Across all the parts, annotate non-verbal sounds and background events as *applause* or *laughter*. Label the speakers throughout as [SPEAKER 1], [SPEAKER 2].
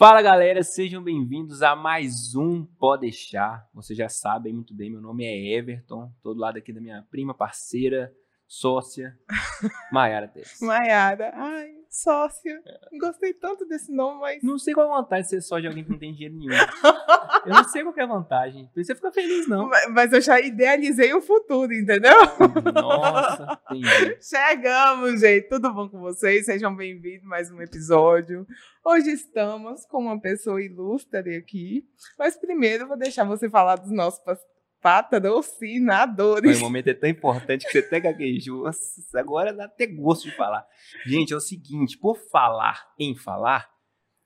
[SPEAKER 1] Fala galera, sejam bem-vindos a mais um Pode Deixar. Vocês já sabem muito bem, meu nome é Everton, todo lado aqui da minha prima, parceira, sócia, *laughs* Maiara Teres.
[SPEAKER 2] Maiara, ai, sócia. Gostei tanto desse nome, mas.
[SPEAKER 1] Não sei qual a vantagem de ser só de alguém que não tem dinheiro nenhum. *laughs* Eu não sei qual é a vantagem. Por isso você fica feliz, não.
[SPEAKER 2] Mas, mas eu já idealizei o futuro, entendeu?
[SPEAKER 1] Nossa, *laughs* entendi.
[SPEAKER 2] Chegamos, gente. Tudo bom com vocês? Sejam bem-vindos a mais um episódio. Hoje estamos com uma pessoa ilustre aqui. Mas primeiro eu vou deixar você falar dos nossos patrocinadores.
[SPEAKER 1] O momento é tão importante que você até gaguejou. Agora dá até gosto de falar. Gente, é o seguinte, por falar em falar,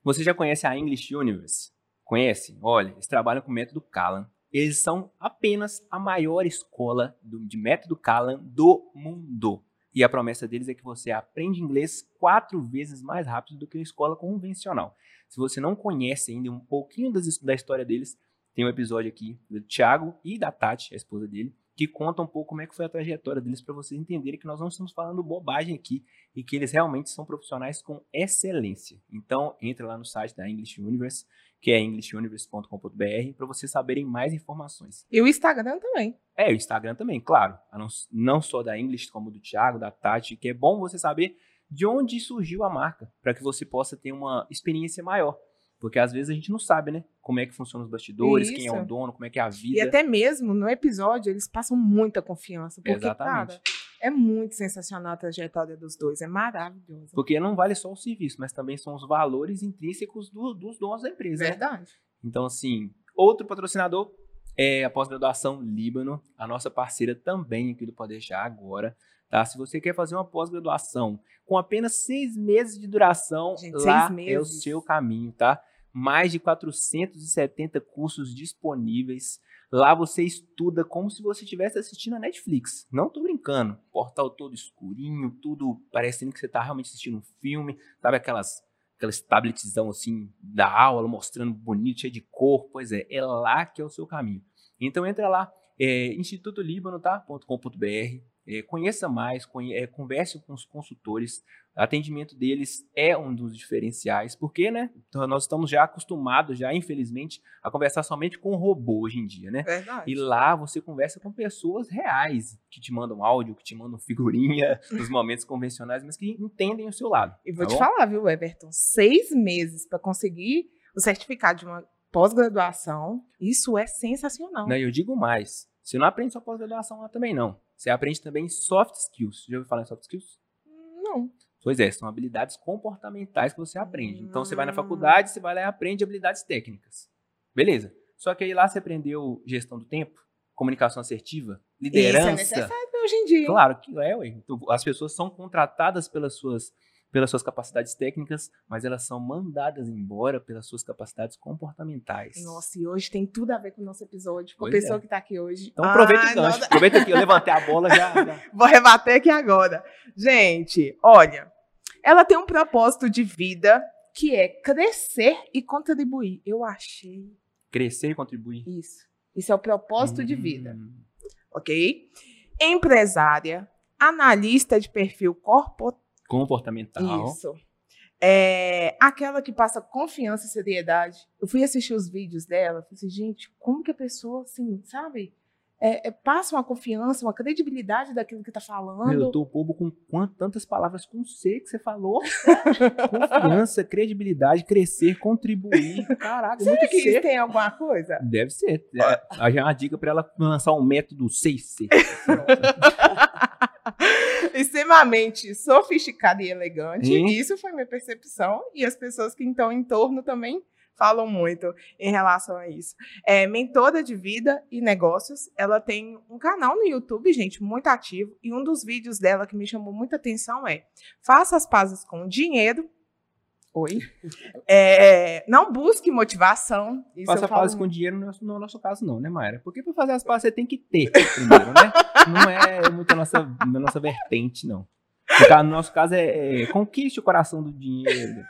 [SPEAKER 1] você já conhece a English Universe? Conhece? Olha, eles trabalham com o método Callan. Eles são apenas a maior escola do- de método Callan do mundo. E a promessa deles é que você aprende inglês quatro vezes mais rápido do que a escola convencional. Se você não conhece ainda um pouquinho das- da história deles, tem um episódio aqui do Thiago e da Tati, a esposa dele, que conta um pouco como é que foi a trajetória deles para vocês entenderem que nós não estamos falando bobagem aqui e que eles realmente são profissionais com excelência. Então, entre lá no site da English Universe, que é englishuniverse.com.br, para vocês saberem mais informações.
[SPEAKER 2] E o Instagram também.
[SPEAKER 1] É, o Instagram também, claro. Não, não só da English, como do Thiago, da Tati, que é bom você saber de onde surgiu a marca, para que você possa ter uma experiência maior. Porque às vezes a gente não sabe, né? Como é que funcionam os bastidores, quem é o
[SPEAKER 2] Isso.
[SPEAKER 1] dono, como é que é a
[SPEAKER 2] E
[SPEAKER 1] vida.
[SPEAKER 2] até mesmo no episódio eles passam muita confiança. Porque,
[SPEAKER 1] Exatamente.
[SPEAKER 2] cara, é muito sensacional a trajetória dos dois. É maravilhoso.
[SPEAKER 1] Porque não vale só o serviço, mas também são os valores intrínsecos do- dos donos da empresa. né?
[SPEAKER 2] Verdade.
[SPEAKER 1] Então, assim, outro patrocinador é a pós-graduação Líbano, a nossa parceira também aqui do Poder Já agora. Tá? Se você quer fazer uma pós-graduação com apenas seis meses de duração,
[SPEAKER 2] Gente,
[SPEAKER 1] lá é o seu caminho, tá? Mais de 470 cursos disponíveis. Lá você estuda como se você estivesse assistindo a Netflix. Não tô brincando. Portal todo escurinho, tudo parecendo que você tá realmente assistindo um filme. Sabe aquelas aquelas tabletzão assim da aula, mostrando bonito, cheio de cor. Pois é, é lá que é o seu caminho. Então entra lá, é, institutolibano.com.br, é, conheça mais, conhe- é, converse com os consultores. Atendimento deles é um dos diferenciais, porque, né? Então, nós estamos já acostumados, já infelizmente, a conversar somente com robô hoje em dia, né?
[SPEAKER 2] Verdade.
[SPEAKER 1] E lá você conversa com pessoas reais, que te mandam áudio, que te mandam figurinha *laughs* nos momentos convencionais, mas que entendem o seu lado.
[SPEAKER 2] E vou
[SPEAKER 1] tá
[SPEAKER 2] te
[SPEAKER 1] bom?
[SPEAKER 2] falar, viu, Everton? Seis meses para conseguir o certificado de uma pós-graduação, isso é sensacional.
[SPEAKER 1] Não, eu digo mais. Você não aprende só pós-graduação lá também, não. Você aprende também soft skills. Já ouviu falar em soft skills? Pois é, são habilidades comportamentais que você aprende. Então você vai na
[SPEAKER 2] Hum.
[SPEAKER 1] faculdade, você vai lá e aprende habilidades técnicas. Beleza. Só que aí lá você aprendeu gestão do tempo, comunicação assertiva,
[SPEAKER 2] Isso é
[SPEAKER 1] liderança.
[SPEAKER 2] necessário hoje em dia.
[SPEAKER 1] Claro que é, ué. Então, as pessoas são contratadas pelas suas, pelas suas capacidades técnicas, mas elas são mandadas embora pelas suas capacidades comportamentais.
[SPEAKER 2] Nossa, e hoje tem tudo a ver com o nosso episódio, com a
[SPEAKER 1] Pois
[SPEAKER 2] pessoa
[SPEAKER 1] é.
[SPEAKER 2] que tá aqui hoje.
[SPEAKER 1] Então aproveita
[SPEAKER 2] Ai,
[SPEAKER 1] o gancho. Aproveita que eu levantei a bola já. *laughs* já.
[SPEAKER 2] Vou rebater aqui agora. Gente, olha, ela tem um propósito de vida que é crescer e contribuir. Eu achei
[SPEAKER 1] Crescer e contribuir.
[SPEAKER 2] isso. Isso é o propósito de vida,
[SPEAKER 1] Hum.
[SPEAKER 2] ok? Empresária, analista de perfil corpo
[SPEAKER 1] Comportamental.
[SPEAKER 2] Isso. É aquela que passa confiança e seriedade. Eu fui assistir os vídeos dela, falei assim, gente, como que a pessoa, assim, sabe? É, é, passa uma confiança, uma credibilidade daquilo que tá falando.
[SPEAKER 1] Meu, eu tô bobo com quant- tantas palavras com C que você falou. *laughs* Confiança, credibilidade, crescer, contribuir. Caraca,
[SPEAKER 2] Será
[SPEAKER 1] muito
[SPEAKER 2] que
[SPEAKER 1] C.
[SPEAKER 2] alguma coisa?
[SPEAKER 1] Deve ser. É, já é uma dica pra ela lançar um método 6C. *laughs*
[SPEAKER 2] Extremamente sofisticada e elegante.
[SPEAKER 1] Hum.
[SPEAKER 2] Isso foi minha percepção. E as pessoas que estão em torno também falam muito em relação a isso. É mentora de vida e negócios. Ela tem um canal no YouTube, gente, muito ativo. E um dos vídeos dela que me chamou muita atenção é Faça as pazes com dinheiro. Oi. *laughs* É, não busque motivação. Isso
[SPEAKER 1] Faça pazes com dinheiro no nosso, no nosso caso, não, né, Mayra? Porque pra fazer as pazes você tem que ter primeiro, né? Não é muito a nossa, a nossa vertente, não. No nosso caso é, é conquiste o coração do dinheiro.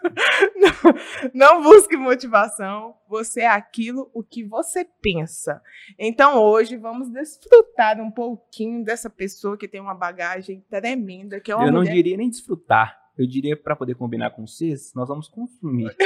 [SPEAKER 1] *laughs*
[SPEAKER 2] Não busque motivação, você é aquilo o que você pensa. Então hoje vamos desfrutar um pouquinho dessa pessoa que tem uma bagagem tremenda, que é uma
[SPEAKER 1] Eu não
[SPEAKER 2] mulher.
[SPEAKER 1] diria nem desfrutar. eu diria para poder combinar com vocês, nós vamos consumir. *laughs*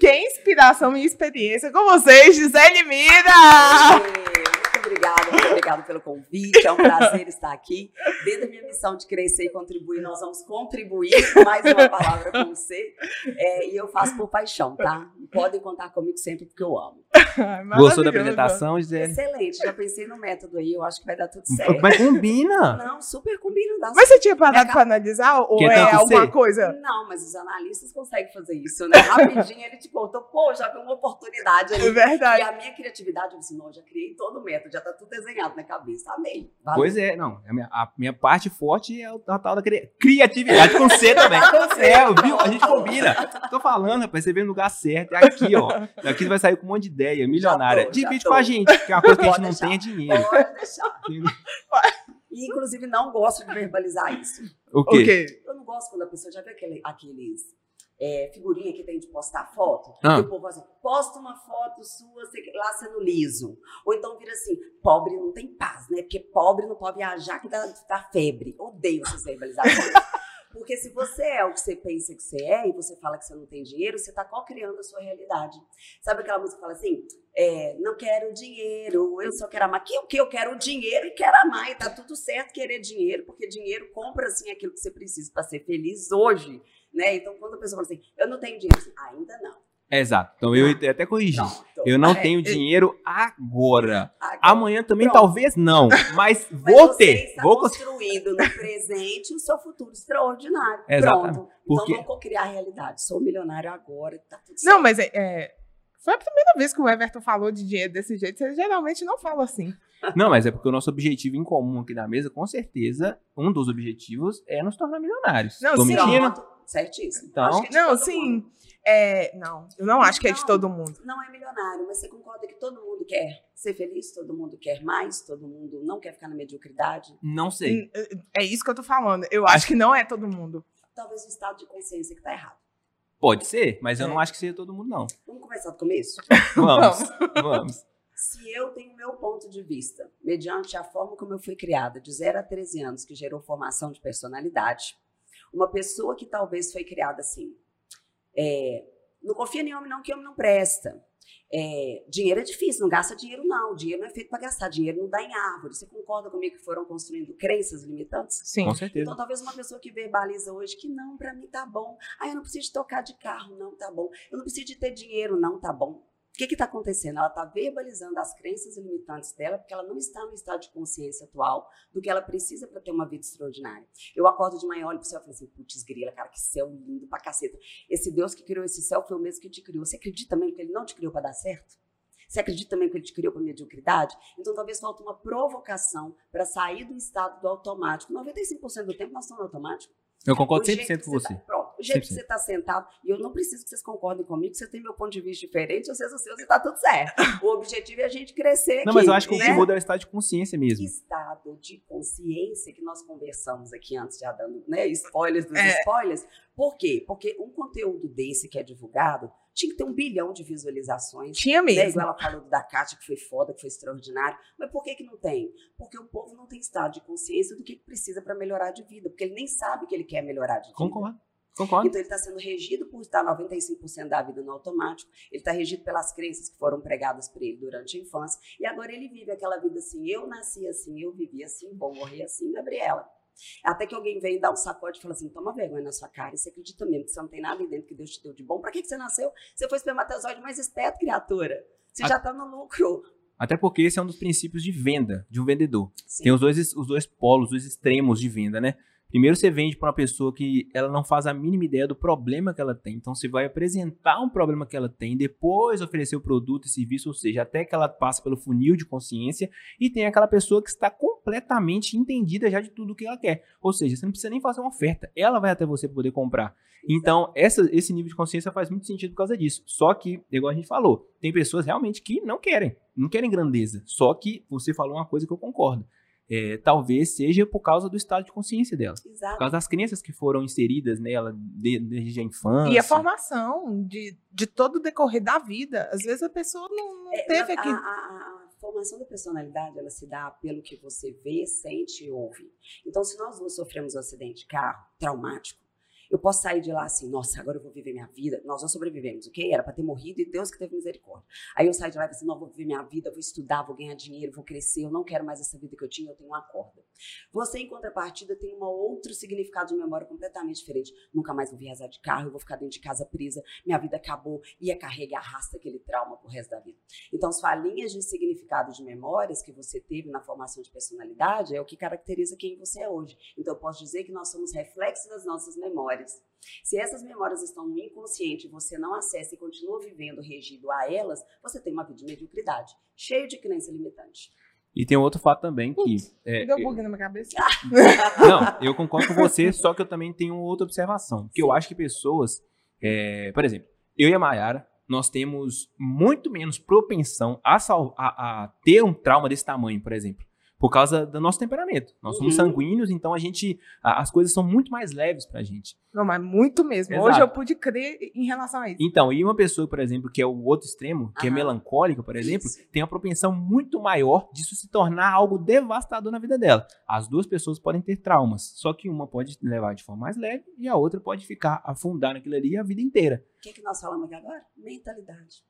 [SPEAKER 2] que inspiração e experiência com vocês, Gisele Mira!
[SPEAKER 3] Obrigada, muito obrigada pelo convite. É um prazer estar aqui. Dentro da minha missão de crescer e contribuir, nós vamos contribuir. Mais uma palavra com você. É, e eu faço por paixão, tá? Podem contar comigo sempre porque eu amo. *laughs*
[SPEAKER 1] Gostou da apresentação, Gisele?
[SPEAKER 3] Excelente. Já pensei no método aí. Eu acho que vai dar tudo certo.
[SPEAKER 1] Mas combina.
[SPEAKER 3] Não, super combina. Dá
[SPEAKER 2] Mas você tinha parado para analisar ou é alguma
[SPEAKER 1] ser?
[SPEAKER 2] coisa?
[SPEAKER 3] Não, mas os analistas conseguem fazer isso, né? Rapidinho ele te contou, pô, já vi uma oportunidade
[SPEAKER 2] É
[SPEAKER 3] ali. E
[SPEAKER 2] verdade.
[SPEAKER 3] a minha criatividade, eu disse, não, já criei todo o método, já tá tudo desenhado na cabeça. Amei. Valeu.
[SPEAKER 1] Pois é, não. A minha, a minha parte forte é o- a tal da cri- criatividade com C também. *laughs*
[SPEAKER 3] Com C.
[SPEAKER 1] É, viu? A gente combina. Tô falando, rapaz, você veio no lugar certo. É aqui, ó. Daqui você vai sair com um monte de ideia milionária.
[SPEAKER 3] Já tô, já
[SPEAKER 1] Divide
[SPEAKER 3] tô.
[SPEAKER 1] com a gente, que é uma coisa que a gente não
[SPEAKER 3] deixar.
[SPEAKER 1] tem é dinheiro.
[SPEAKER 3] Pode deixar. E, inclusive, não gosto de verbalizar isso.
[SPEAKER 1] O quê?
[SPEAKER 3] Eu não gosto quando a pessoa já vê aquele, aqueles é, figurinha que tem de postar foto.
[SPEAKER 1] Ah.
[SPEAKER 3] E o povo fala assim, posta uma foto sua lá sendo liso. Ou então vira assim, pobre não tem paz, né? Porque pobre não pode viajar que dá, dá febre. Odeio essas verbalizações. Porque se você é o que você pensa que você é e você fala que você não tem dinheiro, você está co-criando a sua realidade. Sabe aquela música que fala assim? é, não quero dinheiro, eu só quero amar. Que o que? Eu quero dinheiro e quero amar. E tá tudo certo querer dinheiro, porque dinheiro compra assim aquilo que você precisa para ser feliz hoje. Né? Então, quando a pessoa fala assim, eu não tenho dinheiro, assim, ainda não.
[SPEAKER 1] Exato. Então eu ia até corrigir.
[SPEAKER 3] Pronto.
[SPEAKER 1] Eu não
[SPEAKER 3] É,
[SPEAKER 1] tenho dinheiro agora.
[SPEAKER 3] agora-
[SPEAKER 1] Amanhã também
[SPEAKER 3] Pronto.
[SPEAKER 1] talvez não, mas *laughs*
[SPEAKER 3] Mas
[SPEAKER 1] vou
[SPEAKER 3] você
[SPEAKER 1] ter.
[SPEAKER 3] está
[SPEAKER 1] Vou
[SPEAKER 3] construindo no presente o seu futuro extraordinário. *laughs*
[SPEAKER 1] Exatamente.
[SPEAKER 3] Pronto.
[SPEAKER 1] Porque-
[SPEAKER 3] Então, vamos criar a realidade. Sou milionário agora, tá tudo certo.
[SPEAKER 2] Não, mas é, é, foi a primeira vez que o Everton falou de dinheiro desse jeito. Você geralmente não fala assim. *laughs*
[SPEAKER 1] Não, mas é porque o nosso objetivo em comum aqui na mesa, com certeza, um dos objetivos é nos tornar milionários.
[SPEAKER 2] Não,
[SPEAKER 1] Tô
[SPEAKER 2] sim.
[SPEAKER 1] mentindo?
[SPEAKER 3] Certíssimo.
[SPEAKER 1] Então-
[SPEAKER 3] Acho que é
[SPEAKER 2] Não, sim.
[SPEAKER 3] mundo.
[SPEAKER 2] É, não, eu não acho que é de todo mundo.
[SPEAKER 3] não é milionário, mas você concorda que todo mundo quer ser feliz, todo mundo quer mais, todo mundo não quer ficar na mediocridade?
[SPEAKER 1] Não sei.
[SPEAKER 2] É isso que eu tô falando. Eu acho que não é todo mundo.
[SPEAKER 3] Talvez o estado de consciência que está errado.
[SPEAKER 1] Pode ser, mas eu
[SPEAKER 2] É.
[SPEAKER 1] não acho que seja todo mundo, não.
[SPEAKER 3] Vamos começar do começo?
[SPEAKER 1] Vamos, *laughs* vamos.
[SPEAKER 3] Se eu tenho meu ponto de vista, mediante a forma como eu fui criada, de 0 a 13 anos, que gerou formação de personalidade, uma pessoa que talvez foi criada assim, é, não confia em homem não, que homem não presta. É, dinheiro é difícil, não gasta dinheiro não. Dinheiro não é feito para gastar, dinheiro não dá em árvore. Você concorda comigo que foram construindo crenças limitantes?
[SPEAKER 2] Sim.
[SPEAKER 1] Com certeza.
[SPEAKER 3] Então, talvez uma pessoa que verbaliza hoje que não, pra mim tá bom. Ah, eu não preciso de tocar de carro, não tá bom. Eu não preciso de ter dinheiro, não tá bom. O que que tá acontecendo? Ela tá verbalizando as crenças limitantes dela porque ela não está no estado de consciência atual do que ela precisa para ter uma vida extraordinária. Eu acordo de manhã, olho pro céu e falo assim, putz, grila, cara, que céu lindo pra caceta. Esse Deus que criou esse céu foi o mesmo que te criou. Você acredita mesmo que ele não te criou para dar certo? Você acredita também que ele te criou para mediocridade? Então talvez falte uma provocação para sair do estado do automático. 95% do tempo nós estamos no automático.
[SPEAKER 1] Eu concordo
[SPEAKER 3] O jeito
[SPEAKER 1] 100%
[SPEAKER 3] que
[SPEAKER 1] com você.
[SPEAKER 3] Tá, pronto. O jeito que
[SPEAKER 1] 100%.
[SPEAKER 3] você está sentado, e eu não preciso que vocês concordem comigo, você tem meu ponto de vista diferente, vocês o seu, e tá tudo certo. *laughs* O objetivo é a gente crescer
[SPEAKER 1] Não,
[SPEAKER 3] aqui,
[SPEAKER 1] mas eu acho que o
[SPEAKER 3] né?
[SPEAKER 1] que muda é o estado de consciência mesmo.
[SPEAKER 3] estado de consciência que nós conversamos aqui antes, já dando né, spoilers dos
[SPEAKER 2] É.
[SPEAKER 3] spoilers. Por quê? Porque um conteúdo desse que é divulgado tinha que ter um bilhão de visualizações.
[SPEAKER 2] Tinha
[SPEAKER 3] Né?
[SPEAKER 2] mesmo.
[SPEAKER 3] Igual ela falou do da Kátia, que foi foda, que foi extraordinário. Mas por que, que não tem? Porque o povo não tem estado de consciência do que que precisa para melhorar de vida. Porque ele nem sabe que ele quer melhorar de vida.
[SPEAKER 1] Concordo. Concordo.
[SPEAKER 3] Então ele está sendo regido por estar 95% da vida no automático, ele está regido pelas crenças que foram pregadas por ele durante a infância, e agora ele vive aquela vida assim, eu nasci assim, eu vivi assim, vou morrer assim, Gabriela. Até que alguém vem dar um sacode e fala assim, toma vergonha na sua cara, e você acredita mesmo que você não tem nada aí dentro que Deus te deu de bom? Para que, que você nasceu? Você foi espermatozoide mais esperto, criatura. Você
[SPEAKER 1] A-
[SPEAKER 3] já está no lucro.
[SPEAKER 1] Até porque esse é um dos princípios de venda de um vendedor.
[SPEAKER 3] Sim.
[SPEAKER 1] Tem os dois, os dois polos, os dois extremos de venda, né? Primeiro você vende para uma pessoa que ela não faz a mínima ideia do problema que ela tem. Então você vai apresentar um problema que ela tem, depois oferecer o produto e serviço, ou seja, até que ela passe pelo funil de consciência e tem aquela pessoa que está completamente entendida já de tudo que ela quer. Ou seja, você não precisa nem fazer uma oferta, ela vai até você poder comprar. Então, essa- esse nível de consciência faz muito sentido por causa disso. Só que, igual a gente falou, tem pessoas realmente que não querem, não querem grandeza. Só que você falou uma coisa que eu concordo. É, talvez seja por causa do estado de consciência dela. Por
[SPEAKER 3] Exato.
[SPEAKER 1] causa das crenças que foram inseridas nela de- desde a infância.
[SPEAKER 2] E a formação de, de todo o decorrer da vida. Às vezes a pessoa não, não
[SPEAKER 3] É,
[SPEAKER 2] teve
[SPEAKER 3] a,
[SPEAKER 2] aquele.
[SPEAKER 3] a- a- a formação da personalidade, ela se dá pelo que você vê, sente e ouve. Então, se nós duas sofremos um acidente de carro traumático, eu posso sair de lá assim, nossa, agora eu vou viver minha vida. Nós não sobrevivemos, ok? Era para ter morrido e Deus que teve misericórdia. Aí eu saio de lá e assim, não, vou viver minha vida, vou estudar, vou ganhar dinheiro, vou crescer, eu não quero mais essa vida que eu tinha, eu tenho uma corda. Você, em contrapartida, tem um outro significado de memória completamente diferente. Nunca mais vou viajar de carro, eu vou ficar dentro de casa presa, minha vida acabou, e a carrega e arrasta aquele trauma pro resto da vida. Então, sua linhas de significado de memórias que você teve na formação de personalidade é o que caracteriza quem você é hoje. Então, eu posso dizer que nós somos reflexos das nossas memórias. Se essas memórias estão no inconsciente e você não acessa e continua vivendo regido a elas, você tem uma vida de mediocridade, cheio de crença limitante.
[SPEAKER 1] E tem outro fato também que.
[SPEAKER 2] É, deu um bug na minha cabeça. *laughs* *laughs*
[SPEAKER 1] não, eu concordo com você, só que eu também tenho outra observação. Porque eu acho que pessoas. É, por exemplo, eu e a Mayara, nós temos muito menos propensão a, a, a ter um trauma desse tamanho, por exemplo por causa do nosso temperamento. Nós somos uhum. sanguíneos, então a gente as coisas são muito mais leves pra gente.
[SPEAKER 2] Não, mas muito mesmo. Exato. Hoje eu pude crer em relação a isso.
[SPEAKER 1] Então, e uma pessoa, por exemplo, que é o outro extremo, que uhum. é melancólica, por exemplo, isso. tem uma propensão muito maior disso se tornar algo devastador na vida dela. As duas pessoas podem ter traumas, só que uma pode levar de forma mais leve e a outra pode ficar afundar naquilo ali a vida inteira.
[SPEAKER 3] O que, que nós falamos aqui agora? Mentalidade.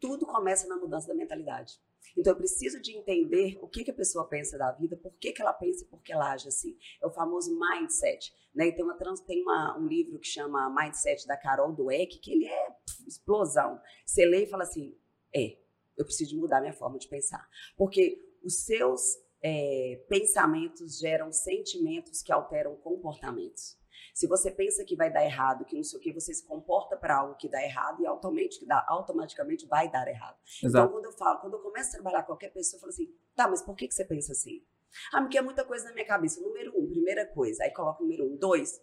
[SPEAKER 3] Tudo começa na mudança da mentalidade. Então, eu preciso de entender o que, que a pessoa pensa da vida, por que, que ela pensa e por que ela age assim. É o famoso mindset. Né? E tem, uma, tem uma, um livro que chama Mindset, da Carol Dweck, que ele é pff, explosão. Você lê e fala assim, é, eu preciso mudar minha forma de pensar. Porque os seus é, pensamentos geram sentimentos que alteram comportamentos. Se você pensa que vai dar errado, que não sei o que, você se comporta para algo que dá errado e automaticamente, dá, automaticamente vai dar errado. Então, Exato. Então, quando eu falo, quando eu começo a trabalhar com qualquer pessoa, eu falo assim, tá, mas por que, que você pensa assim? Ah, porque é muita coisa na minha cabeça. Número um, primeira coisa. Aí coloca o número um. Dois,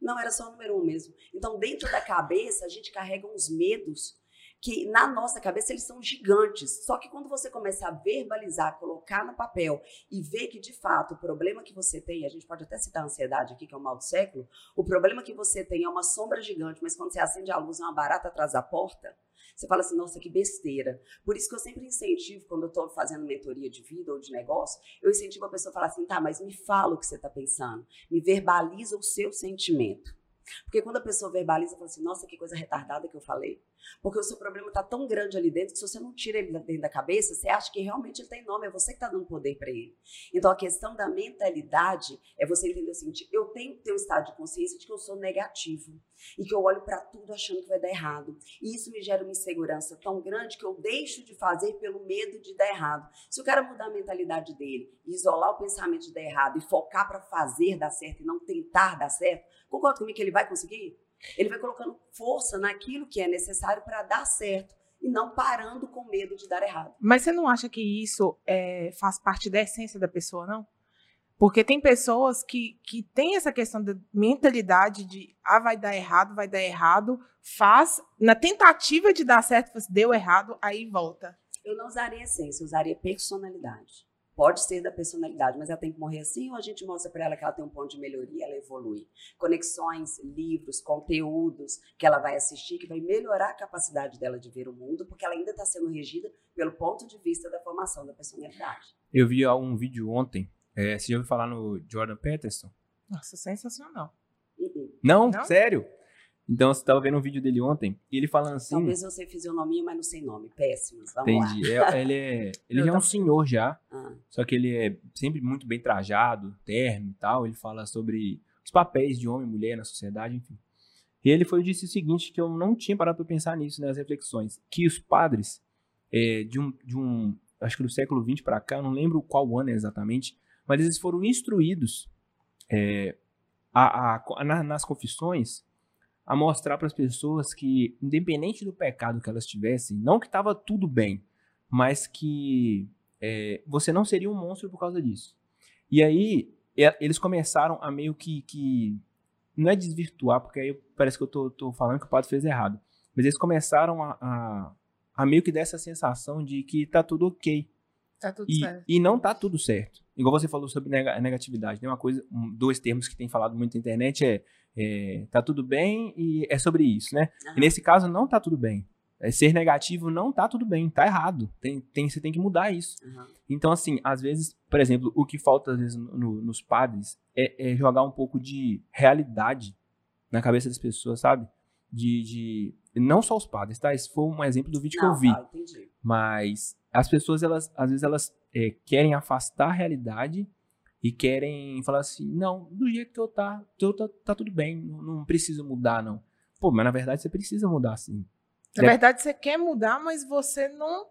[SPEAKER 3] não era só o número um mesmo. Então, dentro da cabeça, a gente carrega uns medos que na nossa cabeça eles são gigantes. Só que quando você começa a verbalizar, colocar no papel e ver que de fato o problema que você tem, a gente pode até citar a ansiedade aqui, que é o mal do século, o problema que você tem é uma sombra gigante, mas quando você acende a luz é uma barata atrás da porta. Você fala assim, nossa, que besteira. Por isso que eu sempre incentivo, quando eu estou fazendo mentoria de vida ou de negócio, eu incentivo a pessoa a falar assim, tá, mas me fala o que você está pensando. Me verbaliza o seu sentimento. Porque quando a pessoa verbaliza, fala assim, nossa, que coisa retardada que eu falei. Porque o seu problema está tão grande ali dentro que se você não tira ele dentro da cabeça, você acha que realmente ele tem nome, é você que está dando poder para ele. Então a questão da mentalidade é você entender o seguinte: eu tenho que ter um estado de consciência de que eu sou negativo e que eu olho para tudo achando que vai dar errado. E isso me gera uma insegurança tão grande que eu deixo de fazer pelo medo de dar errado. Se o cara mudar a mentalidade dele, isolar o pensamento de dar errado e focar para fazer dar certo e não tentar dar certo, concorda comigo que ele vai conseguir? Ele vai colocando força naquilo que é necessário para dar certo e não parando com medo de dar errado.
[SPEAKER 2] Mas você não acha que isso é, faz parte da essência da pessoa, não? Porque tem pessoas que, que têm essa questão da mentalidade de ah, vai dar errado, vai dar errado, faz, na tentativa de dar certo, deu errado, aí volta.
[SPEAKER 3] Eu não usaria essência, eu usaria personalidade. Pode ser da personalidade, mas ela tem que morrer assim ou a gente mostra para ela que ela tem um ponto de melhoria, ela evolui. Conexões, livros, conteúdos que ela vai assistir, que vai melhorar a capacidade dela de ver o mundo, porque ela ainda está sendo regida pelo ponto de vista da formação da personalidade.
[SPEAKER 1] Eu vi um vídeo ontem, é, você já ouviu falar no Jordan Peterson?
[SPEAKER 2] Nossa, sensacional.
[SPEAKER 1] Uhum. Não? Não? Sério? Então, você estava vendo um vídeo dele ontem e ele falando assim.
[SPEAKER 3] Talvez você fisionomia, mas não sei nome. Péssimos. Vamos
[SPEAKER 1] entendi.
[SPEAKER 3] Lá.
[SPEAKER 1] É, ele é, ele já é um senhor já. Ah. Só que ele é sempre muito bem trajado, terno e tal. Ele fala sobre os papéis de homem e mulher na sociedade, enfim. E ele foi disse o seguinte, que eu não tinha parado para pensar nisso nas reflexões. Que os padres é, de, um, de um, acho que do século XX para cá, não lembro qual ano exatamente, mas eles foram instruídos é, a, a, a, nas confissões a mostrar para as pessoas que, independente do pecado que elas tivessem, não que estava tudo bem, mas que é, você não seria um monstro por causa disso. E aí eles começaram a meio que, que não é desvirtuar, porque aí parece que eu tô, tô falando que o padre fez errado, mas eles começaram a, a, a meio que dessa sensação de que tá tudo ok.
[SPEAKER 2] Tá tudo
[SPEAKER 1] e,
[SPEAKER 2] certo.
[SPEAKER 1] E não tá tudo certo. Igual você falou sobre negatividade. Tem uma coisa, um, dois termos que tem falado muito na internet é, é, tá tudo bem e é sobre isso, né? Uhum. E nesse caso não tá tudo bem. é, ser negativo não tá tudo bem, tá errado. Tem, tem, você tem que mudar isso.
[SPEAKER 3] Uhum.
[SPEAKER 1] Então, assim, às vezes, por exemplo, o que falta às vezes no- nos padres é, é jogar um pouco de realidade na cabeça das pessoas, sabe? De, de- não só os padres, tá? Esse foi um exemplo do vídeo que
[SPEAKER 3] Não,
[SPEAKER 1] eu vi.
[SPEAKER 3] tá, entendi.
[SPEAKER 1] Mas as pessoas, elas, às vezes, elas é, querem afastar a realidade e querem falar assim, não, do jeito que eu tá, eu tá, tá tudo bem, não, não preciso mudar, não. Pô, mas na verdade você precisa mudar, sim.
[SPEAKER 2] Na verdade, você quer mudar, mas você não,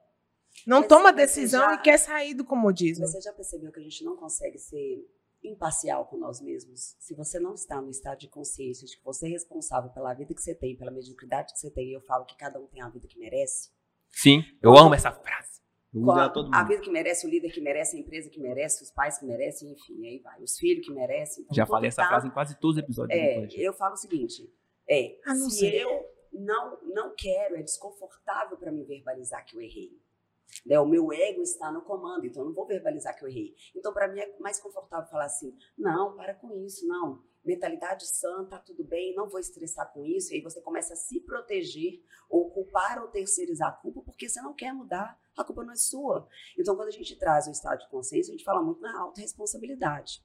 [SPEAKER 2] não
[SPEAKER 3] Mas
[SPEAKER 2] toma decisão
[SPEAKER 3] já-
[SPEAKER 2] e quer sair do comodismo.
[SPEAKER 3] Você já percebeu que a gente não consegue ser imparcial com nós mesmos? Se você não está no estado de consciência de que você é responsável pela vida que você tem, pela mediocridade que você tem, e eu falo que cada um tem a vida que merece.
[SPEAKER 1] Sim, eu amo essa frase.
[SPEAKER 3] Qual-
[SPEAKER 1] todo
[SPEAKER 3] a vida que merece, o líder que merece, a empresa que merece, os pais que merecem, enfim, aí vai. Os filhos que merecem. Então,
[SPEAKER 1] Já falei essa
[SPEAKER 3] tá-
[SPEAKER 1] frase em quase todos os episódios do
[SPEAKER 3] É, eu falo o seguinte: é,
[SPEAKER 2] Ah, não
[SPEAKER 3] se
[SPEAKER 2] sei.
[SPEAKER 3] eu não, não quero, é desconfortável para mim verbalizar que eu errei. Né, o meu ego está no comando, então eu não vou verbalizar que eu errei. Então, para mim, é mais confortável falar assim: não, para com isso, não. Mentalidade sã, tá tudo bem, não vou estressar com isso. E aí você começa a se proteger, ou culpar ou terceirizar a culpa, porque você não quer mudar. A culpa não é sua. Então, quando a gente traz o estado de consciência, a gente fala muito na autorresponsabilidade.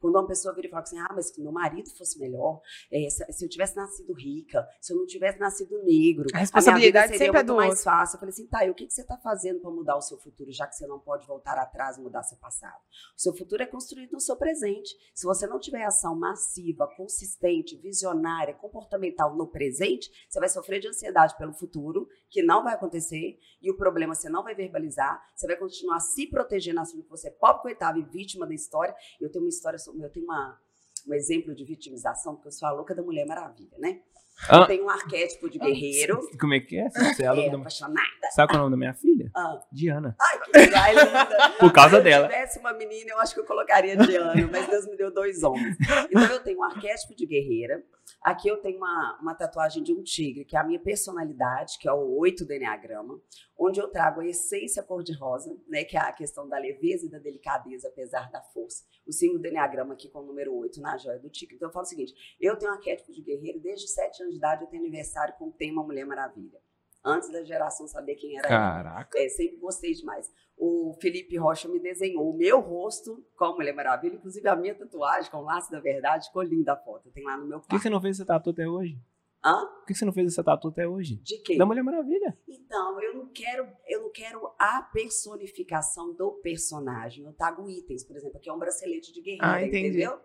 [SPEAKER 3] Quando uma pessoa vira e fala assim, ah, mas se meu marido fosse melhor, é, se, eu tivesse nascido rica, se eu não tivesse nascido negro,
[SPEAKER 2] A responsabilidade
[SPEAKER 3] minha vida seria
[SPEAKER 2] sempre é
[SPEAKER 3] muito
[SPEAKER 2] do
[SPEAKER 3] mais
[SPEAKER 2] outro.
[SPEAKER 3] fácil. Eu falei assim, tá, e o que, que você está fazendo para mudar o seu futuro, já que você não pode voltar atrás e mudar seu passado? O seu futuro é construído no seu presente. Se você não tiver ação massiva, consistente, visionária, comportamental no presente, você vai sofrer de ansiedade pelo futuro, que não vai acontecer, e o problema você não vai verbalizar, você vai continuar se protegendo, achando que você é pobre, coitado e vítima da história. Eu tenho uma história, eu tenho uma, um exemplo de vitimização, porque eu sou a louca da Mulher Maravilha, né?
[SPEAKER 1] Ah.
[SPEAKER 3] Eu tenho um arquétipo de guerreiro, *laughs*
[SPEAKER 1] Como é que é? Você é a louca
[SPEAKER 3] é,
[SPEAKER 1] da...
[SPEAKER 3] apaixonada.
[SPEAKER 1] Sabe qual é o nome da minha filha?
[SPEAKER 3] Ah,
[SPEAKER 1] Diana.
[SPEAKER 3] ai, que legal, linda. *laughs*
[SPEAKER 1] Por causa
[SPEAKER 3] Se eu
[SPEAKER 1] dela.
[SPEAKER 3] tivesse uma menina, eu acho que eu colocaria Diana, mas Deus me deu dois homens. Então eu tenho um arquétipo de guerreira. Aqui eu tenho uma, uma tatuagem de um tigre, que é a minha personalidade, que é o 8 do Enneagrama, onde eu trago a essência cor-de-rosa, né, que é a questão da leveza e da delicadeza, apesar da força. O símbolo do Enneagrama aqui com o número 8 na joia do tigre. Então eu falo o seguinte: eu tenho um arquétipo de guerreiro, desde 7 anos de idade eu tenho aniversário com o tema Mulher Maravilha. Antes da geração saber quem era.
[SPEAKER 1] Caraca.
[SPEAKER 3] É, sempre gostei demais. O Felipe Rocha me desenhou o meu rosto com a Mulher Maravilha, inclusive a minha tatuagem com o laço da verdade, ficou linda a foto. Tem lá no meu
[SPEAKER 1] Por que
[SPEAKER 3] quarto.
[SPEAKER 1] você não fez essa tatu até hoje?
[SPEAKER 3] Hã?
[SPEAKER 1] Por que você não fez essa tatu até hoje?
[SPEAKER 3] De quê?
[SPEAKER 1] Da Mulher Maravilha.
[SPEAKER 3] Então, eu não quero, eu não quero a personificação do personagem. Eu trago itens, por exemplo, aqui é um bracelete de guerreira,
[SPEAKER 2] Ah, entendi.
[SPEAKER 3] entendeu?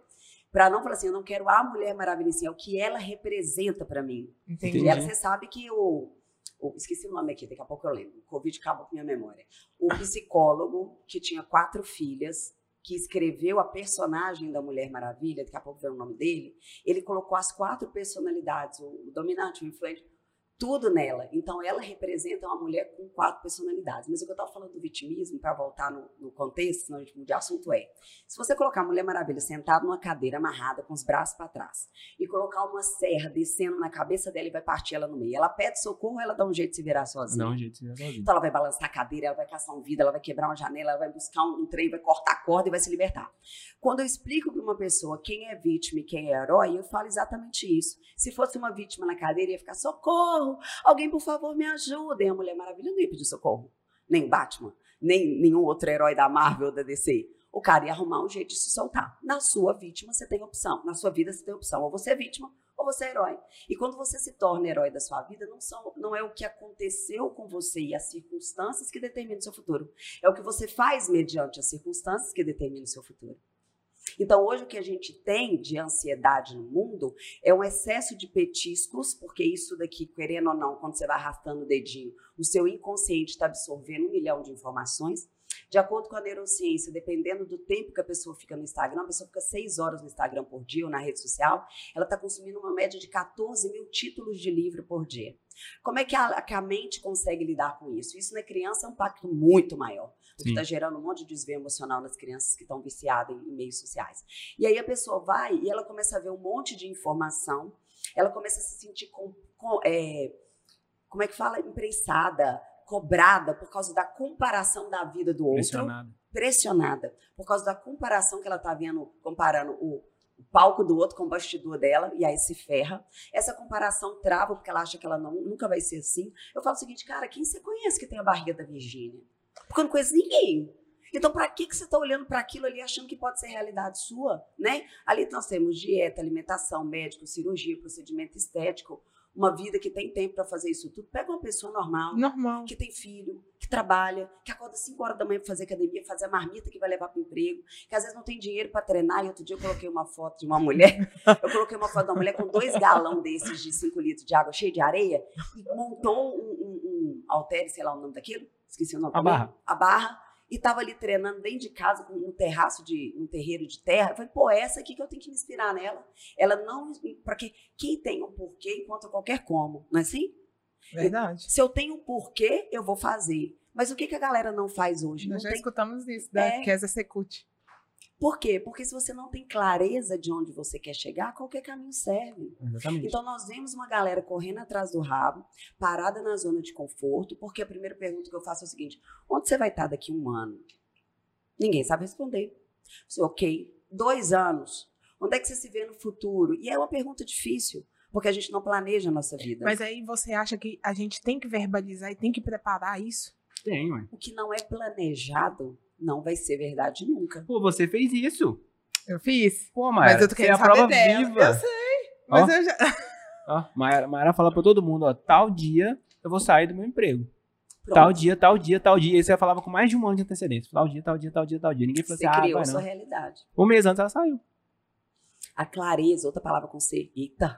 [SPEAKER 3] Pra não falar assim, eu não quero a Mulher Maravilha, é o que ela representa pra mim.
[SPEAKER 2] Entendi.
[SPEAKER 3] E ela, você sabe que o, o- Esqueci o nome aqui, daqui a pouco eu lembro. O Covid acabou com minha memória. O psicólogo que tinha quatro filhas, que escreveu a personagem da Mulher Maravilha, daqui a pouco vem o nome dele, ele colocou as quatro personalidades, o, dominante, o influente, tudo nela. Então ela representa uma mulher com quatro personalidades. Mas o que eu estava falando do vitimismo, para voltar no, no contexto, senão a gente muda de assunto, é: se você colocar a Mulher Maravilha sentada numa cadeira amarrada com os braços para trás, e colocar uma serra descendo na cabeça dela e vai partir ela no meio. Ela pede socorro, ela dá um jeito de se virar sozinha.
[SPEAKER 1] Dá um jeito de ser sozinho.
[SPEAKER 3] Então ela vai balançar a cadeira, ela vai caçar um vidro, ela vai quebrar uma janela, ela vai buscar um, um trem, vai cortar a corda e vai se libertar. Quando eu explico para uma pessoa quem é vítima e quem é herói, eu falo exatamente isso. Se fosse uma vítima na cadeira, ia ficar socorro, alguém por favor me ajuda. E a Mulher Maravilha não ia pedir socorro. Nem Batman, nem nenhum outro herói da Marvel ou da DC. O cara ia arrumar um jeito de se soltar. Na sua vítima, você tem opção. Na sua vida, você tem opção. Ou você é vítima, ou você é herói. E quando você se torna herói da sua vida, não, são, não é o que aconteceu com você e as circunstâncias que determinam o seu futuro. É o que você faz mediante as circunstâncias que determinam o seu futuro. Então, hoje, o que a gente tem de ansiedade no mundo é um excesso de petiscos, porque isso daqui, querendo ou não, quando você vai arrastando o dedinho, o seu inconsciente está absorvendo um milhão de informações. De acordo com a neurociência, dependendo do tempo que a pessoa fica no Instagram, a pessoa fica seis horas no Instagram por dia ou na rede social, ela está consumindo uma média de 14 mil títulos de livro por dia. Como é que a, que a mente consegue lidar com isso? Isso na criança é um impacto muito maior, o que está gerando um monte de desvio emocional nas crianças que estão viciadas em, em meios sociais. E aí a pessoa vai e ela começa a ver um monte de informação, ela começa a se sentir com, com, é, como é que fala? Imprensada, cobrada por causa da comparação da vida do outro
[SPEAKER 1] Pressionado.
[SPEAKER 3] pressionada por causa da comparação que ela está vendo, comparando o, o palco do outro com o bastidor dela, e aí se ferra. Essa comparação trava, porque ela acha que ela não, nunca vai ser assim. Eu falo o seguinte, cara, quem você conhece que tem a barriga da Virgínia? Porque eu não conheço ninguém. Então, para que, que você está olhando para aquilo ali achando que pode ser realidade sua? Né? Ali nós temos dieta, alimentação, médico, cirurgia, procedimento estético, uma vida que tem tempo para fazer isso tudo. Pega uma pessoa normal,
[SPEAKER 2] Normal.
[SPEAKER 3] que tem filho, que trabalha, que acorda 5 horas da manhã para fazer academia, fazer a marmita que vai levar para o emprego, que às vezes não tem dinheiro para treinar. E outro dia eu coloquei uma foto de uma mulher, eu coloquei uma foto de uma mulher com dois galão desses de 5 litros de água cheio de areia e montou um, um, um halter, sei lá o nome daquilo, esqueci o nome.
[SPEAKER 1] A
[SPEAKER 3] também.
[SPEAKER 1] barra.
[SPEAKER 3] A barra. E estava ali treinando dentro de casa com um terraço de um terreiro de terra. Eu falei, pô, é essa aqui que eu tenho que me inspirar nela. Ela não, porque quem tem um porquê encontra qualquer como, não é assim?
[SPEAKER 2] Verdade.
[SPEAKER 3] Se eu tenho um porquê, eu vou fazer. Mas o que, que a galera não faz hoje? Não
[SPEAKER 2] Nós já
[SPEAKER 3] tem...
[SPEAKER 2] escutamos isso da
[SPEAKER 3] É.
[SPEAKER 2] Kézia Secute.
[SPEAKER 3] Por quê? Porque se você não tem clareza de onde você quer chegar, qualquer caminho serve.
[SPEAKER 1] Exatamente.
[SPEAKER 3] Então nós vemos uma galera correndo atrás do rabo, parada na zona de conforto, porque a primeira pergunta que eu faço é o seguinte: onde você vai estar daqui a um ano? Ninguém sabe responder. Você, ok, dois anos. Onde é que você se vê no futuro? E é uma pergunta difícil, porque a gente não planeja a nossa vida.
[SPEAKER 2] Mas aí você acha que a gente tem que verbalizar e tem que preparar isso?
[SPEAKER 1] Tem, ué.
[SPEAKER 3] O que não é planejado não vai ser verdade nunca.
[SPEAKER 1] Pô, você fez isso.
[SPEAKER 2] Eu fiz.
[SPEAKER 1] Pô, Mayara,
[SPEAKER 2] mas eu tô
[SPEAKER 1] você é
[SPEAKER 2] querendo
[SPEAKER 1] a prova
[SPEAKER 2] dela.
[SPEAKER 1] viva.
[SPEAKER 2] Eu sei. Mas
[SPEAKER 1] Ó.
[SPEAKER 2] eu já.
[SPEAKER 1] Ó, Mayara, Mayara fala pra todo mundo, ó, tal dia eu vou sair do meu emprego.
[SPEAKER 3] Pronto.
[SPEAKER 1] Tal dia, tal dia, tal dia. E você falava com mais de um ano de antecedência. Tal dia, tal dia, tal dia, tal dia. Ninguém falou
[SPEAKER 3] Você
[SPEAKER 1] assim, ah,
[SPEAKER 3] criou
[SPEAKER 1] vai
[SPEAKER 3] sua
[SPEAKER 1] não.
[SPEAKER 3] realidade.
[SPEAKER 1] Um mês antes ela saiu.
[SPEAKER 3] A clareza, outra palavra com C. Eita.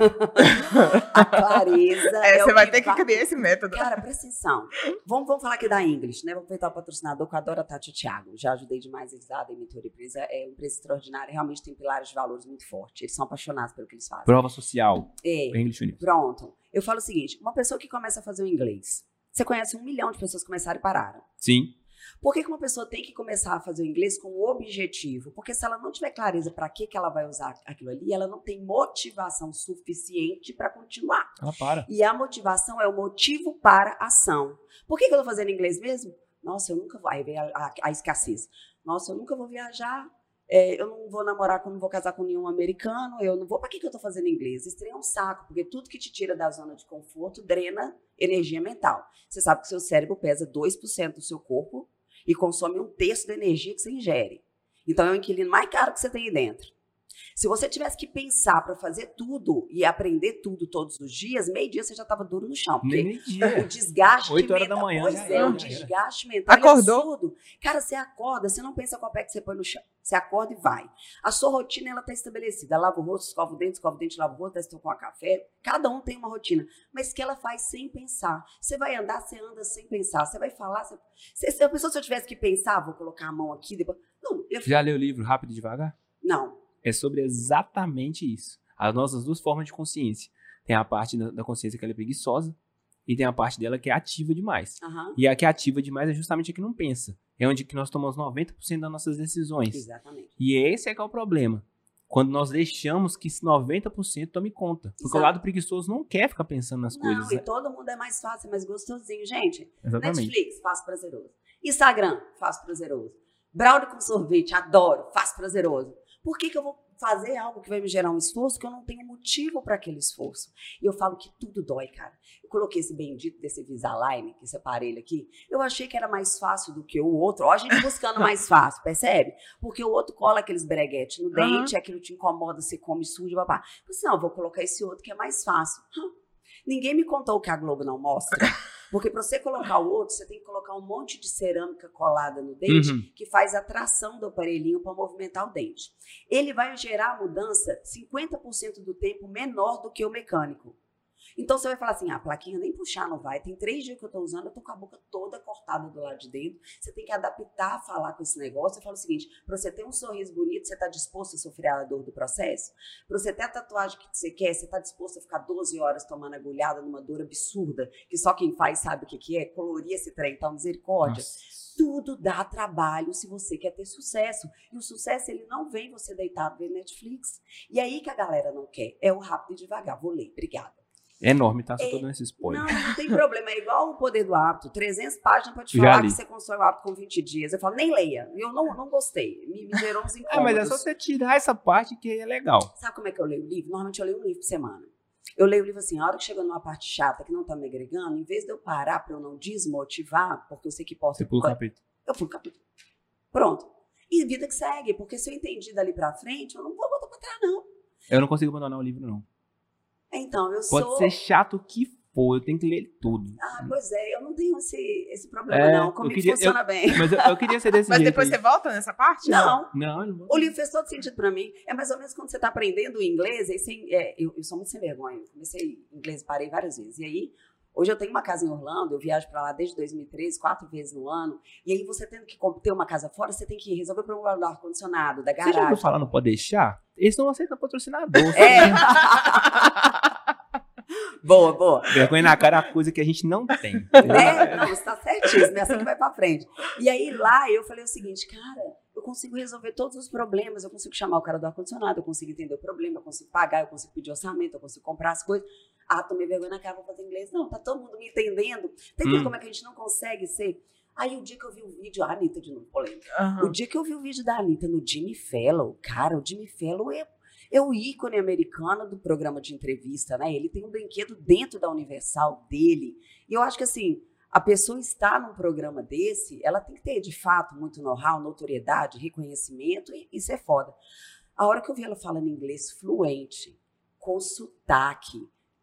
[SPEAKER 3] *laughs* a clareza.
[SPEAKER 2] É,
[SPEAKER 3] é
[SPEAKER 2] você
[SPEAKER 3] o
[SPEAKER 2] vai ter que criar esse método.
[SPEAKER 3] Cara, presta atenção. Vamos, vamos falar aqui da English, né? Vou aproveitar o patrocinador que eu adoro a Tati e o Thiago. Já ajudei demais eles lá da mentoria empresa. É uma empresa extraordinária, realmente tem pilares de valores muito fortes. Eles são apaixonados pelo que eles fazem.
[SPEAKER 1] Prova social.
[SPEAKER 3] É,
[SPEAKER 1] English
[SPEAKER 3] pronto. Eu falo o seguinte: uma pessoa que começa a fazer o inglês. Você conhece um milhão de pessoas que começaram e pararam.
[SPEAKER 1] Sim.
[SPEAKER 3] Por que, que uma pessoa tem que começar a fazer o inglês com o objetivo? Porque se ela não tiver clareza para que, que ela vai usar aquilo ali, ela não tem motivação suficiente para continuar.
[SPEAKER 1] Ela para.
[SPEAKER 3] E a motivação é o motivo para a ação. Por que, que eu estou fazendo inglês mesmo? Nossa, eu nunca vou. Aí vem a, a- a escassez. Nossa, eu nunca vou viajar. é, eu não vou namorar, eu não vou casar com nenhum americano. Eu não vou. Para que, que eu estou fazendo inglês? Isso é um saco, porque tudo que te tira da zona de conforto drena energia mental. Você sabe que o seu cérebro pesa 2% do seu corpo e consome um terço da energia que você ingere. Então é o inquilino mais caro que você tem aí dentro. Se você tivesse que pensar para fazer tudo e aprender tudo todos os dias, meio dia você já estava duro no chão. Porque o desgaste
[SPEAKER 1] Oito horas da
[SPEAKER 3] mental-
[SPEAKER 1] manhã
[SPEAKER 3] Pois é, o
[SPEAKER 1] era.
[SPEAKER 3] desgaste mental é
[SPEAKER 2] Acordou?
[SPEAKER 3] absurdo. Cara, você acorda, você não pensa qual pé que você põe no chão. Você acorda e vai. A sua rotina, ela tá estabelecida. Lava o rosto, escova o dente, escova o dente, lava o rosto, desce com a café. Cada um tem uma rotina. Mas que ela faz sem pensar. Você vai andar, você anda sem pensar. Você vai falar, você... Se, se a pessoa, se eu tivesse que pensar, vou colocar a mão aqui, depois... Não, eu...
[SPEAKER 1] Já leu o livro Rápido e Devagar?
[SPEAKER 3] Não.
[SPEAKER 1] É sobre exatamente isso. As nossas duas formas de consciência. Tem a parte da, consciência que ela é preguiçosa e tem a parte dela que é ativa demais.
[SPEAKER 3] Aham.
[SPEAKER 1] E a que é ativa demais é justamente a que não pensa. É onde que nós tomamos 90% das nossas decisões.
[SPEAKER 3] Exatamente.
[SPEAKER 1] E esse é que é o problema. Quando nós deixamos que esse 90% tome conta. Porque
[SPEAKER 3] Exato.
[SPEAKER 1] o lado preguiçoso não quer ficar pensando nas
[SPEAKER 3] Não,
[SPEAKER 1] coisas.
[SPEAKER 3] e
[SPEAKER 1] né?
[SPEAKER 3] todo mundo é mais fácil, é mais gostosinho. Gente,
[SPEAKER 1] Exatamente.
[SPEAKER 3] Netflix, faço prazeroso. Instagram, faço prazeroso. Brownie com sorvete, adoro, faço prazeroso. Por que, que eu vou fazer algo que vai me gerar um esforço que eu não tenho motivo para aquele esforço? E eu falo que tudo dói, cara. Eu coloquei esse bendito desse Invisalign, que esse aparelho aqui, eu achei que era mais fácil do que o outro. Ó, a gente buscando *laughs* mais fácil, percebe? Porque o outro cola aqueles breguetes no dente, aquilo te incomoda, você come sujo, babá. Eu falei assim, não, eu vou colocar esse outro que é mais fácil. Ninguém me contou o que a Globo não mostra. *laughs* Porque para você colocar o outro, você tem que colocar um monte de cerâmica colada no dente
[SPEAKER 1] Uhum.
[SPEAKER 3] que faz a tração do aparelhinho para movimentar o dente. Ele vai gerar mudança 50% do tempo menor do que o mecânico. Então você vai falar assim: ah, a plaquinha nem puxar não vai. Tem três dias que eu estou usando, eu tô com a boca toda cortada do lado de dentro. Você tem que adaptar a falar com esse negócio. Eu falo o seguinte: para você ter um sorriso bonito, você está disposto a sofrer a dor do processo? Para você ter a tatuagem que você quer, você está disposto a ficar 12 horas tomando agulhada numa dor absurda, que só quem faz sabe o que, que é? Colorir esse trem, então misericórdia.
[SPEAKER 1] Nossa.
[SPEAKER 3] Tudo dá trabalho se você quer ter sucesso. E o sucesso, ele não vem você deitado vendo Netflix. E aí que a galera não quer. É o rápido e devagar. Vou ler. Obrigada.
[SPEAKER 1] É enorme, tá? Só tô
[SPEAKER 3] É,
[SPEAKER 1] dando esse spoiler.
[SPEAKER 3] Não, não tem problema. É igual o poder do hábito. 300 páginas pra te
[SPEAKER 1] Já
[SPEAKER 3] falar
[SPEAKER 1] li.
[SPEAKER 3] que você constrói o hábito com 20 dias. Eu falo, nem leia. Eu não, não gostei. Me, me gerou uns incômodos. *laughs*
[SPEAKER 1] É, mas é só você tirar essa parte que é legal.
[SPEAKER 3] Sabe como é que eu leio o livro? Normalmente eu leio um livro por semana. Eu leio o livro assim, a hora que chega numa parte chata que não tá me agregando, em vez de eu parar pra eu não desmotivar, porque eu sei que posso...
[SPEAKER 1] Você pula o capítulo.
[SPEAKER 3] Eu pulo o capítulo. Pronto. E vida que segue, porque se eu entendi dali pra frente, eu não vou voltar pra trás, não.
[SPEAKER 1] Eu não consigo abandonar o livro, não.
[SPEAKER 3] Então, eu
[SPEAKER 1] Pode
[SPEAKER 3] sou...
[SPEAKER 1] ser chato o que for, eu tenho que ler tudo.
[SPEAKER 3] Ah, pois é, eu não tenho esse, esse problema,
[SPEAKER 1] É,
[SPEAKER 3] não.
[SPEAKER 1] eu
[SPEAKER 3] Comigo
[SPEAKER 1] queria-
[SPEAKER 3] funciona bem. *laughs*
[SPEAKER 1] Mas eu, eu queria ser desse
[SPEAKER 2] Mas
[SPEAKER 1] jeito.
[SPEAKER 2] depois
[SPEAKER 1] aí.
[SPEAKER 2] você volta nessa parte?
[SPEAKER 3] Não.
[SPEAKER 1] Não, eu não.
[SPEAKER 3] O livro fez todo sentido pra mim. É mais ou menos quando você tá aprendendo inglês. Aí você, é, eu, eu sou muito sem vergonha. Eu comecei inglês, parei várias vezes. E aí, hoje eu tenho uma casa em Orlando. Eu viajo pra lá desde 2013, quatro vezes no ano. E aí, você tendo que ter uma casa fora, você tem que resolver o problema do ar-condicionado, da
[SPEAKER 1] Você já ouviu
[SPEAKER 3] garagem.
[SPEAKER 1] falar, não pode deixar? Eles não aceitam patrocinador.
[SPEAKER 3] É. *laughs* boa, boa.
[SPEAKER 1] Vergonha na cara é uma coisa que a gente não tem.
[SPEAKER 3] né? Não, você tá certíssimo, é assim que vai pra frente. E aí lá eu falei o seguinte, cara, eu consigo resolver todos os problemas, eu consigo chamar o cara do ar-condicionado, eu consigo entender o problema, eu consigo pagar, eu consigo pedir orçamento, eu consigo comprar as coisas. Ah, tomei vergonha na cara, vou fazer inglês. Não, tá todo mundo me entendendo. Tem
[SPEAKER 1] Hum.
[SPEAKER 3] como é que a gente não consegue ser. Aí o dia que eu vi o vídeo, a Anitta de novo, polêmica. O
[SPEAKER 2] Aham.
[SPEAKER 3] dia que eu vi o vídeo da Anitta no Jimmy Fallon, cara, o Jimmy Fallon é, é o ícone americano do programa de entrevista, né? Ele tem um brinquedo dentro da Universal dele. E eu acho que, assim, a pessoa estar num programa desse, ela tem que ter, de fato, muito know-how, notoriedade, reconhecimento, e isso é foda. A hora que eu vi ela falando inglês fluente, com sotaque,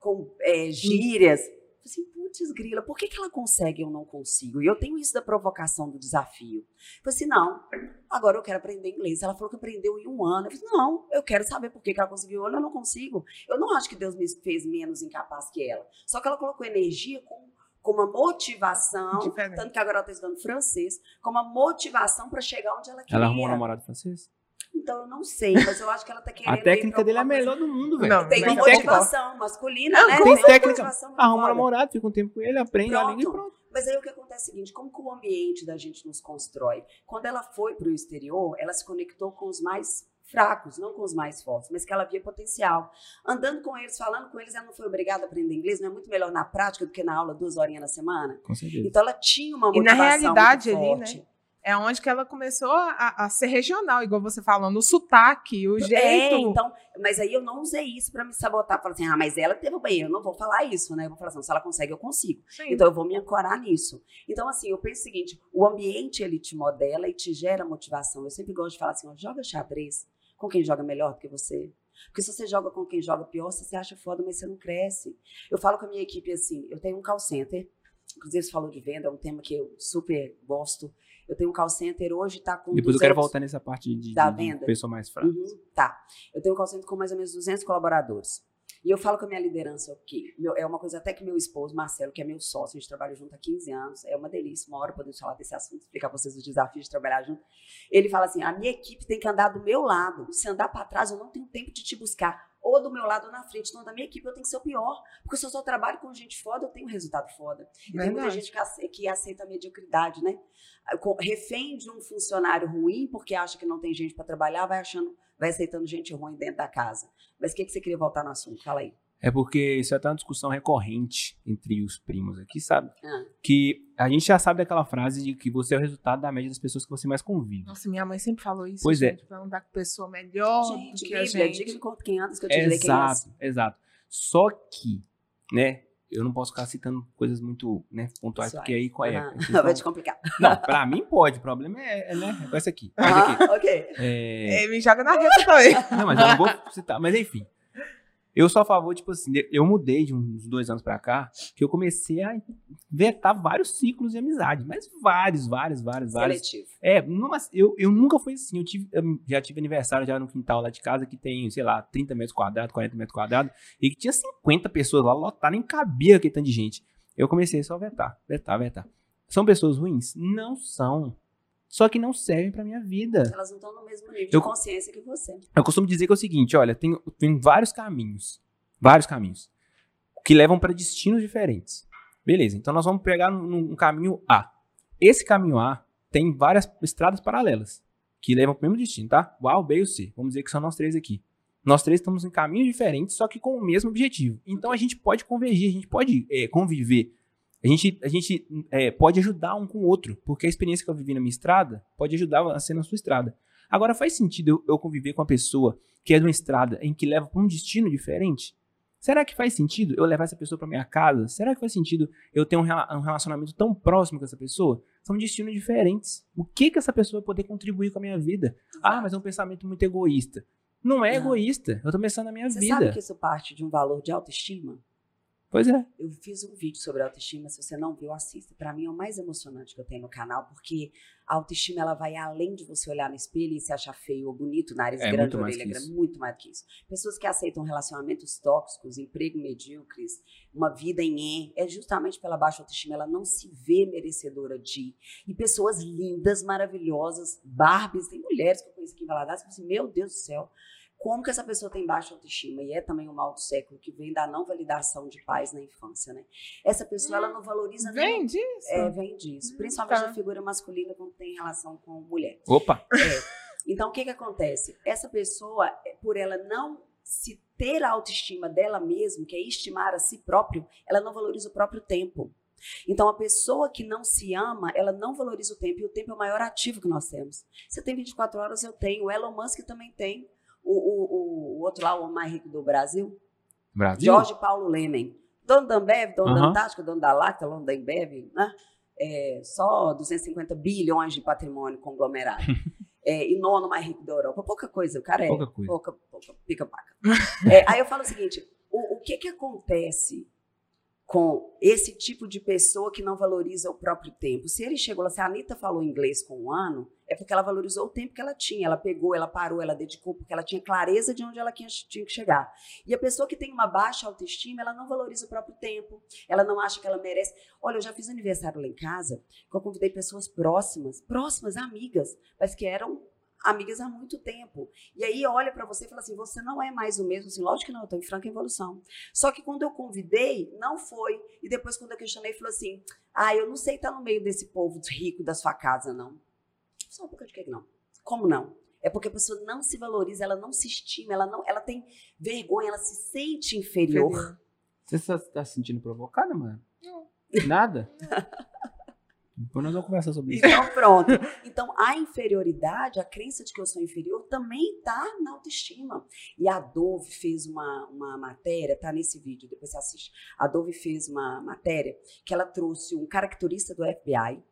[SPEAKER 3] com é, gírias, assim, putz, grila, por que, que ela consegue e eu não consigo? E eu tenho isso da provocação, do desafio. Eu falei assim, não, agora eu quero aprender inglês. Ela falou que aprendeu em um ano. Eu falei, não, eu quero saber por que, que ela conseguiu. Eu não consigo. Eu não acho que Deus me fez menos incapaz que ela. Só que ela colocou energia com, com uma motivação,
[SPEAKER 2] Diferente.
[SPEAKER 3] tanto que agora ela está estudando francês, com uma motivação para chegar onde ela queria.
[SPEAKER 1] Ela arrumou um namorado francês?
[SPEAKER 3] Então eu não sei, mas eu acho que ela tá querendo.
[SPEAKER 1] A técnica dele é a melhor do mundo, velho.
[SPEAKER 2] Não,
[SPEAKER 3] Tem uma
[SPEAKER 2] tem
[SPEAKER 3] motivação masculina,
[SPEAKER 2] Não,
[SPEAKER 3] né?
[SPEAKER 1] tem
[SPEAKER 3] uma
[SPEAKER 1] técnica.
[SPEAKER 3] motivação
[SPEAKER 1] Arruma um namorado, fica um tempo com ele, aprende a língua e
[SPEAKER 3] Pronto.
[SPEAKER 1] pronto.
[SPEAKER 3] Mas aí o que acontece é o seguinte: como que o ambiente da gente nos constrói? Quando ela foi para o exterior, ela se conectou com os mais fracos, não com os mais fortes, mas que ela via potencial. Andando com eles, falando com eles, ela não foi obrigada a aprender inglês, não é muito melhor na prática do que na aula duas horinhas na semana?
[SPEAKER 1] Com certeza.
[SPEAKER 3] Então ela tinha uma
[SPEAKER 2] E na
[SPEAKER 3] motivação
[SPEAKER 2] realidade
[SPEAKER 3] muito
[SPEAKER 2] ali,
[SPEAKER 3] forte.
[SPEAKER 2] né? É onde que ela começou a, a ser regional, igual você falando, o sotaque, o jeito.
[SPEAKER 3] É, então, mas aí eu não usei isso para me sabotar, falar assim, ah, mas ela teve o banheiro, eu não vou falar isso, né? Eu vou falar assim, se ela consegue, eu consigo.
[SPEAKER 2] Sim.
[SPEAKER 3] Então eu vou me ancorar nisso. Então, assim, eu penso o seguinte: o ambiente ele te modela e te gera motivação. Eu sempre gosto de falar assim: ó, joga xadrez com quem joga melhor do que você. Porque se você joga com quem joga pior, você se acha foda, mas você não cresce. Eu falo com a minha equipe assim: eu tenho um call center, inclusive você falou de venda, é um tema que eu super gosto. Eu tenho um call center hoje, tá com.
[SPEAKER 1] Depois eu quero
[SPEAKER 3] 200
[SPEAKER 1] voltar nessa parte de,
[SPEAKER 3] Da
[SPEAKER 1] de, de
[SPEAKER 3] venda.
[SPEAKER 1] pessoa mais fraca.
[SPEAKER 3] Uhum, tá. Eu tenho um call center com mais ou menos 200 colaboradores. E eu falo com a minha liderança o quê? Meu- é uma coisa até que meu esposo, Marcelo, que é meu sócio, a gente trabalha junto há 15 anos, é uma delícia, uma hora podemos falar desse assunto, explicar para vocês os desafios de trabalhar junto. Ele fala assim, a minha equipe tem que andar do meu lado, se andar para trás eu não tenho tempo de te buscar, ou do meu lado ou na frente, então da minha equipe eu tenho que ser o pior, porque se eu só trabalho com gente foda, eu tenho um resultado foda. E tem muita gente que ace- que aceita a mediocridade, né? Refém de um funcionário ruim, porque acha que não tem gente para trabalhar, vai achando, vai aceitando gente ruim dentro da casa. Mas o que, que você queria voltar no assunto? Fala aí.
[SPEAKER 1] É porque isso é até uma discussão recorrente entre os primos aqui, sabe?
[SPEAKER 3] Ah.
[SPEAKER 1] Que a gente já sabe daquela frase de que você é o resultado da média das pessoas que você mais convive.
[SPEAKER 2] Nossa, minha mãe sempre falou isso.
[SPEAKER 1] Pois é.
[SPEAKER 2] gente, Pra andar com pessoa melhor
[SPEAKER 3] gente,
[SPEAKER 2] do que a gente.
[SPEAKER 3] diga de quanto quem andas que eu te direi quem és.
[SPEAKER 1] Exato, exato. Só que, né? Eu não posso ficar citando coisas muito né, pontuais, porque aí qual é? Vocês *laughs*
[SPEAKER 3] Vai te complicar.
[SPEAKER 1] Não, pra mim pode. O problema é, é, né, é com essa aqui. Mas aqui.
[SPEAKER 3] Ah, ok.
[SPEAKER 1] É,
[SPEAKER 2] É, me joga na reta também.
[SPEAKER 1] Não, mas eu não vou citar. Mas enfim. Eu sou a favor, tipo assim, eu mudei de uns dois anos pra cá, que eu comecei a vetar vários ciclos de amizade. Mas vários, vários, vários, vários.
[SPEAKER 3] Seletivo.
[SPEAKER 1] É, numa, eu, eu nunca fui assim. Eu, tive, eu já tive aniversário já no quintal lá de casa que tem, sei lá, 30 metros quadrados, 40 metros quadrados, e que tinha 50 pessoas lá, lotado, nem cabia aquele tanto de gente. Eu comecei só a vetar, vetar, vetar. São pessoas ruins? Não são. Só que não servem pra minha vida.
[SPEAKER 3] Elas não estão no mesmo nível
[SPEAKER 1] Eu-
[SPEAKER 3] de consciência que você.
[SPEAKER 1] Eu costumo dizer que é o seguinte, olha, tem, tem vários caminhos, vários caminhos, que levam para destinos diferentes. Beleza, então nós vamos pegar um, um caminho A. Esse caminho A tem várias estradas paralelas, que levam para o mesmo destino, tá? O A, o B e o C. Vamos dizer que são nós três aqui. Nós três estamos em caminhos diferentes, só que com o mesmo objetivo. Então a gente pode convergir, a gente pode é, conviver. A gente, a gente é, pode ajudar um com o outro, porque a experiência que eu vivi na minha estrada pode ajudar a ser na sua estrada. Agora, faz sentido eu, eu conviver com uma pessoa que é de uma estrada em que leva para um destino diferente? Será que faz sentido eu levar essa pessoa para minha casa? Será que faz sentido eu ter um, um relacionamento tão próximo com essa pessoa? São destinos diferentes. O que que essa pessoa vai poder contribuir com a minha vida? Ah, mas é um pensamento muito egoísta. Não é Não. egoísta. Eu tô pensando na minha
[SPEAKER 3] Você
[SPEAKER 1] vida.
[SPEAKER 3] Você sabe que isso parte de um valor de autoestima?
[SPEAKER 1] Pois é.
[SPEAKER 3] Eu fiz um vídeo sobre autoestima, se você não viu, assista. Para mim é o mais emocionante que eu tenho no canal, porque a autoestima ela vai além de você olhar no espelho e se achar feio ou bonito, nariz é grande, orelha grande, muito mais do que isso. Pessoas que aceitam relacionamentos tóxicos, emprego medíocres, uma vida em E, é justamente pela baixa autoestima, ela não se vê merecedora de. E pessoas lindas, maravilhosas, Barbies, tem mulheres que eu conheço aqui em Valadares que assim, meu Deus do céu, como que essa pessoa tem baixa autoestima e é também um mal do século que vem da não validação de pais na infância, né? Essa pessoa ela não valoriza
[SPEAKER 2] vem
[SPEAKER 3] nem,
[SPEAKER 2] disso,
[SPEAKER 3] é vem disso, hum, principalmente tá. a figura masculina quando tem relação com mulher.
[SPEAKER 1] Opa.
[SPEAKER 3] É. Então o que que acontece? Essa pessoa, é, por ela não se ter a autoestima dela mesma, que é estimar a si próprio, ela não valoriza o próprio tempo. Então, a pessoa que não se ama, ela não valoriza o tempo, e o tempo é o maior ativo que nós temos. Você tem 24 horas, eu tenho, o Elon Musk também tem o, o, o outro lá, o mais rico do Brasil.
[SPEAKER 1] Brasil?
[SPEAKER 3] Jorge Paulo Lemen. Dono da Ambev, dono uhum. da Antártica, dono da Lacta, dono da Embev, né? É, só 250 bilhões de patrimônio conglomerado. *laughs* é, e nono mais rico da Europa. Pouca coisa, o cara é.
[SPEAKER 1] Pouca coisa.
[SPEAKER 3] Pouca, pouca pica-paca. *laughs* é, aí eu falo o seguinte: o, o que que acontece com esse tipo de pessoa que não valoriza o próprio tempo. Se ele chegou lá, se a Anitta falou inglês com um ano, é porque ela valorizou o tempo que ela tinha. Ela pegou, ela parou, ela dedicou, porque ela tinha clareza de onde ela tinha, que chegar. E a pessoa que tem uma baixa autoestima, ela não valoriza o próprio tempo, ela não acha que ela merece. Olha, eu já fiz aniversário lá em casa, que eu convidei pessoas próximas, próximas, amigas, mas que eram amigas há muito tempo. E aí olha para você e fala assim: você não é mais o mesmo. Assim, lógico que não, eu estou em franca evolução. Só que quando eu convidei, não foi. E depois, quando eu questionei, falou assim: ah, eu não sei estar no meio desse povo rico da sua casa, não. Só um pouco de que não. Como não? É porque a pessoa não se valoriza, ela não se estima, ela não, ela tem vergonha, ela se sente inferior.
[SPEAKER 1] Você está se sentindo provocada, mano? Não. Nada? Depois nós vamos conversar sobre isso.
[SPEAKER 3] Então, pronto. Então, a inferioridade, a crença de que eu sou inferior, também está na autoestima. E a Dove fez uma, uma matéria, tá nesse vídeo, depois você assiste. A Dove fez uma matéria que ela trouxe um caracterista do FBI,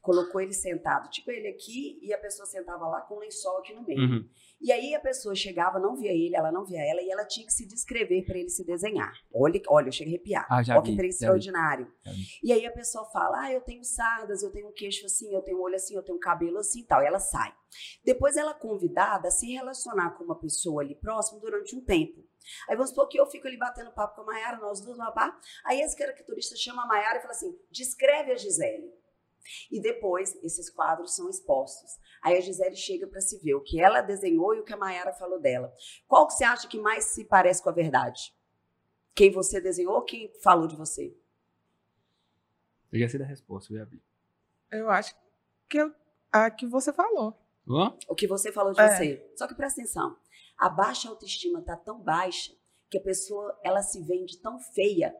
[SPEAKER 3] colocou ele sentado, tipo ele aqui, e a pessoa sentava lá com um lençol aqui no meio. Uhum. E aí a pessoa chegava, não via ele, ela não via ela, e ela tinha que se descrever para ele se desenhar. Olha, olha, eu cheguei a arrepiar.
[SPEAKER 1] Ah, já
[SPEAKER 3] olha
[SPEAKER 1] vi,
[SPEAKER 3] que trem extraordinário. E aí a pessoa fala: Ah, eu tenho sardas, eu tenho um queixo assim, eu tenho um olho assim, eu tenho um cabelo assim e tal. E ela sai. Depois ela é convidada a se relacionar com uma pessoa ali próximo durante um tempo. Aí vamos supor que eu fico ali batendo papo com a Mayara, nós duas, papá. Aí esse caracterista chama a Mayara e fala assim: descreve a Gisele. E depois esses quadros são expostos. Aí a Gisele chega para se ver o que ela desenhou e o que a Mayara falou dela. Qual que você acha que mais se parece com a verdade? Quem você desenhou ou quem falou de você?
[SPEAKER 1] Eu já sei da resposta, vi.
[SPEAKER 2] Eu acho que eu, a que você falou.
[SPEAKER 1] Hã?
[SPEAKER 3] O que você falou de é. você. Só que presta atenção. A baixa autoestima tá tão baixa que a pessoa ela se vende tão feia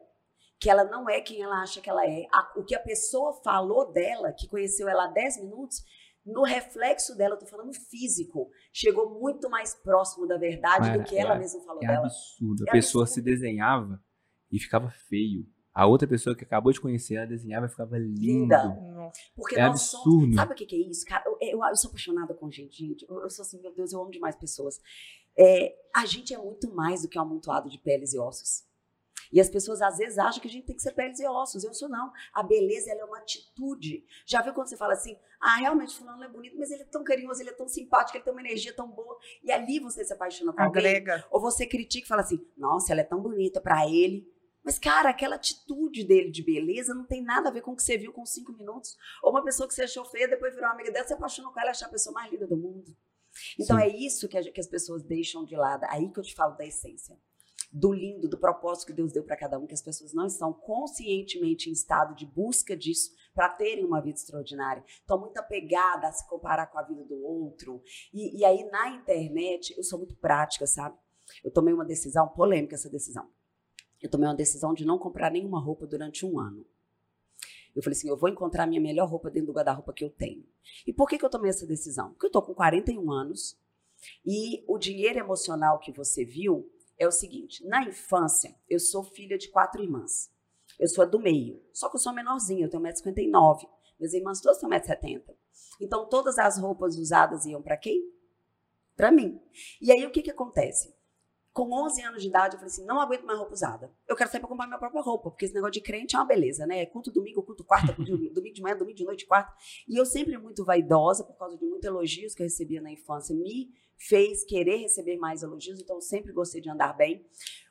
[SPEAKER 3] que ela não é quem ela acha que ela é. A, o que a pessoa falou dela, que conheceu ela há 10 minutos, no reflexo dela, eu tô falando físico, chegou muito mais próximo da verdade do que ela é, mesma falou
[SPEAKER 1] é
[SPEAKER 3] dela.
[SPEAKER 1] Absurdo. É a pessoa absurdo. se desenhava e ficava feio. A outra pessoa que acabou de conhecer, ela desenhava e ficava linda.
[SPEAKER 3] Linda. Porque
[SPEAKER 1] é
[SPEAKER 3] nós
[SPEAKER 1] absurdo. Somos,
[SPEAKER 3] sabe o que, que é isso? Cara, eu, eu, eu, sou apaixonada com gente, gente. Eu, eu, sou assim, meu Deus, eu amo demais pessoas. É, a gente é muito mais do que um amontoado de peles e ossos. E as pessoas às vezes acham que a gente tem que ser peles e ossos. Eu sou não. A beleza ela é uma atitude. Já viu quando você fala assim: ah, realmente fulano é bonito, mas ele é tão carinhoso, ele é tão simpático, ele tem uma energia tão boa. E ali você se apaixona por
[SPEAKER 2] Agrega.
[SPEAKER 3] alguém. Ou você critica e fala assim: nossa, ela é tão bonita para ele. Mas, cara, aquela atitude dele de beleza não tem nada a ver com o que você viu com cinco minutos. Ou uma pessoa que você achou feia, depois virou uma amiga dela, você apaixonou com ela e achou a pessoa mais linda do mundo. Então Sim. é isso que, a, que as pessoas deixam de lado. Aí que eu te falo da essência do lindo, do propósito que Deus deu para cada um, que as pessoas não estão conscientemente em estado de busca disso para terem uma vida extraordinária. Estão muito apegadas a se comparar com a vida do outro. E, e aí, na internet, eu sou muito prática, sabe? Eu tomei uma decisão, polêmica essa decisão. Eu tomei uma decisão de não comprar nenhuma roupa durante um ano. Eu falei assim, eu vou encontrar a minha melhor roupa dentro do guarda-roupa que eu tenho. E por que, que eu tomei essa decisão? Porque eu tô com 41 anos e o dinheiro emocional que você viu é o seguinte, na infância, eu sou filha de quatro irmãs. Eu sou a do meio, só que eu sou menorzinha, eu tenho 1,59m. Minhas irmãs todas têm 1,70m. Então, todas as roupas usadas iam para quem? Para mim. E aí, o que que acontece? Com 11 anos de idade, eu falei assim: não aguento mais roupa usada. Eu quero sair para comprar minha própria roupa, porque esse negócio de crente é uma beleza, né? Culto domingo, culto quarta, culto *laughs* domingo de manhã, domingo de noite, quarta. E eu sempre muito vaidosa, por causa de muitos elogios que eu recebia na infância, me fez querer receber mais elogios, então eu sempre gostei de andar bem.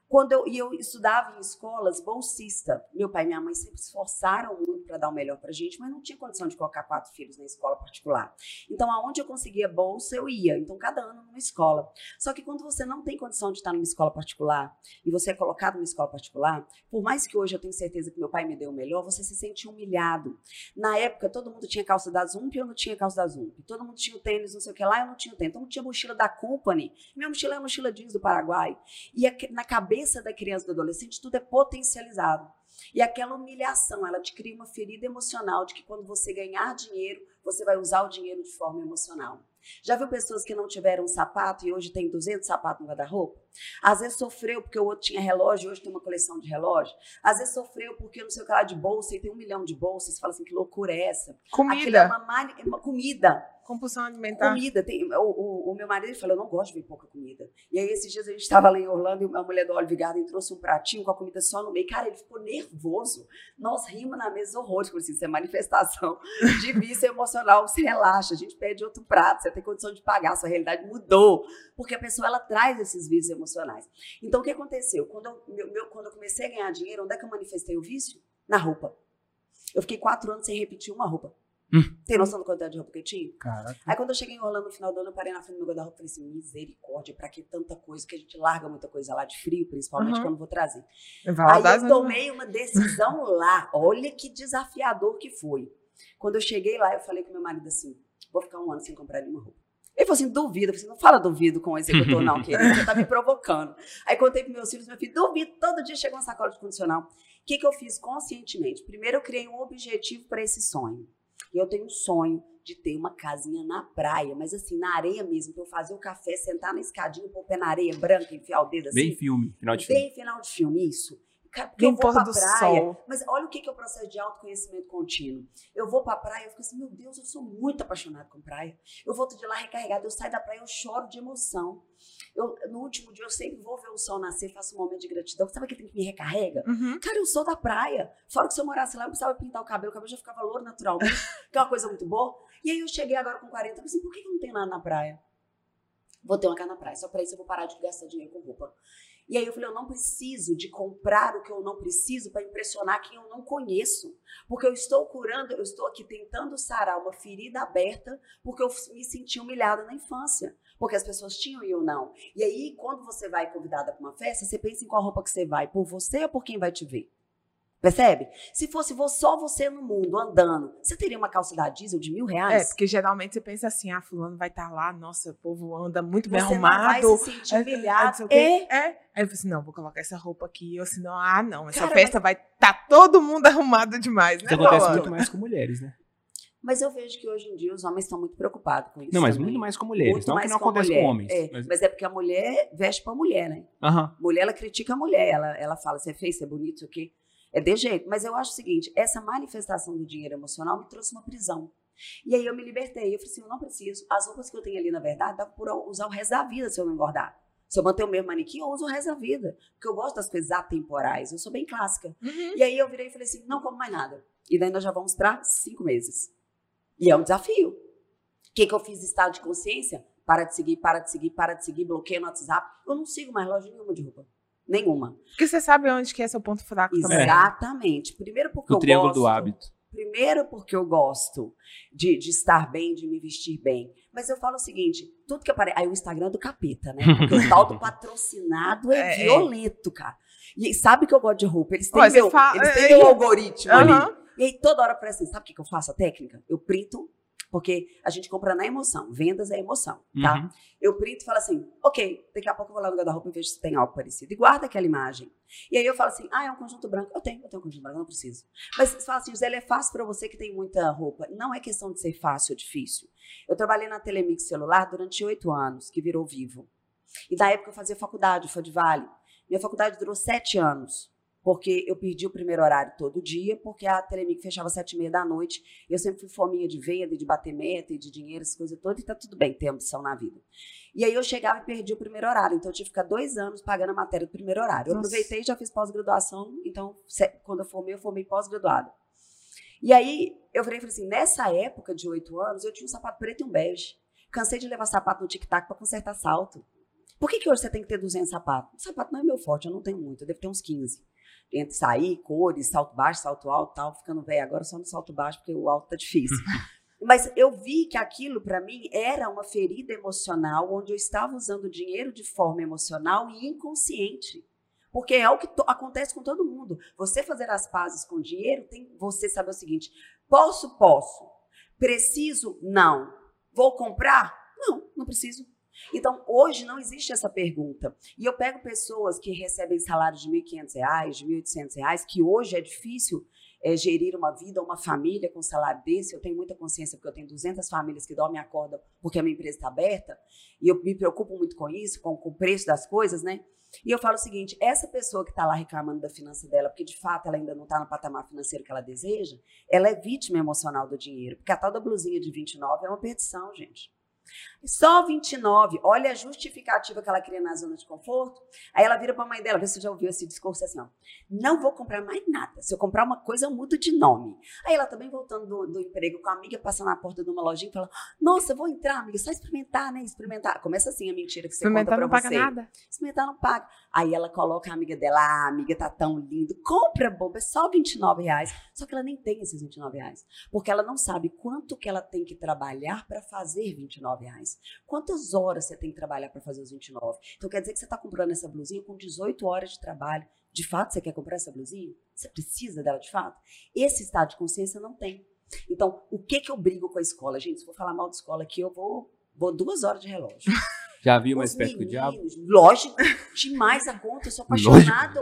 [SPEAKER 3] Quando eu, eu estudava em escolas bolsista, meu pai e minha mãe sempre se esforçaram muito para dar o melhor para gente, mas não tinha condição de colocar quatro filhos na escola particular. Então, aonde eu conseguia bolsa, eu ia. Então, cada ano numa escola. Só que quando você não tem condição de estar numa escola particular e você é colocado numa escola particular, por mais que hoje eu tenho certeza que meu pai me deu o melhor, você se sente humilhado. Na época, todo mundo tinha calça da Zump e eu não tinha calça da Zump. Todo mundo tinha o tênis, não sei o que lá, eu não tinha o tênis. Todo mundo tinha mochila da Company. Minha mochila é a mochila jeans do Paraguai. E na cabeça cabeça da criança e do adolescente, tudo é potencializado. E aquela humilhação, ela te cria uma ferida emocional de que quando você ganhar dinheiro, você vai usar o dinheiro de forma emocional. Já viu pessoas que não tiveram um sapato e hoje tem 200 sapatos no guarda-roupa? Às vezes sofreu porque o outro tinha relógio e hoje tem uma coleção de relógios. Às vezes sofreu porque não sei o que lá de bolsa e tem um milhão de bolsas. Você fala assim, que loucura é essa?
[SPEAKER 2] Comida.
[SPEAKER 3] É uma, é uma comida.
[SPEAKER 2] Compulsão alimentar.
[SPEAKER 3] Comida. Tem, o, o, o, meu marido falou, eu não gosto de ver pouca comida. E aí, esses dias, a gente estava lá em Orlando e a mulher do Olive Garden trouxe um pratinho com a comida só no meio. Cara, ele ficou nervoso. Nós rimos na mesa horrores. Por assim, isso é manifestação *laughs* de vício emocional. Você relaxa, a gente pede outro prato, você tem condição de pagar, sua realidade mudou. Porque a pessoa, ela traz esses vícios emocionais. Então, o que aconteceu? Quando eu, meu, meu, quando eu comecei a ganhar dinheiro, onde é que eu manifestei o vício? Na roupa. Eu fiquei quatro anos sem repetir uma roupa. Hum. Tem noção do quantidade de roupa que eu tinha?
[SPEAKER 1] Caraca.
[SPEAKER 3] Aí quando eu cheguei em Orlando no final do ano, eu parei na frente do meu guarda-roupa e falei assim, misericórdia, pra que tanta coisa? Que a gente larga muita coisa lá de frio, principalmente uhum. quando vou trazer. Aí eu tomei uma decisão lá. Olha que desafiador que foi. Quando eu cheguei lá, eu falei com meu marido assim, vou ficar um ano sem comprar nenhuma roupa. Ele falou assim, duvido. Eu falei assim, não fala duvido com o executor não, *laughs* querido. Você tá me provocando. Aí contei para meus filhos, meu filho, duvido. Todo dia chega uma sacola de condicional. O que, que eu fiz conscientemente? Primeiro, eu criei um objetivo para esse sonho. E eu tenho um sonho de ter uma casinha na praia, mas assim, na areia mesmo, pra eu fazer o café, sentar na escadinha, pôr o pé na areia branca, enfiar o dedo assim.
[SPEAKER 1] Bem filme, final de filme.
[SPEAKER 3] Bem final de filme, isso. Porque eu vou pra praia. Sol. Mas olha o que é o processo de autoconhecimento contínuo. Eu vou pra praia, eu fico assim, meu Deus, eu sou muito apaixonada com praia. Eu volto de lá recarregada, eu saio da praia, eu choro de emoção. Eu, no último dia, eu sempre vou ver o sol nascer, faço um momento de gratidão. Sabe aquele que me recarrega? Uhum. Cara, eu sou da praia. Fora que se eu morasse lá, eu precisava pintar o cabelo, o cabelo já ficava louro naturalmente, *laughs* que é uma coisa muito boa. E aí eu cheguei agora com 40, eu assim, por que eu não tenho nada na praia? Vou ter uma casa na praia. Só para isso eu vou parar de gastar dinheiro com roupa. E aí eu falei, eu não preciso de comprar o que eu não preciso para impressionar quem eu não conheço. Porque eu estou curando, eu estou aqui tentando sarar uma ferida aberta porque eu me senti humilhada na infância. Porque as pessoas tinham e eu não. E aí, quando você vai convidada para uma festa, você pensa em qual roupa que você vai, por você ou por quem vai te ver? Percebe? Se fosse só você no mundo andando, você teria uma calça da diesel de mil reais?
[SPEAKER 2] É, porque geralmente você pensa assim: ah, fulano vai estar tá lá, nossa, o povo anda muito bem
[SPEAKER 3] você
[SPEAKER 2] arrumado.
[SPEAKER 3] Não vai se sentir humilhado.
[SPEAKER 2] É, é, é. Aí eu falei assim: não, vou colocar essa roupa aqui. Ou senão, ah, não, essa Cara, festa vai estar tá todo mundo arrumado demais. Né,
[SPEAKER 1] Isso acontece muito mais com mulheres, né?
[SPEAKER 3] Mas eu vejo que hoje em dia os homens estão muito preocupados com isso.
[SPEAKER 1] Não, mas também. muito mais com mulheres. Muito não que não acontece mulher. com homens.
[SPEAKER 3] É, mas... mas... é porque a mulher veste pra mulher, né?
[SPEAKER 1] Uhum.
[SPEAKER 3] Mulher, ela critica a mulher. Ela, ela fala, você é feio, você é bonito, isso aqui. É de jeito. Mas eu acho o seguinte: essa manifestação do dinheiro emocional me trouxe uma prisão. E aí eu me libertei. Eu falei assim: eu não preciso. As roupas que eu tenho ali, na verdade, dá por usar o resto da vida se eu não engordar. Se eu manter o mesmo manequim, eu uso o resto da vida. Porque eu gosto das coisas atemporais. Eu sou bem clássica. Uhum. E aí eu virei e falei assim: não como mais nada. E daí nós já vamos para cinco meses. E é um desafio. O que, que eu fiz de estado de consciência? Para de seguir, para de seguir, para de seguir, bloqueio no WhatsApp. Eu não sigo mais loja nenhuma de roupa. Nenhuma.
[SPEAKER 2] Porque você sabe onde que é seu ponto fraco
[SPEAKER 3] também. Exatamente. Primeiro porque
[SPEAKER 1] o
[SPEAKER 3] eu
[SPEAKER 1] triângulo
[SPEAKER 3] gosto,
[SPEAKER 1] do hábito.
[SPEAKER 3] Primeiro porque eu gosto de, de estar bem, de me vestir bem. Mas eu falo o seguinte, tudo que aparece... Aí o Instagram é do capeta, né? Porque o tal do *laughs* patrocinado é, é, é. violento, cara. E sabe que eu gosto de roupa? Eles têm, meu, fala, eles têm é, meu algoritmo ali. E aí toda hora aparece assim, sabe o que, que eu faço? A técnica? Eu printo Porque a gente compra na emoção. Vendas é emoção, tá?
[SPEAKER 1] Uhum.
[SPEAKER 3] Eu printo e falo assim, ok, daqui a pouco eu vou lá no guarda-roupa e vejo se tem algo parecido. E guarda aquela imagem. E aí eu falo assim, ah, é um conjunto branco. Eu tenho, eu tenho um conjunto branco, eu não preciso. Mas você fala assim, Gisele, é fácil para você que tem muita roupa. Não é questão de ser fácil ou difícil. Eu trabalhei na Telemix celular durante oito anos, que virou vivo. E da época eu fazia faculdade, foi de Vale. Minha faculdade durou sete anos porque eu perdi o primeiro horário todo dia, porque a Telemic fechava às sete e meia da noite. Eu sempre fui fominha de venda, de bater meta e de dinheiro, essas coisas todas, e tá tudo bem ter ambição na vida. E aí eu chegava e perdi o primeiro horário, então eu tive que ficar dois anos pagando a matéria do primeiro horário. Eu Nossa. aproveitei e já fiz pós-graduação, então quando eu formei, eu formei pós-graduada. E aí eu virei e falei assim, nessa época de oito anos, eu tinha um sapato preto e um bege. Cansei de levar sapato no tic-tac para consertar salto. Por que, que hoje você tem que ter 200 sapatos? O sapato não é meu forte, eu não tenho muito, eu devo ter uns 15 entre sair, cores, salto baixo, salto alto, tal, ficando velho agora só no salto baixo porque o alto tá difícil. *laughs* Mas eu vi que aquilo para mim era uma ferida emocional onde eu estava usando dinheiro de forma emocional e inconsciente. Porque é o que acontece com todo mundo. Você fazer as pazes com dinheiro tem você saber o seguinte: posso, posso. Preciso? Não. Vou comprar? Não, não preciso. Então, hoje não existe essa pergunta. E eu pego pessoas que recebem salários de R$ 1.500, de R$ 1.800, que hoje é difícil é, gerir uma vida, uma família com salário desse. Eu tenho muita consciência, porque eu tenho 200 famílias que dormem e acordam porque a minha empresa está aberta. E eu me preocupo muito com isso, com, com o preço das coisas, né? E eu falo o seguinte: essa pessoa que está lá reclamando da finança dela, porque de fato ela ainda não está no patamar financeiro que ela deseja, ela é vítima emocional do dinheiro. Porque a tal da blusinha de 29 é uma perdição, gente. Só 29, olha a justificativa que ela cria na zona de conforto. Aí ela vira para a mãe dela, vê se você já ouviu esse discurso assim, ó. Não vou comprar mais nada. Se eu comprar uma coisa, eu mudo de nome. Aí ela também voltando do, do emprego com a amiga, passando na porta de uma lojinha e falando: Nossa, vou entrar, amiga, só experimentar, né? Experimentar. Começa assim a mentira que você conta pra
[SPEAKER 2] não
[SPEAKER 3] você.
[SPEAKER 2] Paga nada.
[SPEAKER 3] Experimentar não paga. Aí ela coloca a amiga dela, ah, amiga tá tão lindo. Compra, boba, é só 29 reais. Só que ela nem tem esses 29 reais. Porque ela não sabe quanto que ela tem que trabalhar para fazer 29 reais. Quantas horas você tem que trabalhar para fazer os 29? Então quer dizer que você está comprando essa blusinha com 18 horas de trabalho. De fato, você quer comprar essa blusinha? Você precisa dela de fato? Esse estado de consciência não tem. Então, o que que eu brigo com a escola? Gente, se for falar mal de escola aqui, eu vou, vou duas horas de relógio. *laughs*
[SPEAKER 1] Já viu uma espécie do diabo?
[SPEAKER 3] Lógico, demais a conta, eu sou *laughs* apaixonado.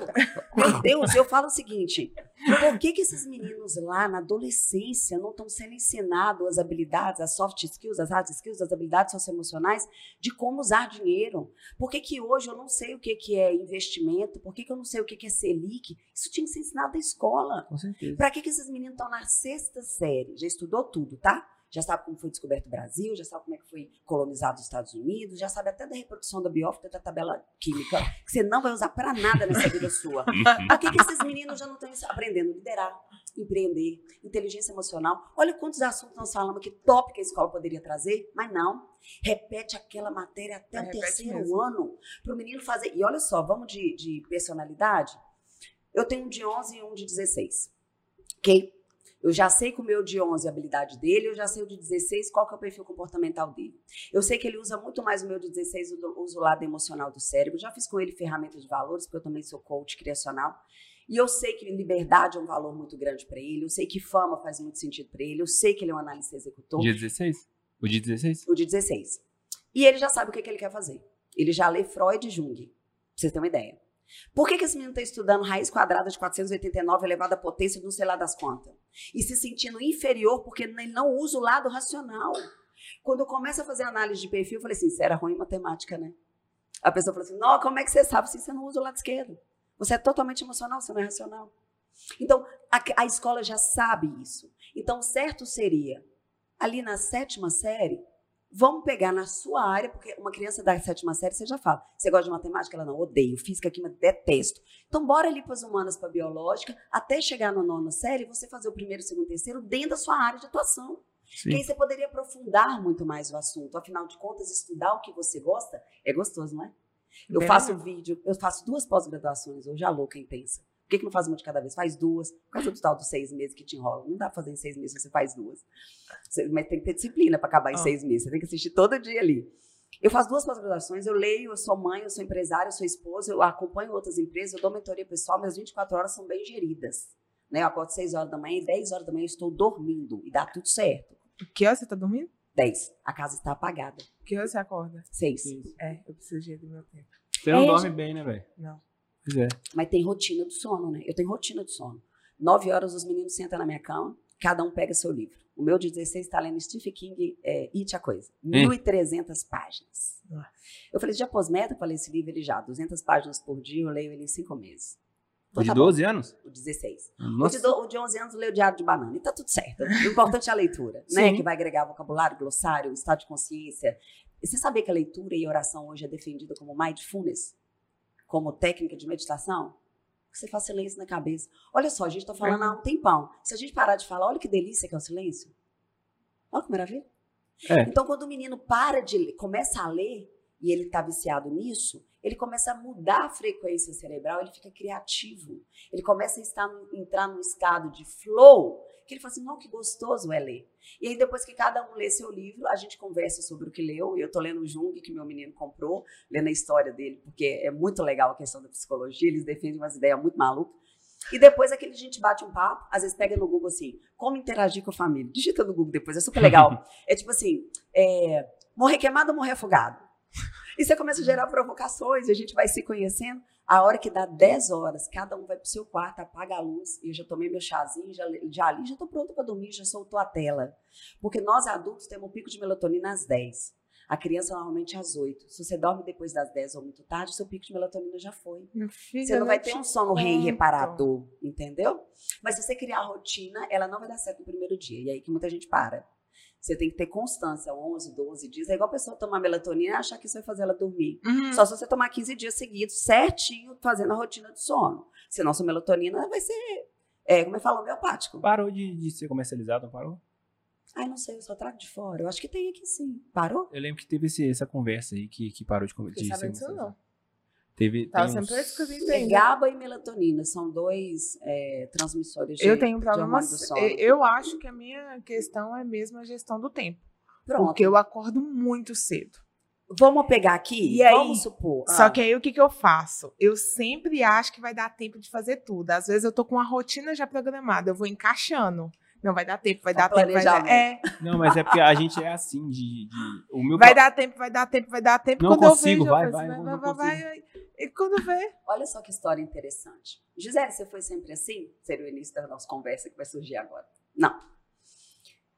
[SPEAKER 3] Meu Deus, eu falo o seguinte: por que, que esses meninos lá na adolescência não estão sendo ensinados as habilidades, as soft skills, as hard skills, as habilidades socioemocionais de como usar dinheiro? Por que, que hoje eu não sei o que, que é investimento? Por que, que eu não sei o que, que é Selic? Isso tinha que ser ensinado na escola.
[SPEAKER 1] Com certeza.
[SPEAKER 3] Para que, que esses meninos estão na sexta série? Já estudou tudo, tá? Já sabe como foi descoberto o Brasil, já sabe como é que foi colonizado os Estados Unidos, já sabe até da reprodução da biófita, da tabela química, que você não vai usar para nada nessa vida sua. *laughs* Por que, que esses meninos já não estão aprendendo a liderar, empreender, inteligência emocional? Olha quantos assuntos nós falamos que top que a escola poderia trazer, mas não. Repete aquela matéria até o terceiro mesmo. ano, para o menino fazer. E olha só, vamos de, de personalidade? Eu tenho um de 11 e um de 16. Ok? Eu já sei com o meu de 11 a habilidade dele, eu já sei o de 16 qual que é o perfil comportamental dele. Eu sei que ele usa muito mais o meu de 16, usa o lado emocional do cérebro. Já fiz com ele ferramentas de valores, porque eu também sou coach criacional. E eu sei que liberdade é um valor muito grande para ele, eu sei que fama faz muito sentido para ele, eu sei que ele é um analista executor.
[SPEAKER 1] De 16? O de 16?
[SPEAKER 3] O de 16. E ele já sabe o que, que ele quer fazer. Ele já lê Freud e Jung, pra vocês terem uma ideia. Por que, que esse menino está estudando raiz quadrada de 489 elevada à potência de não sei lá das contas? E se sentindo inferior porque ele não usa o lado racional. Quando eu começo a fazer análise de perfil, eu falei assim, você era ruim em matemática, né? A pessoa falou assim, não, como é que você sabe se você não usa o lado esquerdo? Você é totalmente emocional, você não é racional. Então, a, a escola já sabe isso. Então, certo seria, ali na sétima série, Vamos pegar na sua área, porque uma criança da sétima série, você já fala. Você gosta de matemática? Ela não, odeio. Física, química, detesto. Então, bora ali para as humanas, para a biológica, até chegar na nona série, você fazer o primeiro, segundo, terceiro dentro da sua área de atuação. Sim. Que aí você poderia aprofundar muito mais o assunto. Afinal de contas, estudar o que você gosta é gostoso, não é? Eu Bem faço vídeo, eu faço duas pós-graduações hoje, a louca intensa. Por que, que não faz uma de cada vez? Faz duas. Por causa do tal dos seis meses que te enrola. Não dá pra fazer em seis meses, você faz duas. Você, mas tem que ter disciplina para acabar em oh. seis meses. Você tem que assistir todo dia ali. Eu faço duas pós-graduações, eu leio, eu sou mãe, eu sou empresária, eu sou esposa, eu acompanho outras empresas, eu dou mentoria pessoal, minhas 24 horas são bem geridas. Né? Eu acordo 6 horas da manhã e 10 horas da manhã eu estou dormindo e dá tudo certo.
[SPEAKER 2] Que hora você tá dormindo?
[SPEAKER 3] 10. A casa está apagada.
[SPEAKER 2] Que hora você acorda?
[SPEAKER 3] 6.
[SPEAKER 2] É, eu preciso do meu tempo.
[SPEAKER 1] Você não
[SPEAKER 3] É,
[SPEAKER 1] dorme bem, né, velho?
[SPEAKER 2] Não.
[SPEAKER 1] Pois é.
[SPEAKER 3] Mas tem rotina do sono, né? Eu tenho rotina do sono. 9 horas os meninos sentam na minha cama, cada um pega seu livro. O meu de 16 está lendo Stephen King, é, It a Coisa. 1.300 páginas.
[SPEAKER 2] Nossa.
[SPEAKER 3] Eu falei, já pôs meta para ler esse livro? Ele já, 200 páginas por dia, eu leio ele em 5 meses. Então
[SPEAKER 1] De
[SPEAKER 3] tá bom.
[SPEAKER 1] 12 anos?
[SPEAKER 3] O 16. O de, do- o de 11 anos lê o Diário de Banana. E tá tudo certo. O importante é a leitura, né?
[SPEAKER 2] Sim.
[SPEAKER 3] Que vai agregar vocabulário, glossário, estado de consciência. E você sabia que a leitura e a oração hoje é defendida como mindfulness? Como técnica de meditação? Você faz silêncio na cabeça. Olha só, a gente tá falando há um tempão. Se a gente parar de falar, olha que delícia que é o silêncio. Olha que maravilha.
[SPEAKER 1] É.
[SPEAKER 3] Então, quando o menino para de ler, começa a ler, e ele está viciado nisso, ele começa a mudar a frequência cerebral, ele fica criativo. Ele começa a estar, entrar num estado de flow, que ele fala assim, não, que gostoso é ler. E aí, depois que cada um lê seu livro, a gente conversa sobre o que leu. Eu tô lendo o Jung, que meu menino comprou, lendo a história dele, porque é muito legal a questão da psicologia, eles defendem umas ideias muito malucas. E depois aquele a gente bate um papo, às vezes pega no Google assim, como interagir com a família. Digita no Google depois, é super legal. *laughs* é tipo assim, é, morrer queimado ou morrer afogado? *laughs* E você começa a gerar provocações, a gente vai se conhecendo. A hora que dá 10 horas, cada um vai pro seu quarto, apaga a luz, e eu já tomei meu chazinho, já, já ali, já tô pronta para dormir, já soltou a tela. Porque nós adultos temos um pico de melatonina às 10. A criança normalmente às 8. Se você dorme depois das 10 ou muito tarde, seu pico de melatonina já foi.
[SPEAKER 2] Filho,
[SPEAKER 3] Você não vai ter
[SPEAKER 2] te
[SPEAKER 3] um sono rei
[SPEAKER 2] conto.
[SPEAKER 3] reparador, entendeu? Mas se você criar a rotina, ela não vai dar certo no primeiro dia. E aí que muita gente para. Você tem que ter constância, 11, 12 dias. É igual a pessoa tomar melatonina e achar que isso vai fazer ela dormir.
[SPEAKER 2] Uhum.
[SPEAKER 3] Só se você tomar 15 dias seguidos, certinho, fazendo a rotina de sono. Senão sua melatonina vai ser, é, como eu falo, homeopático.
[SPEAKER 1] Parou de, de ser comercializado, não parou?
[SPEAKER 3] Ai, não sei, eu só trago de fora. Eu acho que tem aqui sim. Parou?
[SPEAKER 1] Eu lembro que teve esse- essa conversa aí que, que parou de, com- de ser comercializado.
[SPEAKER 2] não.
[SPEAKER 1] Teve,
[SPEAKER 2] Tava
[SPEAKER 1] tem uns-
[SPEAKER 3] É. GABA e melatonina são dois é, transmissores de
[SPEAKER 2] Eu tenho um
[SPEAKER 3] de
[SPEAKER 2] problema.
[SPEAKER 3] hormônio do sono.
[SPEAKER 2] Eu acho que a minha questão é mesmo a gestão do tempo.
[SPEAKER 3] Pronto.
[SPEAKER 2] Porque eu acordo muito cedo.
[SPEAKER 3] Vamos pegar aqui?
[SPEAKER 2] E aí?
[SPEAKER 3] Vamos supor.
[SPEAKER 2] Só
[SPEAKER 3] ah,
[SPEAKER 2] que aí o que, que eu faço? Eu sempre acho que vai dar tempo de fazer tudo. Às vezes eu tô com uma rotina já programada, eu vou encaixando. Não vai dar tempo, vai dar tempo, vai dar. É,
[SPEAKER 1] Não, mas é porque a gente é assim, de. de- o meu
[SPEAKER 2] vai dar tempo, vai dar tempo, vai dar tempo.
[SPEAKER 1] Não
[SPEAKER 2] quando
[SPEAKER 1] consigo,
[SPEAKER 2] eu vejo,
[SPEAKER 1] vai,
[SPEAKER 2] eu
[SPEAKER 1] vai, não
[SPEAKER 2] vai, vai, vai. E quando vê,
[SPEAKER 3] Olha só que história interessante. Gisele, você foi sempre assim? Seria o início da nossa conversa que vai surgir agora. Não.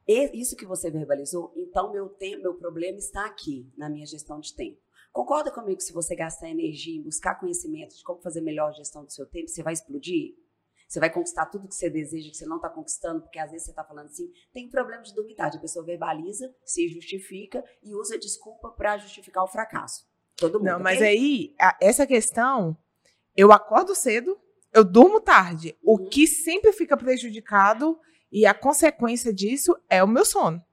[SPEAKER 3] E- isso que você verbalizou, então meu tempo, meu problema está aqui, na minha gestão de tempo. Concorda comigo que se você gastar energia em buscar conhecimento de como fazer melhor a gestão do seu tempo, você vai explodir? Você vai conquistar tudo que você deseja, que você não está conquistando, porque às vezes você está falando assim, tem problema de dormir tarde. A pessoa verbaliza, se justifica e usa desculpa para justificar o fracasso. Todo mundo.
[SPEAKER 2] Não, mas aí, a- essa questão, eu acordo cedo, eu durmo tarde. O
[SPEAKER 3] Uhum.
[SPEAKER 2] que sempre fica prejudicado e a consequência disso é o meu sono.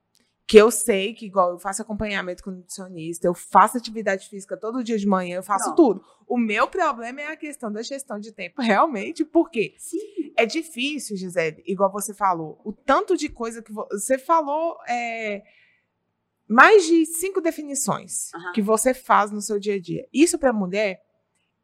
[SPEAKER 2] Que eu sei que, igual eu faço acompanhamento com nutricionista, eu faço atividade física todo dia de manhã, eu faço
[SPEAKER 3] Pronto.
[SPEAKER 2] tudo. O meu problema é a questão da gestão de tempo, *laughs* realmente, porque
[SPEAKER 3] Sim.
[SPEAKER 2] É difícil, Gisele, igual você falou. O tanto de coisa que vo- você falou é mais de cinco definições que você faz no seu dia a dia. Isso para mulher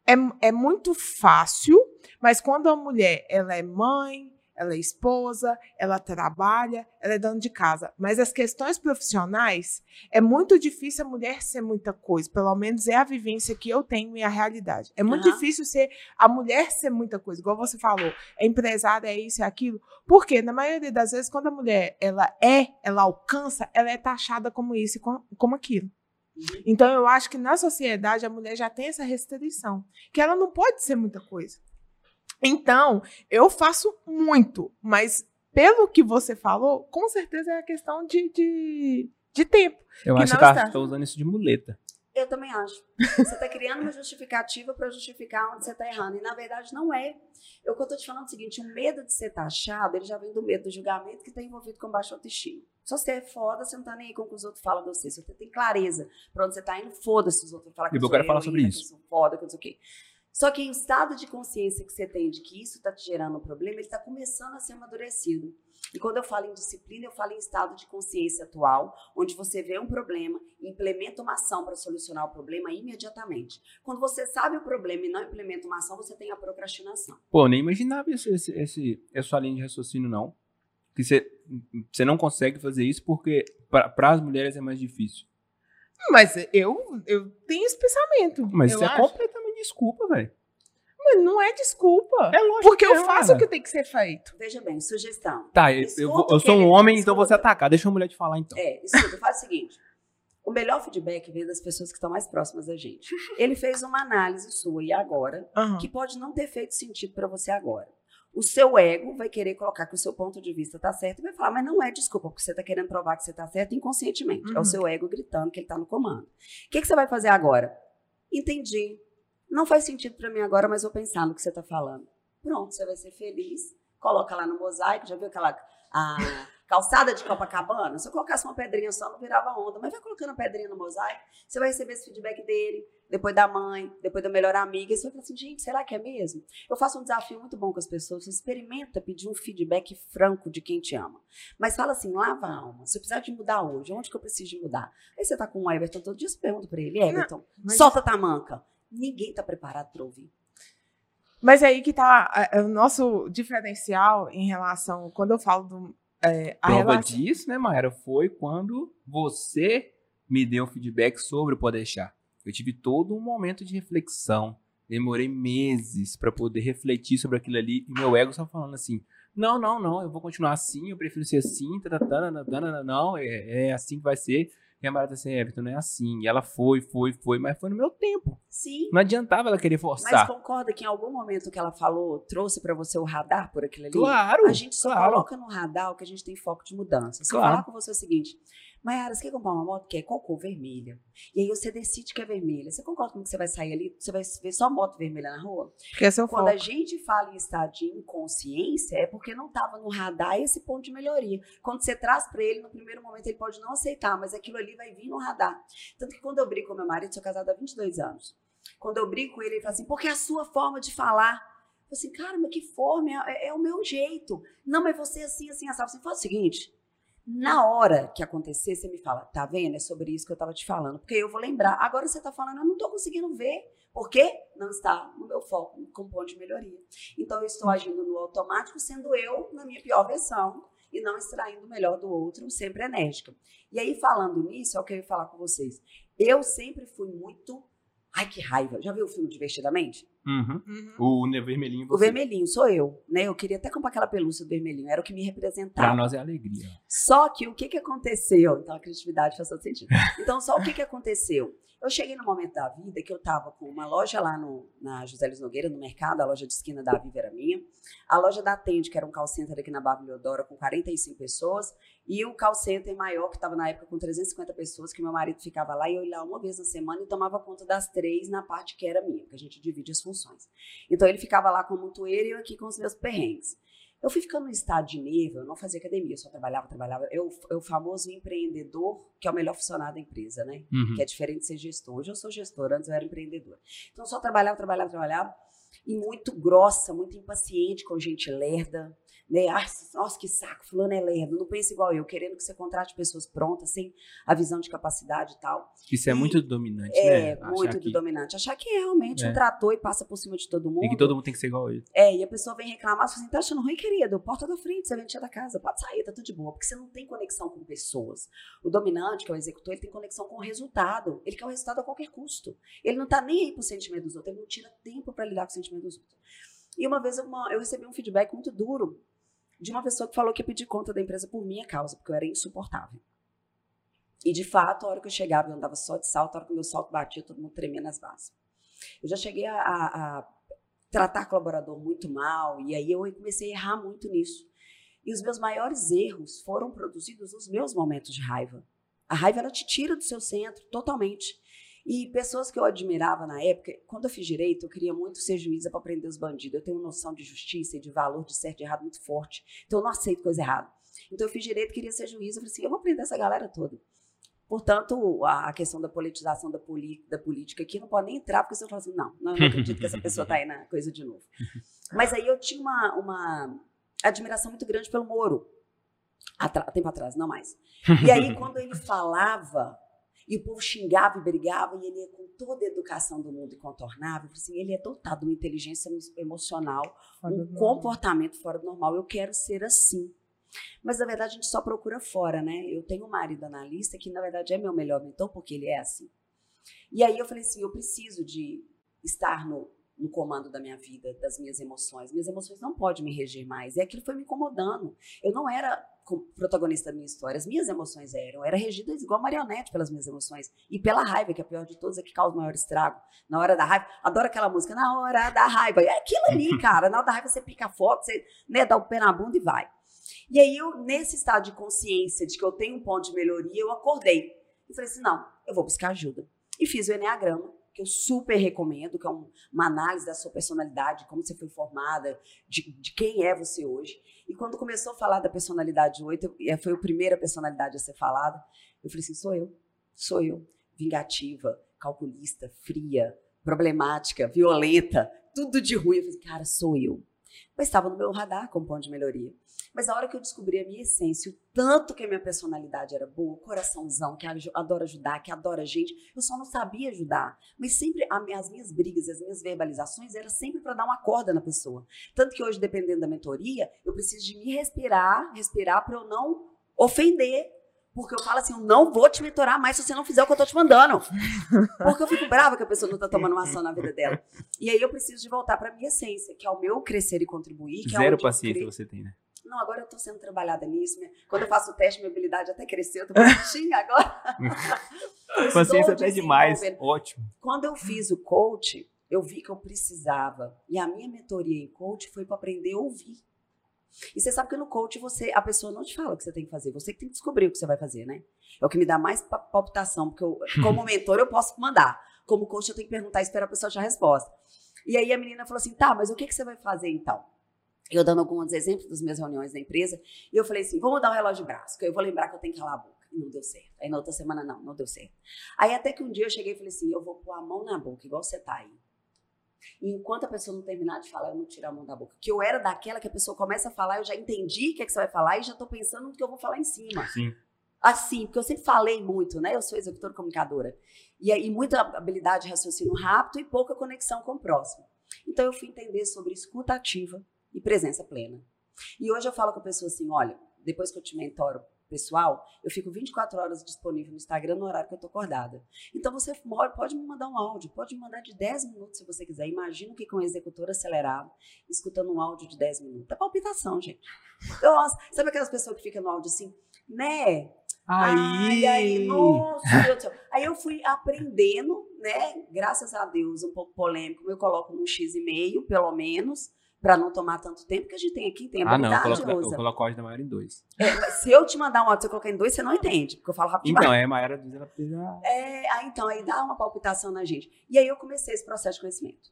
[SPEAKER 2] é, é muito fácil, mas quando a mulher ela é mãe, ela é esposa, ela trabalha, ela é dona de casa. Mas as questões profissionais é muito difícil a mulher ser muita coisa. Pelo menos é a vivência que eu tenho e a realidade. É muito
[SPEAKER 3] Aham.
[SPEAKER 2] difícil ser a mulher ser muita coisa, igual você falou. É empresária, é isso, é aquilo. Porque na maioria das vezes, quando a mulher ela é, ela alcança, ela é taxada como isso e com- como aquilo.
[SPEAKER 3] Uhum.
[SPEAKER 2] Então eu acho que na sociedade a mulher já tem essa restrição, que ela não pode ser muita coisa. Então, eu faço muito, mas pelo que você falou, com certeza é a questão de, de, de tempo.
[SPEAKER 1] Eu
[SPEAKER 2] que
[SPEAKER 1] acho que você tá,
[SPEAKER 2] está.
[SPEAKER 1] tá usando isso de muleta.
[SPEAKER 3] Eu também acho. Você está criando uma justificativa para justificar onde você está errando. E na verdade não é. Eu que eu tô te falando é o seguinte: o medo de ser taxado, ele já vem do medo do julgamento que está envolvido com baixa autoestima. Se você é foda, você não tá nem aí com o que os outros falam de você. Se você tem clareza para onde você tá indo, foda-se os outros falar que
[SPEAKER 1] E eu
[SPEAKER 3] sou foda, que eu não sei o quê. Só que o estado de consciência que você tem de que isso está te gerando um problema, ele está começando a ser amadurecido. E quando eu falo em disciplina, eu falo em estado de consciência atual, onde você vê um problema e implementa uma ação para solucionar o problema imediatamente. Quando você sabe o problema e não implementa uma ação, você tem a procrastinação.
[SPEAKER 1] Pô, nem imaginava esse, esse, esse, essa linha de raciocínio, não. Que você, você não consegue fazer isso porque para as mulheres é mais difícil.
[SPEAKER 2] Mas eu, eu tenho esse pensamento.
[SPEAKER 1] Mas
[SPEAKER 2] eu
[SPEAKER 1] isso é
[SPEAKER 2] acho.
[SPEAKER 1] completamente desculpa, velho.
[SPEAKER 2] Mas não é desculpa.
[SPEAKER 1] É lógico
[SPEAKER 2] porque
[SPEAKER 1] que
[SPEAKER 2] eu
[SPEAKER 1] é,
[SPEAKER 2] faço o
[SPEAKER 1] cara.
[SPEAKER 2] que tem que ser feito.
[SPEAKER 3] Veja bem, sugestão.
[SPEAKER 1] Tá, eu, eu,
[SPEAKER 3] o
[SPEAKER 1] eu
[SPEAKER 3] que
[SPEAKER 1] sou um homem, então vou atacar. Deixa a mulher te falar, então.
[SPEAKER 3] É, escuta, faz o seguinte. O melhor feedback vem das pessoas que estão mais próximas da gente. Ele fez uma análise sua e agora,
[SPEAKER 2] Aham.
[SPEAKER 3] que pode não ter feito sentido para você agora. O seu ego vai querer colocar que o seu ponto de vista tá certo e vai falar, mas não é desculpa, porque você tá querendo provar que você tá certo inconscientemente. É
[SPEAKER 2] Uhum.
[SPEAKER 3] o seu ego gritando que ele tá no comando. O que, que você vai fazer agora? Entendi. Não faz sentido para mim agora, mas vou pensar no que você tá falando. Pronto, você vai ser feliz. Coloca lá no mosaico, já viu aquela a calçada de Copacabana? Se eu colocasse uma pedrinha só, não virava onda. Mas vai colocando a pedrinha no mosaico, você vai receber esse feedback dele, depois da mãe, depois da melhor amiga. E você vai falar assim, gente, será que é mesmo? Eu faço um desafio muito bom com as pessoas. Você experimenta pedir um feedback franco de quem te ama. Mas fala assim, lava a alma. Se eu precisar de mudar hoje, onde que eu preciso de mudar? Aí você tá com o Everton todo dia, você pergunta pra ele, Everton,
[SPEAKER 2] mas-
[SPEAKER 3] solta a tamanca. Ninguém tá preparado pra ouvir.
[SPEAKER 2] Mas é aí que tá é, o nosso diferencial em relação. Quando eu falo do. É, a
[SPEAKER 1] Prova
[SPEAKER 2] relação,
[SPEAKER 1] disso, né, Mayara, foi quando você me deu feedback sobre o Pode Deixar. Eu tive todo um momento de reflexão. Demorei meses para poder refletir sobre aquilo ali. E meu ego só falando assim: não, não, não, eu vou continuar assim, eu prefiro ser assim, tatatana, não, é, é assim que vai ser. E a Mayara tá assim, Everton, não é assim. E ela foi, foi, foi, mas foi no meu tempo.
[SPEAKER 3] Sim.
[SPEAKER 1] Não adiantava ela querer
[SPEAKER 3] Mas
[SPEAKER 1] forçar.
[SPEAKER 3] concorda que em algum momento que ela falou, trouxe pra você o radar por aquilo ali?
[SPEAKER 1] Claro!
[SPEAKER 3] A gente só
[SPEAKER 1] claro.
[SPEAKER 3] coloca no radar o que a gente tem foco de mudança. Se eu
[SPEAKER 1] Claro.
[SPEAKER 3] falar com você o seguinte, Mayara, você quer comprar uma moto que é cor? Vermelha. E aí você decide que é vermelha. Você concorda comigo que você vai sair ali, você vai ver só moto vermelha na rua?
[SPEAKER 2] porque é seu
[SPEAKER 3] Quando
[SPEAKER 2] foco.
[SPEAKER 3] a gente fala em estado de inconsciência, é porque não estava no radar esse ponto de melhoria. Quando você traz para ele, no primeiro momento ele pode não aceitar, mas aquilo ali vai vir no radar. Tanto que quando eu brigo com meu marido, sou casada há 22 anos. Quando eu brigo com ele, ele fala assim, porque é a sua forma de falar. Eu assim, cara, mas que forma? É, é o meu jeito. Não, mas você é assim, assim, assim. Você fala o seguinte, na hora que acontecer, você me fala, tá vendo? É sobre isso que eu tava te falando. Porque eu vou lembrar. Agora você tá falando, eu não tô conseguindo ver. Por quê? Não está no meu foco, com ponto de melhoria. Então eu estou agindo no automático, sendo eu na minha pior versão e não extraindo o melhor do outro, sempre enérgica. E aí, falando nisso, é o que eu ia falar com vocês. Eu sempre fui muito. Ai, que raiva. Já viu o filme Divertidamente?
[SPEAKER 1] Uhum.
[SPEAKER 2] Uhum.
[SPEAKER 1] O vermelhinho
[SPEAKER 3] O
[SPEAKER 1] você.
[SPEAKER 3] vermelhinho sou eu, né? Eu queria até comprar aquela pelúcia do vermelhinho, era o que me representava.
[SPEAKER 1] Pra nós é alegria.
[SPEAKER 3] Só que o que, que aconteceu? Então a criatividade faz todo sentido. Então, só o que, que aconteceu? Eu cheguei no momento da vida que eu estava com uma loja lá no, na José Luiz Nogueira, no mercado, a loja de esquina da Viva era minha. A loja da Tende, que era um call center aqui na Barra Leodora, com 45 pessoas. E o call center maior, que estava na época com 350 pessoas, que meu marido ficava lá e eu ia lá uma vez na semana e tomava conta das três na parte que era minha, porque a gente divide as funções. Então ele ficava lá com o montoeiro e eu aqui com os meus perrengues. Eu fui ficando no estado de nível, eu não fazia academia, eu só trabalhava, trabalhava. Eu, eu o famoso empreendedor, que é o melhor funcionário da empresa, né?
[SPEAKER 1] Uhum.
[SPEAKER 3] Que é diferente de ser gestor. Hoje eu sou gestora, antes eu era empreendedora. Então eu só trabalhava, trabalhava, trabalhava. E muito grossa, muito impaciente com gente lerda. Né? Ah, nossa, que saco, fulano é lerdo. Não pensa igual eu, querendo que você contrate pessoas prontas, sem a visão de capacidade e tal.
[SPEAKER 1] Isso é
[SPEAKER 3] E-
[SPEAKER 1] muito dominante,
[SPEAKER 3] É,
[SPEAKER 1] né?
[SPEAKER 3] muito
[SPEAKER 1] Achar
[SPEAKER 3] do
[SPEAKER 1] que,
[SPEAKER 3] dominante. Achar que é realmente
[SPEAKER 1] É.
[SPEAKER 3] um trator e passa por cima de todo mundo.
[SPEAKER 1] e que todo mundo tem que ser igual ele.
[SPEAKER 3] É, e a pessoa vem reclamar, você fala assim, tá achando ruim, querido? Porta da frente, você vem da casa, pode sair, tá tudo de boa. Porque você não tem conexão com pessoas. O dominante, que é o executor, ele tem conexão com o resultado. Ele quer o resultado a qualquer custo. Ele não tá nem aí pro sentimento dos outros, ele não tira tempo para lidar com o sentimento dos outros. E uma vez uma- eu recebi um feedback muito duro de uma pessoa que falou que ia pedir conta da empresa por minha causa, porque eu era insuportável. E de fato, a hora que eu chegava, eu andava só de salto, a hora que o meu salto batia, todo mundo tremia nas bases. Eu já cheguei a, a- a tratar colaborador muito mal, e aí eu comecei a errar muito nisso. E os meus maiores erros foram produzidos nos meus momentos de raiva. A raiva, ela te tira do seu centro totalmente. E pessoas que eu admirava na época, quando eu fiz direito, eu queria muito ser juíza para prender os bandidos. Eu tenho uma noção de justiça e de valor de certo e errado muito forte. Então eu não aceito coisa errada. Então eu fiz direito, queria ser juíza. Eu falei assim: eu vou prender essa galera toda. Portanto, a a questão da politização da, poli- da política aqui não pode nem entrar, porque você fala assim: não, não, eu não acredito que essa *laughs* pessoa está aí na coisa de novo. *laughs* Mas aí eu tinha uma, uma admiração muito grande pelo Moro. Atra- tempo atrás, não mais. E aí, quando ele falava, e o povo xingava e brigava, e ele com toda a educação do mundo e contornava, eu falei assim, ele é dotado de uma inteligência emocional,
[SPEAKER 2] Fora
[SPEAKER 3] um comportamento fora do normal. Eu quero ser assim. Mas na verdade a gente só procura fora, né? Eu tenho um marido analista que na verdade é meu melhor mentor porque ele é assim. E aí eu falei assim, eu preciso de estar no, no comando da minha vida, das minhas emoções. Minhas emoções não podem me reger mais. E aquilo foi me incomodando. Eu não era protagonista da minha história, as minhas emoções eram. Eu era regida igual marionete pelas minhas emoções. E pela raiva, que é a pior de todas, é que causa o maior estrago. Na hora da raiva, adoro aquela música, na hora da raiva. É aquilo ali, *laughs* cara. Na hora da raiva você pica foto, você né, dá o pé na bunda e vai. E aí, eu, nesse estado de consciência de que eu tenho um ponto de melhoria, eu acordei. E falei assim: não, eu vou buscar ajuda. E fiz o Enneagrama que eu super recomendo, que é um, uma análise da sua personalidade, como você foi formada, de, de, quem é você hoje. E quando começou a falar da personalidade 8, eu, foi a primeira personalidade a ser falada, eu falei assim: sou eu, sou eu. Vingativa, calculista, fria, problemática, violenta, tudo de ruim. Eu falei, cara, sou eu. Mas estava no meu radar como ponto de melhoria. Mas a hora que eu descobri a minha essência, o tanto que a minha personalidade era boa, coraçãozão, que adora ajudar, que adora gente, eu só não sabia ajudar. Mas sempre as minhas brigas, as minhas verbalizações era sempre para dar uma corda na pessoa. Tanto que hoje, dependendo da mentoria, eu preciso de me respirar, respirar para eu não ofender porque eu falo assim, eu não vou te mentorar mais se você não fizer o que eu tô te mandando. *laughs* Porque eu fico brava que a pessoa não tá tomando uma ação na vida dela. E aí eu preciso de voltar pra minha essência, que é o meu crescer e contribuir.
[SPEAKER 1] Zero é paciência você tem, né?
[SPEAKER 3] Não, agora eu tô sendo trabalhada nisso. Quando eu faço o teste, minha habilidade até cresceu, eu tô bonitinha agora. *laughs*
[SPEAKER 1] paciência até demais, ótimo.
[SPEAKER 3] Quando eu fiz o coach, eu vi que eu precisava. E a minha mentoria em coach foi para aprender a ouvir. E você sabe que no coach você, a pessoa não te fala o que você tem que fazer, você que tem que descobrir o que você vai fazer, né? É o que me dá mais palpitação, porque eu, *laughs* como mentor eu posso mandar, como coach eu tenho que perguntar e esperar a pessoa achar a resposta. E aí a menina falou assim: "Tá, mas o que que você vai fazer então?" Eu dando alguns exemplos das minhas reuniões da empresa, e eu falei assim: "Vou mudar o relógio de braço, que eu vou lembrar que eu tenho que calar a boca." E não deu certo. Aí na outra semana não, não deu certo. Aí até que um dia eu cheguei e falei assim: "Eu vou pôr a mão na boca, igual você tá aí." E enquanto a pessoa não terminar de falar, eu não tiro a mão da boca. Que eu era daquela que a pessoa começa a falar, eu já entendi o que, é que você vai falar e já estou pensando no que eu vou falar em cima.
[SPEAKER 1] Sim.
[SPEAKER 3] Assim, porque eu sempre falei muito, né? Eu sou executora comunicadora. E aí, muita habilidade de raciocínio rápido e pouca conexão com o próximo. Então, eu fui entender sobre escuta ativa e presença plena. E hoje eu falo com a pessoa assim: olha, depois que eu te mentoro pessoal, eu fico 24 horas disponível no Instagram no horário que eu tô acordada. Então você pode me mandar um áudio, pode me mandar de 10 minutos se você quiser. Imagina que com um executor acelerado, escutando um áudio de 10 minutos. É palpitação, gente. Nossa, sabe aquelas pessoas que ficam no áudio assim, né?
[SPEAKER 1] Aí,
[SPEAKER 3] Ai, aí, nossa, Deus do céu. Aí eu fui aprendendo, né? Graças a Deus, um pouco polêmico, eu coloco no X e meio, pelo menos para não tomar tanto tempo, que a gente tem aqui, tem
[SPEAKER 1] a Ah, não, eu coloco, eu coloco o áudio da Mayara em dois.
[SPEAKER 3] É, se eu te mandar um áudio, você colocar em dois, você não entende, porque eu falo rápido
[SPEAKER 1] Então, é, a Mayara diz, ela precisa...
[SPEAKER 3] É, aí, então, aí dá uma palpitação na gente. E aí eu comecei esse processo de conhecimento.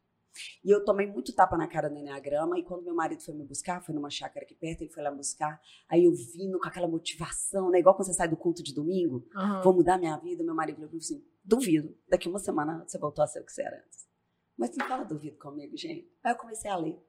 [SPEAKER 3] E eu tomei muito tapa na cara do Enneagrama, e quando meu marido foi me buscar, foi numa chácara aqui perto, ele foi lá me buscar, aí eu vindo com aquela motivação, né, igual quando você sai do culto de domingo, uhum. vou mudar minha vida, meu marido falou assim, duvido, daqui uma semana você voltou a ser o que você era antes. Mas não fala duvido comigo, gente. Aí eu comecei a ler.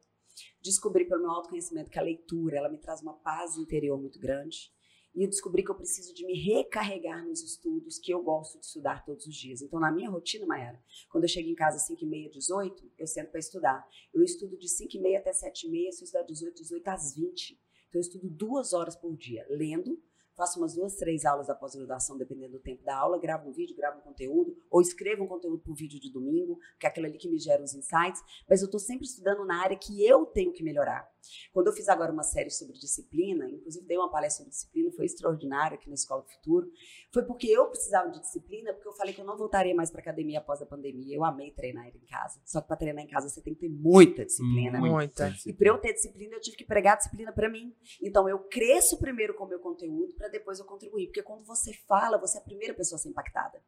[SPEAKER 3] Descobri pelo meu autoconhecimento que a leitura, ela me traz uma paz interior muito grande. E eu descobri que eu preciso de me recarregar nos estudos, que eu gosto de estudar todos os dias. Então, na minha rotina, Maera, quando eu chego em casa às 5 e meia, 18, eu sento para estudar. Eu estudo de 5 e meia até 7 e meia, se eu estudar 18, 18 às 20. Então, eu estudo duas horas por dia, lendo, faço umas duas, três aulas da pós-graduação, dependendo do tempo da aula, gravo um vídeo, gravo um conteúdo, ou escrevo um conteúdo para o vídeo de domingo, que é aquilo ali que me gera os insights, mas eu estou sempre estudando na área que eu tenho que melhorar. Quando eu fiz agora uma série sobre disciplina, inclusive dei uma palestra sobre disciplina, foi extraordinária aqui na Escola do Futuro, foi porque eu precisava de disciplina, porque eu falei que eu não voltaria mais para academia após a pandemia. Eu amei treinar em casa. Só que para treinar em casa você tem que ter muita disciplina.
[SPEAKER 2] Muita.
[SPEAKER 3] E para eu ter disciplina, eu tive que pregar disciplina para mim. Então eu cresço primeiro com o meu conteúdo para depois eu contribuir. Porque quando você fala, você é a primeira pessoa a ser impactada.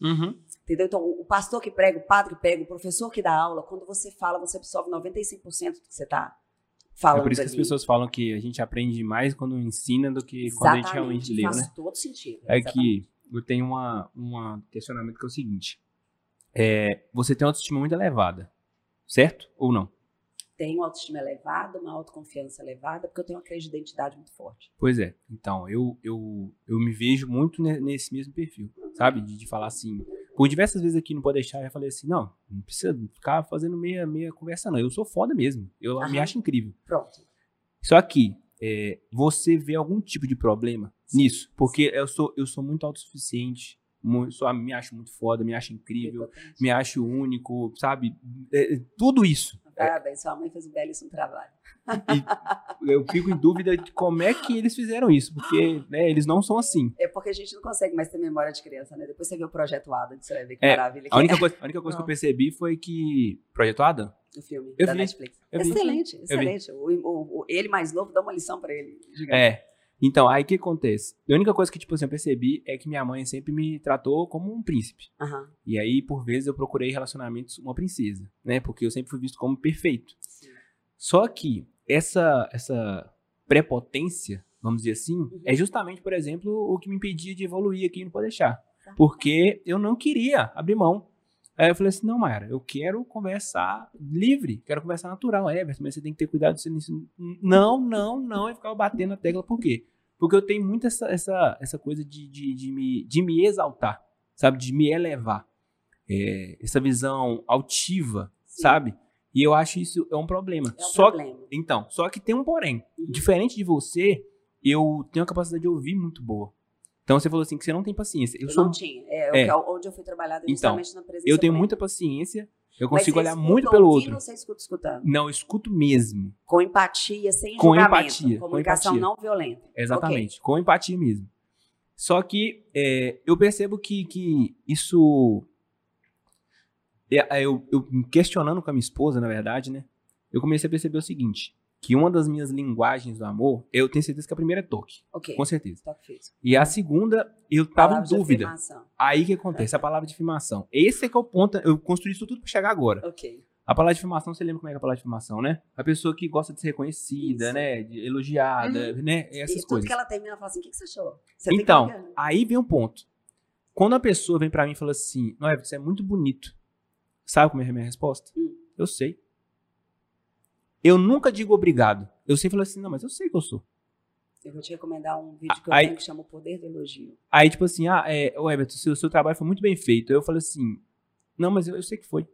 [SPEAKER 1] Uhum.
[SPEAKER 3] Entendeu? Então, o pastor que prega, o padre que prega, o professor que dá aula, quando você fala, você absorve 95% do que você está falando.
[SPEAKER 1] É por isso
[SPEAKER 3] ali.
[SPEAKER 1] que as pessoas falam que a gente aprende mais quando ensina do que quando a gente realmente lê,
[SPEAKER 3] faz
[SPEAKER 1] né?
[SPEAKER 3] todo sentido.
[SPEAKER 1] É que eu tenho uma, uma questionamento que é o seguinte. É, você tem uma autoestima muito elevada, certo ou não?
[SPEAKER 3] Tenho autoestima elevada, uma autoconfiança elevada, porque eu tenho uma crise de identidade muito forte.
[SPEAKER 1] Pois é. Então, eu, eu, eu me vejo muito nesse mesmo perfil, sabe? De, de falar assim. Por diversas vezes aqui não pode deixar, eu falei assim: não, não precisa ficar fazendo meia, meia conversa, não. Eu sou foda mesmo. Eu Aham. me acho incrível.
[SPEAKER 3] Pronto.
[SPEAKER 1] Só que é, você vê algum tipo de problema nisso? Porque eu sou, eu sou muito autossuficiente, sou, me acho muito foda, me acho incrível, me acho único, sabe? É, é, tudo isso.
[SPEAKER 3] Parabéns, sua mãe fez um belíssimo trabalho.
[SPEAKER 1] Eu fico em dúvida de como é que eles fizeram isso, porque né, eles não são assim.
[SPEAKER 3] É porque a gente não consegue mais ter memória de criança, né? Depois você vê o Projeto Ada, você vai ver que
[SPEAKER 1] É,
[SPEAKER 3] maravilha que
[SPEAKER 1] A única coisa, a única coisa que eu percebi foi que. Projeto Adam?
[SPEAKER 3] é o filme
[SPEAKER 1] Eu
[SPEAKER 3] da
[SPEAKER 1] vi,
[SPEAKER 3] Netflix. excelente, excelente. O, o- o- ele mais novo dá uma lição pra ele. gigante.
[SPEAKER 1] É. Então, aí o que acontece? A única coisa que, tipo assim, eu percebi é que minha mãe sempre me tratou como um príncipe.
[SPEAKER 3] Aham,
[SPEAKER 1] E aí, por vezes, eu procurei relacionamentos com uma princesa, né? Porque eu sempre fui visto como perfeito.
[SPEAKER 3] sim.
[SPEAKER 1] Só que essa, essa prepotência, vamos dizer assim,
[SPEAKER 3] Uhum.
[SPEAKER 1] é justamente, por exemplo, o que me impedia de evoluir aqui no Pode Deixar.
[SPEAKER 3] Tá.
[SPEAKER 1] Porque eu não queria abrir mão. Aí eu falei assim, não, Mayara, eu quero conversar livre, quero conversar natural. É, mas você tem que ter cuidado nisso. Não, não, não. Eu ficava batendo na tecla, por quê? Porque eu tenho muito essa, essa, essa coisa de, de, de, me, de me exaltar, sabe? De me elevar. É, essa visão altiva,
[SPEAKER 3] Sim.
[SPEAKER 1] sabe? E eu acho isso é um problema.
[SPEAKER 3] É um
[SPEAKER 1] só,
[SPEAKER 3] problema.
[SPEAKER 1] então, só que tem um porém.
[SPEAKER 3] Uhum.
[SPEAKER 1] Diferente de você, eu tenho a capacidade de ouvir muito boa. Então você falou assim que você não tem paciência. Eu,
[SPEAKER 3] Eu,
[SPEAKER 1] sou,
[SPEAKER 3] não tinha. É,
[SPEAKER 1] É.
[SPEAKER 3] que- onde eu fui trabalhar
[SPEAKER 1] Então,
[SPEAKER 3] justamente na presença
[SPEAKER 1] eu tenho muita paciência, eu consigo olhar muito pelo
[SPEAKER 3] ouvindo
[SPEAKER 1] outro.
[SPEAKER 3] ou você escuta escutando?
[SPEAKER 1] Não, eu escuto mesmo.
[SPEAKER 3] Com empatia, sem
[SPEAKER 1] Com
[SPEAKER 3] julgamento.
[SPEAKER 1] empatia, com
[SPEAKER 3] Comunicação
[SPEAKER 1] empatia.
[SPEAKER 3] não violenta.
[SPEAKER 1] Exatamente, com empatia mesmo. Só que é, eu percebo que, que isso. é, eu, eu me questionando com a minha esposa, na verdade, né? Eu comecei a perceber o seguinte: que uma das minhas linguagens do amor, eu tenho certeza que a primeira é toque,
[SPEAKER 3] Ok.
[SPEAKER 1] com certeza.
[SPEAKER 3] Toque.
[SPEAKER 1] E a segunda, eu tava
[SPEAKER 3] Palavras
[SPEAKER 1] em dúvida. Aí o que acontece? A palavra de afirmação. Esse é que é o ponto. Eu construí isso tudo pra chegar agora.
[SPEAKER 3] Ok.
[SPEAKER 1] A palavra de afirmação, você lembra como é que é a palavra de afirmação, né? A pessoa que gosta de ser reconhecida,
[SPEAKER 3] Isso.
[SPEAKER 1] né? De elogiada, né? Essas
[SPEAKER 3] e tudo
[SPEAKER 1] coisas.
[SPEAKER 3] que ela termina, ela fala assim: o que, que você achou? Você tem
[SPEAKER 1] Então,
[SPEAKER 3] que-
[SPEAKER 1] aí vem um ponto. Quando a pessoa vem pra mim e fala assim, Noé, você é muito bonito. Sabe como é a minha resposta?
[SPEAKER 3] Hum.
[SPEAKER 1] Eu sei. Eu nunca digo obrigado. Eu sempre falo assim, não, mas eu sei que eu sou.
[SPEAKER 3] Eu vou te recomendar um vídeo que eu
[SPEAKER 1] Aí-
[SPEAKER 3] tenho que chama O Poder do Elogio.
[SPEAKER 1] Aí, tipo assim, ah, é, ô Everton, seu, seu trabalho foi muito bem feito. Eu falei assim, não, mas eu, eu sei que foi.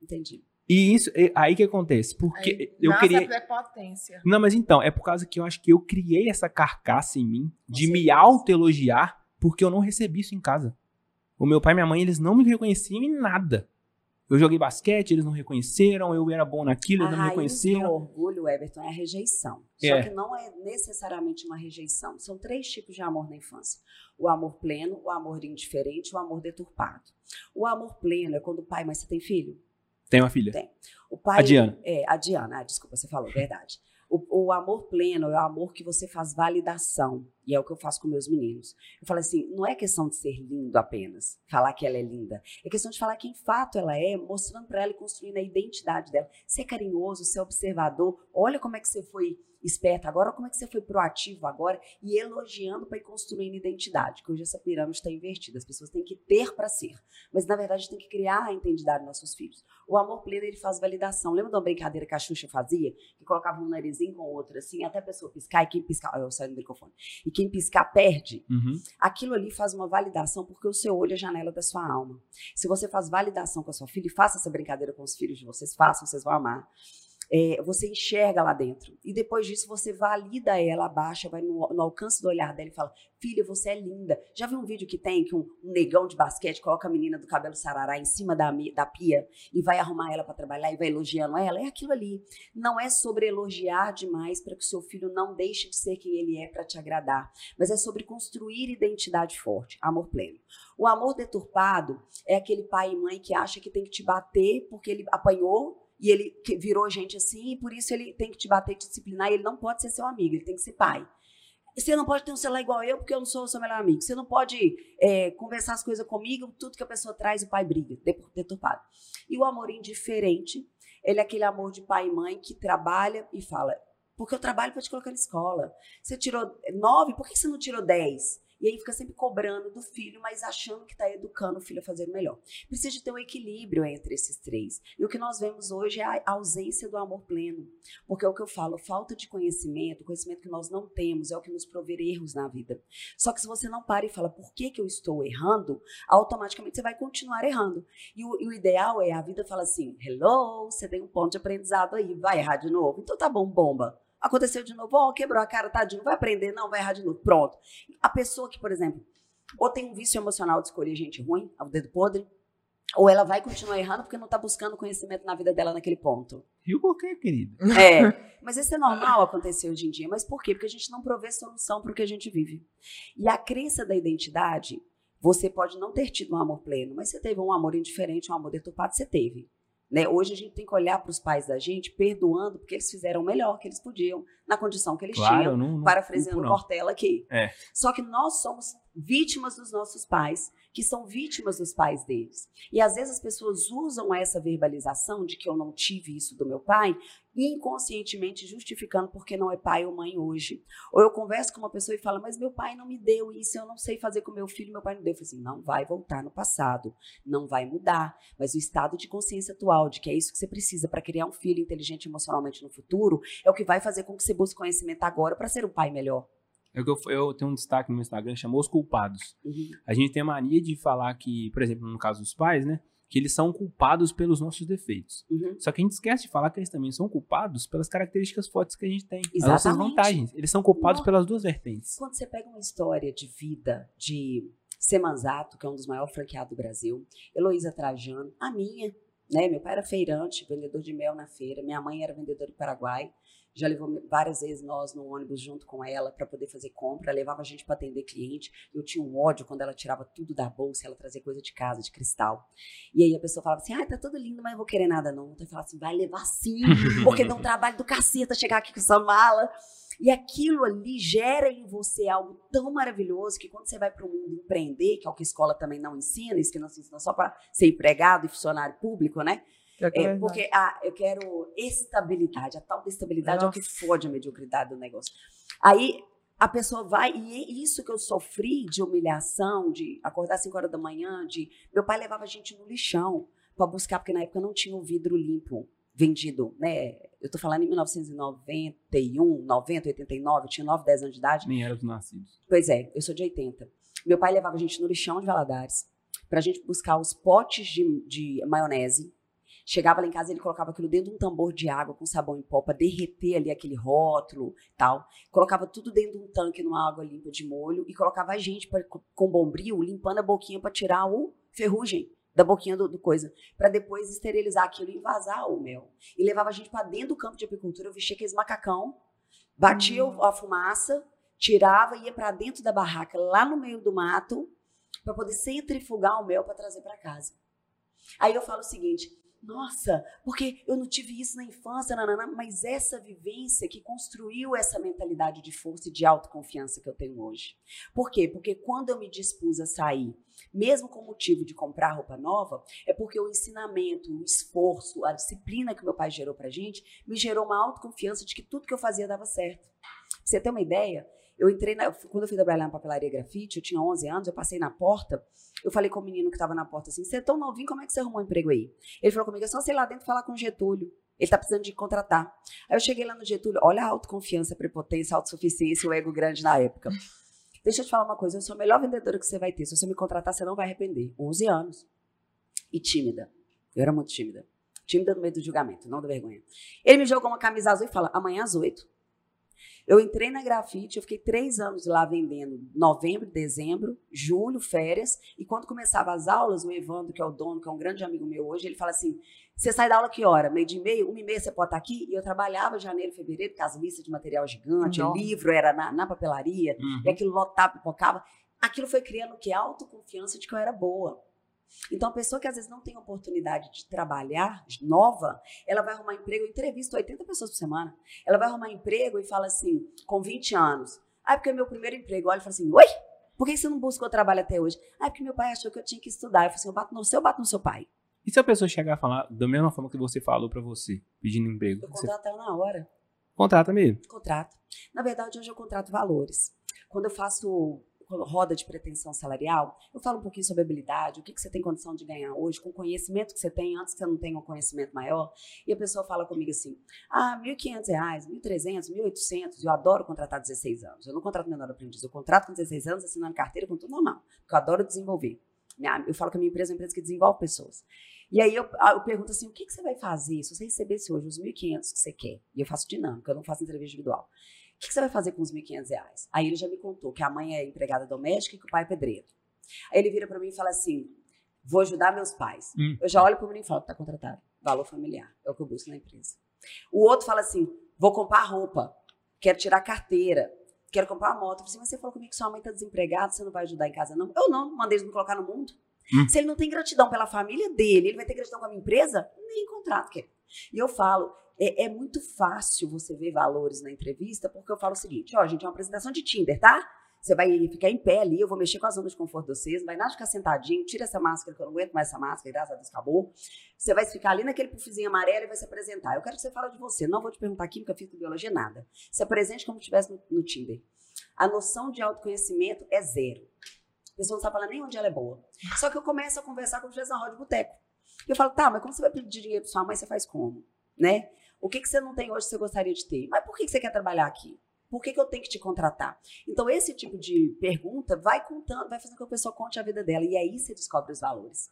[SPEAKER 3] Entendi.
[SPEAKER 1] E isso, é- aí que acontece? Porque
[SPEAKER 2] Aí
[SPEAKER 1] eu queria.
[SPEAKER 2] a prepotência.
[SPEAKER 1] Não, mas então, é por causa que eu acho que eu criei essa carcaça em mim de me
[SPEAKER 3] certeza.
[SPEAKER 1] autoelogiar porque eu não recebi isso em casa. O meu pai e minha mãe, eles não me reconheciam em nada. Eu joguei basquete, eles não reconheceram, eu era bom naquilo, eles não me reconheceram.
[SPEAKER 3] orgulho, Everton, é a rejeição. Só
[SPEAKER 1] É.
[SPEAKER 3] que não é necessariamente uma rejeição. São três tipos de amor na infância: o amor pleno, o amor indiferente e o amor deturpado. O amor pleno é quando o pai, mas você tem filho?
[SPEAKER 1] Tem uma filha.
[SPEAKER 3] Tem. O pai,
[SPEAKER 1] A Diana.
[SPEAKER 3] É, a Diana. Ah, desculpa, você falou, verdade. O, o amor pleno é o amor que você faz validação. E é o que eu faço com meus meninos. Eu falo assim, não é questão de ser lindo apenas, falar que ela é linda. É questão de falar quem fato ela é, mostrando para ela e construindo a identidade dela. Ser carinhoso, ser observador. Olha como é que você foi esperto agora, como é que você foi proativo agora e elogiando para ir construindo identidade. Que hoje essa pirâmide está invertida. As pessoas têm que ter para ser. Mas na verdade tem que criar a identidade nos nossos filhos. O amor pleno ele faz validação. Lembra de uma brincadeira que a Xuxa fazia? Que colocava um narizinho com o outro assim, até a pessoa piscar e quem piscar. Eu saio do microfone. E quem piscar perde.
[SPEAKER 1] Uhum.
[SPEAKER 3] Aquilo ali faz uma validação porque o seu olho é a janela da sua alma. Se você faz validação com a sua filha, e faça essa brincadeira com os filhos de vocês, façam, vocês vão amar. É, você enxerga lá dentro. E depois disso, você valida ela, abaixa, vai no, no alcance do olhar dela e fala: Filha, você é linda. Já viu um vídeo que tem que um, um negão de basquete coloca a menina do cabelo sarará em cima da, da pia e vai arrumar ela para trabalhar e vai elogiando ela? É aquilo ali. Não é sobre elogiar demais para que o seu filho não deixe de ser quem ele é para te agradar, mas é sobre construir identidade forte, amor pleno. O amor deturpado é aquele pai e mãe que acha que tem que te bater porque ele apanhou e ele virou gente assim, e por isso ele tem que te bater, te disciplinar, e ele não pode ser seu amigo, ele tem que ser pai. Você não pode ter um celular igual eu, porque eu não sou o seu melhor amigo. Você não pode é, conversar as coisas comigo, tudo que a pessoa traz, o pai briga, de- deturpado. E o amor indiferente, ele é aquele amor de pai e mãe que trabalha e fala, porque eu trabalho para te colocar na escola. Você tirou nove, por que você não tirou dez? E aí fica sempre cobrando do filho, mas achando que está educando o filho a fazer melhor. Precisa de ter um equilíbrio entre esses três. E o que nós vemos hoje é a ausência do amor pleno. Porque é o que eu falo, falta de conhecimento, conhecimento que nós não temos, é o que nos prover erros na vida. Só que se você não para e fala, por que, que eu estou errando? Automaticamente você vai continuar errando. E o, e o ideal é, a vida fala assim, hello, você tem um ponto de aprendizado aí, vai errar de novo? Então tá bom, bomba. Aconteceu de novo, ó, quebrou a cara, tadinho, vai aprender, não, vai errar de novo. Pronto. A pessoa que, por exemplo, ou tem um vício emocional de escolher gente ruim, o dedo podre, ou ela vai continuar errando porque não está buscando conhecimento na vida dela naquele ponto.
[SPEAKER 1] E o porquê, querida?
[SPEAKER 3] É, *laughs* mas isso é normal acontecer hoje em dia. Mas por quê? Porque a gente não provê solução para o que a gente vive. E a crença da identidade, você pode não ter tido um amor pleno, mas você teve um amor indiferente, um amor deturpado, você teve. Né? Hoje a gente tem que olhar para os pais da gente perdoando porque eles fizeram o melhor que eles podiam na condição que eles
[SPEAKER 1] Claro,
[SPEAKER 3] tinham,
[SPEAKER 1] não- não
[SPEAKER 3] parafraseando
[SPEAKER 1] não.
[SPEAKER 3] Cortella aqui.
[SPEAKER 1] É.
[SPEAKER 3] Só que nós somos vítimas dos nossos pais, que são vítimas dos pais deles. E às vezes as pessoas usam essa verbalização de que eu não tive isso do meu pai, inconscientemente justificando porque não é pai ou mãe hoje. Ou eu converso com uma pessoa e falo, mas meu pai não me deu isso, eu não sei fazer com meu filho, meu pai não deu. Eu falo assim, não vai voltar no passado, não vai mudar. Mas o estado de consciência atual, de que é isso que você precisa para criar um filho inteligente emocionalmente no futuro, é o que vai fazer com que você busque conhecimento agora para ser um pai melhor.
[SPEAKER 1] É que eu, eu tenho um destaque no meu Instagram, chamou os culpados.
[SPEAKER 3] Uhum.
[SPEAKER 1] A gente tem a mania de falar que, por exemplo, no caso dos pais, né? Que eles são culpados pelos nossos defeitos.
[SPEAKER 3] Uhum.
[SPEAKER 1] Só que a gente esquece de falar que eles também são culpados pelas características fortes que a gente tem. As nossas
[SPEAKER 3] Exatamente.
[SPEAKER 1] vantagens. Eles são culpados
[SPEAKER 3] Não.
[SPEAKER 1] pelas duas vertentes.
[SPEAKER 3] Quando você pega uma história de vida de Semanzato, que é um dos maiores franqueados do Brasil, Heloísa Trajano, a minha, né? Meu pai era feirante, vendedor de mel na feira, minha mãe era vendedora do Paraguai. Já levou várias vezes nós no ônibus junto com ela para poder fazer compra, levava a gente para atender cliente. Eu tinha um ódio quando ela tirava tudo da bolsa, ela trazia coisa de casa, de cristal. E aí a pessoa falava assim: "Ah, tá tudo lindo, mas eu vou querer nada não". Então eu falava assim: "Vai levar sim, *laughs* porque dá um trabalho do caceta chegar aqui com essa mala". E aquilo ali gera em você algo tão maravilhoso que quando você vai para o mundo empreender, que é o que a escola também não ensina, isso que não se ensina só para ser empregado e funcionário público, né?
[SPEAKER 2] É
[SPEAKER 3] É, porque ah, eu quero estabilidade. A tal da estabilidade é o que
[SPEAKER 2] Nossa.
[SPEAKER 3] fode a mediocridade do negócio. Aí a pessoa vai, e é isso que eu sofri de humilhação, de acordar às 5 horas da manhã, de. Meu pai levava a gente no lixão para buscar, porque na época não tinha o vidro limpo vendido, né? Eu tô falando em 1991, 90, 89, eu tinha 9, 10 anos de idade.
[SPEAKER 1] Nem era dos nascidos.
[SPEAKER 3] Pois é, eu sou de 80. Meu pai levava a gente no lixão de Valadares pra gente buscar os potes de, de maionese. Chegava lá em casa, ele colocava aquilo dentro de um tambor de água com sabão em pó pra derreter ali aquele rótulo tal. Colocava tudo dentro de um tanque numa água limpa de molho e colocava a gente pra, com bombril limpando a boquinha pra tirar o ferrugem da boquinha do, do coisa, Pra depois esterilizar aquilo e vazar o mel. E levava a gente pra dentro do campo de apicultura, eu vestia aqueles macacão, batia o- a fumaça, tirava e ia pra dentro da barraca, lá no meio do mato, para poder centrifugar o mel para trazer para casa. Aí eu falo o seguinte: nossa, porque eu não tive isso na infância, nanana, mas essa vivência que construiu essa mentalidade de força e de autoconfiança que eu tenho hoje. Por quê? Porque quando eu me dispus a sair, mesmo com o motivo de comprar roupa nova, é porque o ensinamento, o esforço, a disciplina que meu pai gerou pra gente, me gerou uma autoconfiança de que tudo que eu fazia dava certo. Você ter uma ideia, eu entrei na, quando eu fui trabalhar na papelaria grafite, eu tinha 11 anos, eu passei na porta, eu falei com o menino que estava na porta assim: "Você é tão novinho, como é que você arrumou um emprego aí?" Ele falou comigo: "É só sei lá dentro falar com o Getúlio. Ele tá precisando de contratar". Aí eu cheguei lá no Getúlio, olha a autoconfiança, a prepotência, a autossuficiência, o ego grande na época. Deixa eu te falar uma coisa, eu sou a melhor vendedora que você vai ter. Se você me contratar, você não vai arrepender. 11 anos. E tímida. Eu era muito tímida. Tímida no meio do julgamento, não da vergonha. Ele me jogou uma camisa azul e fala: amanhã às 8. Eu entrei na grafite, eu fiquei três anos lá vendendo, novembro, dezembro, julho, férias, e quando começava as aulas, o Evandro, que é o dono, que é um grande amigo meu hoje, ele fala assim, você sai da aula que hora? Meio de meio? Uma e meia você pode estar aqui? E eu trabalhava janeiro, fevereiro, com as listas de material gigante,
[SPEAKER 2] Nossa.
[SPEAKER 3] livro era na, na papelaria,
[SPEAKER 1] Uhum.
[SPEAKER 3] e aquilo lotava, pipocava. Aquilo foi criando o quê? Autoconfiança de que eu era boa. Então, a pessoa que às vezes não tem oportunidade de trabalhar, nova, ela vai arrumar emprego, eu entrevisto 80 pessoas por semana. Ela vai arrumar emprego e fala assim, com 20 anos. Ah, porque é meu primeiro emprego. Olha e fala assim, oi? Por que você não buscou trabalho até hoje? Ah, porque meu pai achou que eu tinha que estudar. Eu falei assim, eu bato no seu, eu bato no seu pai.
[SPEAKER 1] E se a pessoa chegar a falar da mesma forma que você falou pra você, pedindo emprego?
[SPEAKER 3] Eu
[SPEAKER 1] Você
[SPEAKER 3] contrato ela na hora.
[SPEAKER 1] contrata mesmo.
[SPEAKER 3] Contrato. Na verdade, hoje eu contrato valores. Quando eu faço roda de pretensão salarial, eu falo um pouquinho sobre habilidade, o que, que você tem condição de ganhar hoje, com o conhecimento que você tem, antes que você não tenha um conhecimento maior. E a pessoa fala comigo assim, ah, 1.500 reais, R$ 1.300, R$ 1.800, eu adoro contratar 16 anos. Eu não contrato menor aprendiz, eu contrato com 16 anos, assinando carteira com tudo normal, porque eu adoro desenvolver. eu falo que a minha empresa é uma empresa que desenvolve pessoas. E aí eu, eu pergunto assim, o que, que você vai fazer se você recebesse hoje os 1.500 que você quer? E eu faço dinâmica, eu não faço entrevista individual. O que, que você vai fazer com os 1.500 reais? Aí ele já me contou que a mãe é empregada doméstica e que o pai é pedreiro. Aí ele vira para mim e fala assim, vou ajudar meus pais. Hum. Eu já olho para o menino e falo, tá contratado. Valor familiar, é o que eu busco na empresa. O outro fala assim, vou comprar roupa, quero tirar carteira, quero comprar uma moto. Eu falei assim, mas você falou comigo que sua mãe está desempregada, você não vai ajudar em casa, não? Eu não, mandei ele me colocar no mundo. Hum. Se ele não tem gratidão pela família dele, ele vai ter gratidão com a minha empresa? Nem contrato quer. E eu falo, é, é, muito fácil você ver valores na entrevista, porque eu falo o seguinte, ó, gente, é uma apresentação de Tinder, tá? Você vai ficar em pé ali, eu vou mexer com as zonas de conforto de vocês, não vai nada ficar sentadinho, tira essa máscara que eu não aguento mais essa máscara, graças a Deus acabou. Você vai ficar ali naquele puffzinho amarelo e vai se apresentar. Eu quero que você fale de você, não vou te perguntar química, física, biologia, nada. Se apresente como se estivesse no, no Tinder. A noção de autoconhecimento é zero. A pessoa não sabe falar nem onde ela é boa. Só que eu começo a conversar se tivesse na roda de boteco. Eu falo, tá, mas como você vai pedir dinheiro para sua mãe, você faz como? Né? O que, que você não tem hoje que você gostaria de ter? Mas por que, que você quer trabalhar aqui? Por que, que eu tenho que te contratar? Então, esse tipo de pergunta vai contando, vai fazendo com que a pessoa conte a vida dela. E aí você descobre os valores.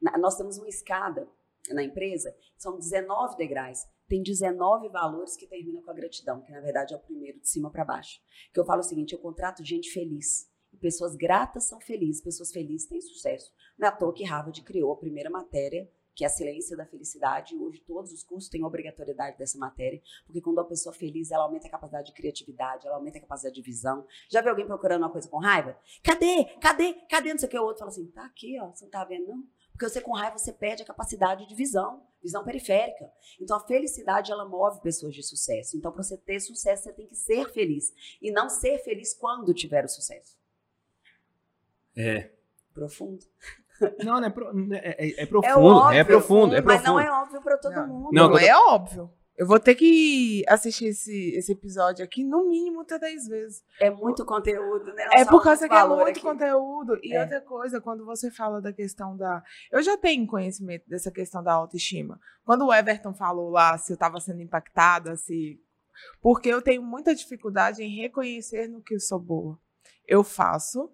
[SPEAKER 3] Na, nós temos uma escada na empresa, são 19 degraus. Tem 19 valores que terminam com a gratidão, que na verdade é o primeiro de cima para baixo. Que eu falo o seguinte: eu contrato gente feliz. Pessoas gratas são felizes, pessoas felizes têm sucesso. Não é à toa que Harvard criou a primeira matéria, que é a Silêncio da Felicidade. Hoje todos os cursos têm obrigatoriedade dessa matéria, porque quando a pessoa é feliz, ela aumenta a capacidade de criatividade, ela aumenta a capacidade de visão. Já viu alguém procurando uma coisa com raiva? Cadê? Cadê? Cadê? Não sei o que. O outro fala assim, tá aqui, ó, você não tá vendo, não? Porque você com raiva, você perde a capacidade de visão, visão periférica. Então a felicidade, ela move pessoas de sucesso. Então para você ter sucesso, você tem que ser feliz. E não ser feliz quando tiver o sucesso.
[SPEAKER 1] É.
[SPEAKER 3] Profundo.
[SPEAKER 1] Não, não é, pro, é, é, é profundo. É, óbvio, é profundo, é profundo. Mas
[SPEAKER 3] não é óbvio para todo não. mundo.
[SPEAKER 2] Não, não é óbvio. Eu vou ter que assistir esse, esse episódio aqui, no mínimo, até 10 vezes.
[SPEAKER 3] É muito conteúdo, né?
[SPEAKER 2] é por causa que é muito aqui. conteúdo. E é. outra coisa, quando você fala da questão da. Eu já tenho conhecimento dessa questão da autoestima. Quando o Everton falou lá se eu estava sendo impactada, se. Porque eu tenho muita dificuldade em reconhecer no que eu sou boa. Eu faço,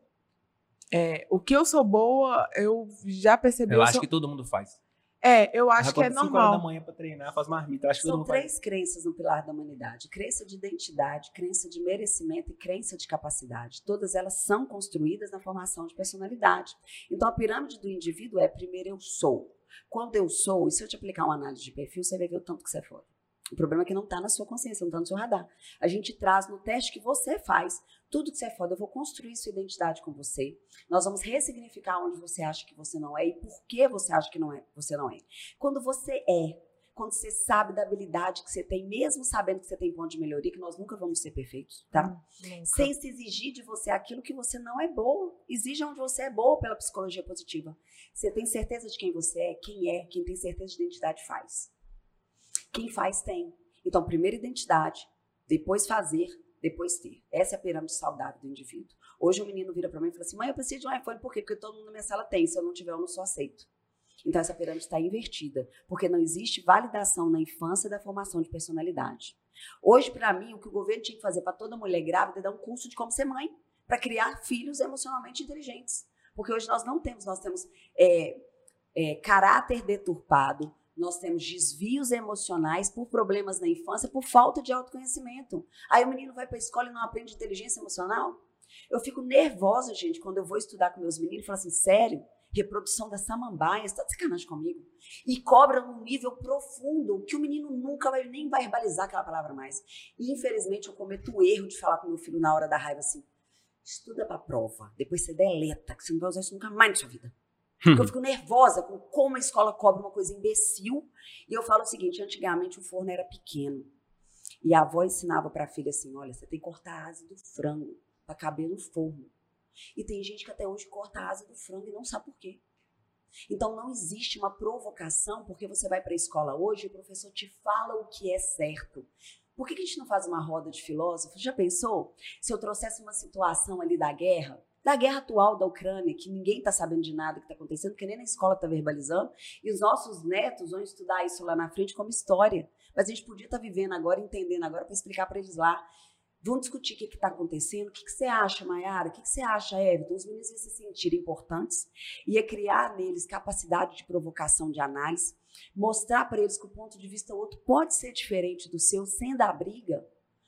[SPEAKER 2] é, o que eu sou boa, eu já percebi.
[SPEAKER 1] Eu,
[SPEAKER 2] eu
[SPEAKER 1] acho
[SPEAKER 2] sou...
[SPEAKER 1] que todo mundo faz.
[SPEAKER 2] É, eu acho que é normal. 5 horas
[SPEAKER 1] da manhã para treinar, faz marmita. Acho que
[SPEAKER 3] São
[SPEAKER 1] todo
[SPEAKER 3] três
[SPEAKER 1] faz.
[SPEAKER 3] crenças no pilar da humanidade: crença de identidade, crença de merecimento e crença de capacidade. Todas elas são construídas na formação de personalidade. Então, a pirâmide do indivíduo é: primeiro eu sou. Quando eu sou, e se eu te aplicar uma análise de perfil, você vai ver o tanto que você é foda. O problema é que não está na sua consciência, não está no seu radar. A gente traz no teste que você faz tudo que você é foda. Eu vou construir sua identidade com você. Nós vamos ressignificar onde você acha que você não é e por que você acha que não é, você não é. Quando você é, quando você sabe da habilidade que você tem, mesmo sabendo que você tem ponto de melhoria, que nós nunca vamos ser perfeitos, tá? Hum, Sem se exigir de você aquilo que você não é boa. Exija onde você é boa pela psicologia positiva. Você tem certeza de quem você é? Quem é? Quem tem certeza de identidade faz. Quem faz tem. Então, primeiro identidade, depois fazer, depois ter. Essa é a pirâmide saudável do indivíduo. Hoje o menino vira para mim e fala assim: mãe, eu preciso de um iPhone, por quê? Porque todo mundo na minha sala tem. Se eu não tiver, eu não sou aceito. Então, essa pirâmide está invertida, porque não existe validação na infância da formação de personalidade. Hoje, para mim, o que o governo tinha que fazer para toda mulher grávida é dar um curso de como ser mãe, para criar filhos emocionalmente inteligentes. Porque hoje nós não temos, nós temos é, é, caráter deturpado, nós temos desvios emocionais por problemas na infância, por falta de autoconhecimento. Aí o menino vai para a escola e não aprende inteligência emocional. Eu fico nervosa, gente, quando eu vou estudar com meus meninos e falo assim, sério, reprodução da samambaia, você tá de sacanagem comigo? E cobra num nível profundo que o menino nunca vai nem verbalizar aquela palavra mais. E infelizmente eu cometo o erro de falar com meu filho na hora da raiva assim, estuda para prova, depois você deleta, que você não vai usar isso nunca mais na sua vida. Porque eu fico nervosa com como a escola cobra uma coisa imbecil. E eu falo o seguinte: antigamente o forno era pequeno. E a avó ensinava para a filha assim: olha, você tem que cortar a asa do frango para caber no forno. E tem gente que até hoje corta a asa do frango e não sabe por quê. Então não existe uma provocação porque você vai para a escola hoje e o professor te fala o que é certo. Por que, que a gente não faz uma roda de filósofos? Já pensou? Se eu trouxesse uma situação ali da guerra, da guerra atual da Ucrânia, que ninguém está sabendo de nada que está acontecendo, porque nem na escola está verbalizando, e os nossos netos vão estudar isso lá na frente como história. Mas a gente podia estar tá vivendo agora, entendendo agora, para explicar para eles lá. Vamos discutir o que está acontecendo. O que, que, você acha, Mayara? O que, que, você acha, Everton? Os meninos iam se sentir importantes, ia criar neles capacidade de provocação de análise, mostrar para eles que o ponto de vista outro pode ser diferente do seu, sem dar briga.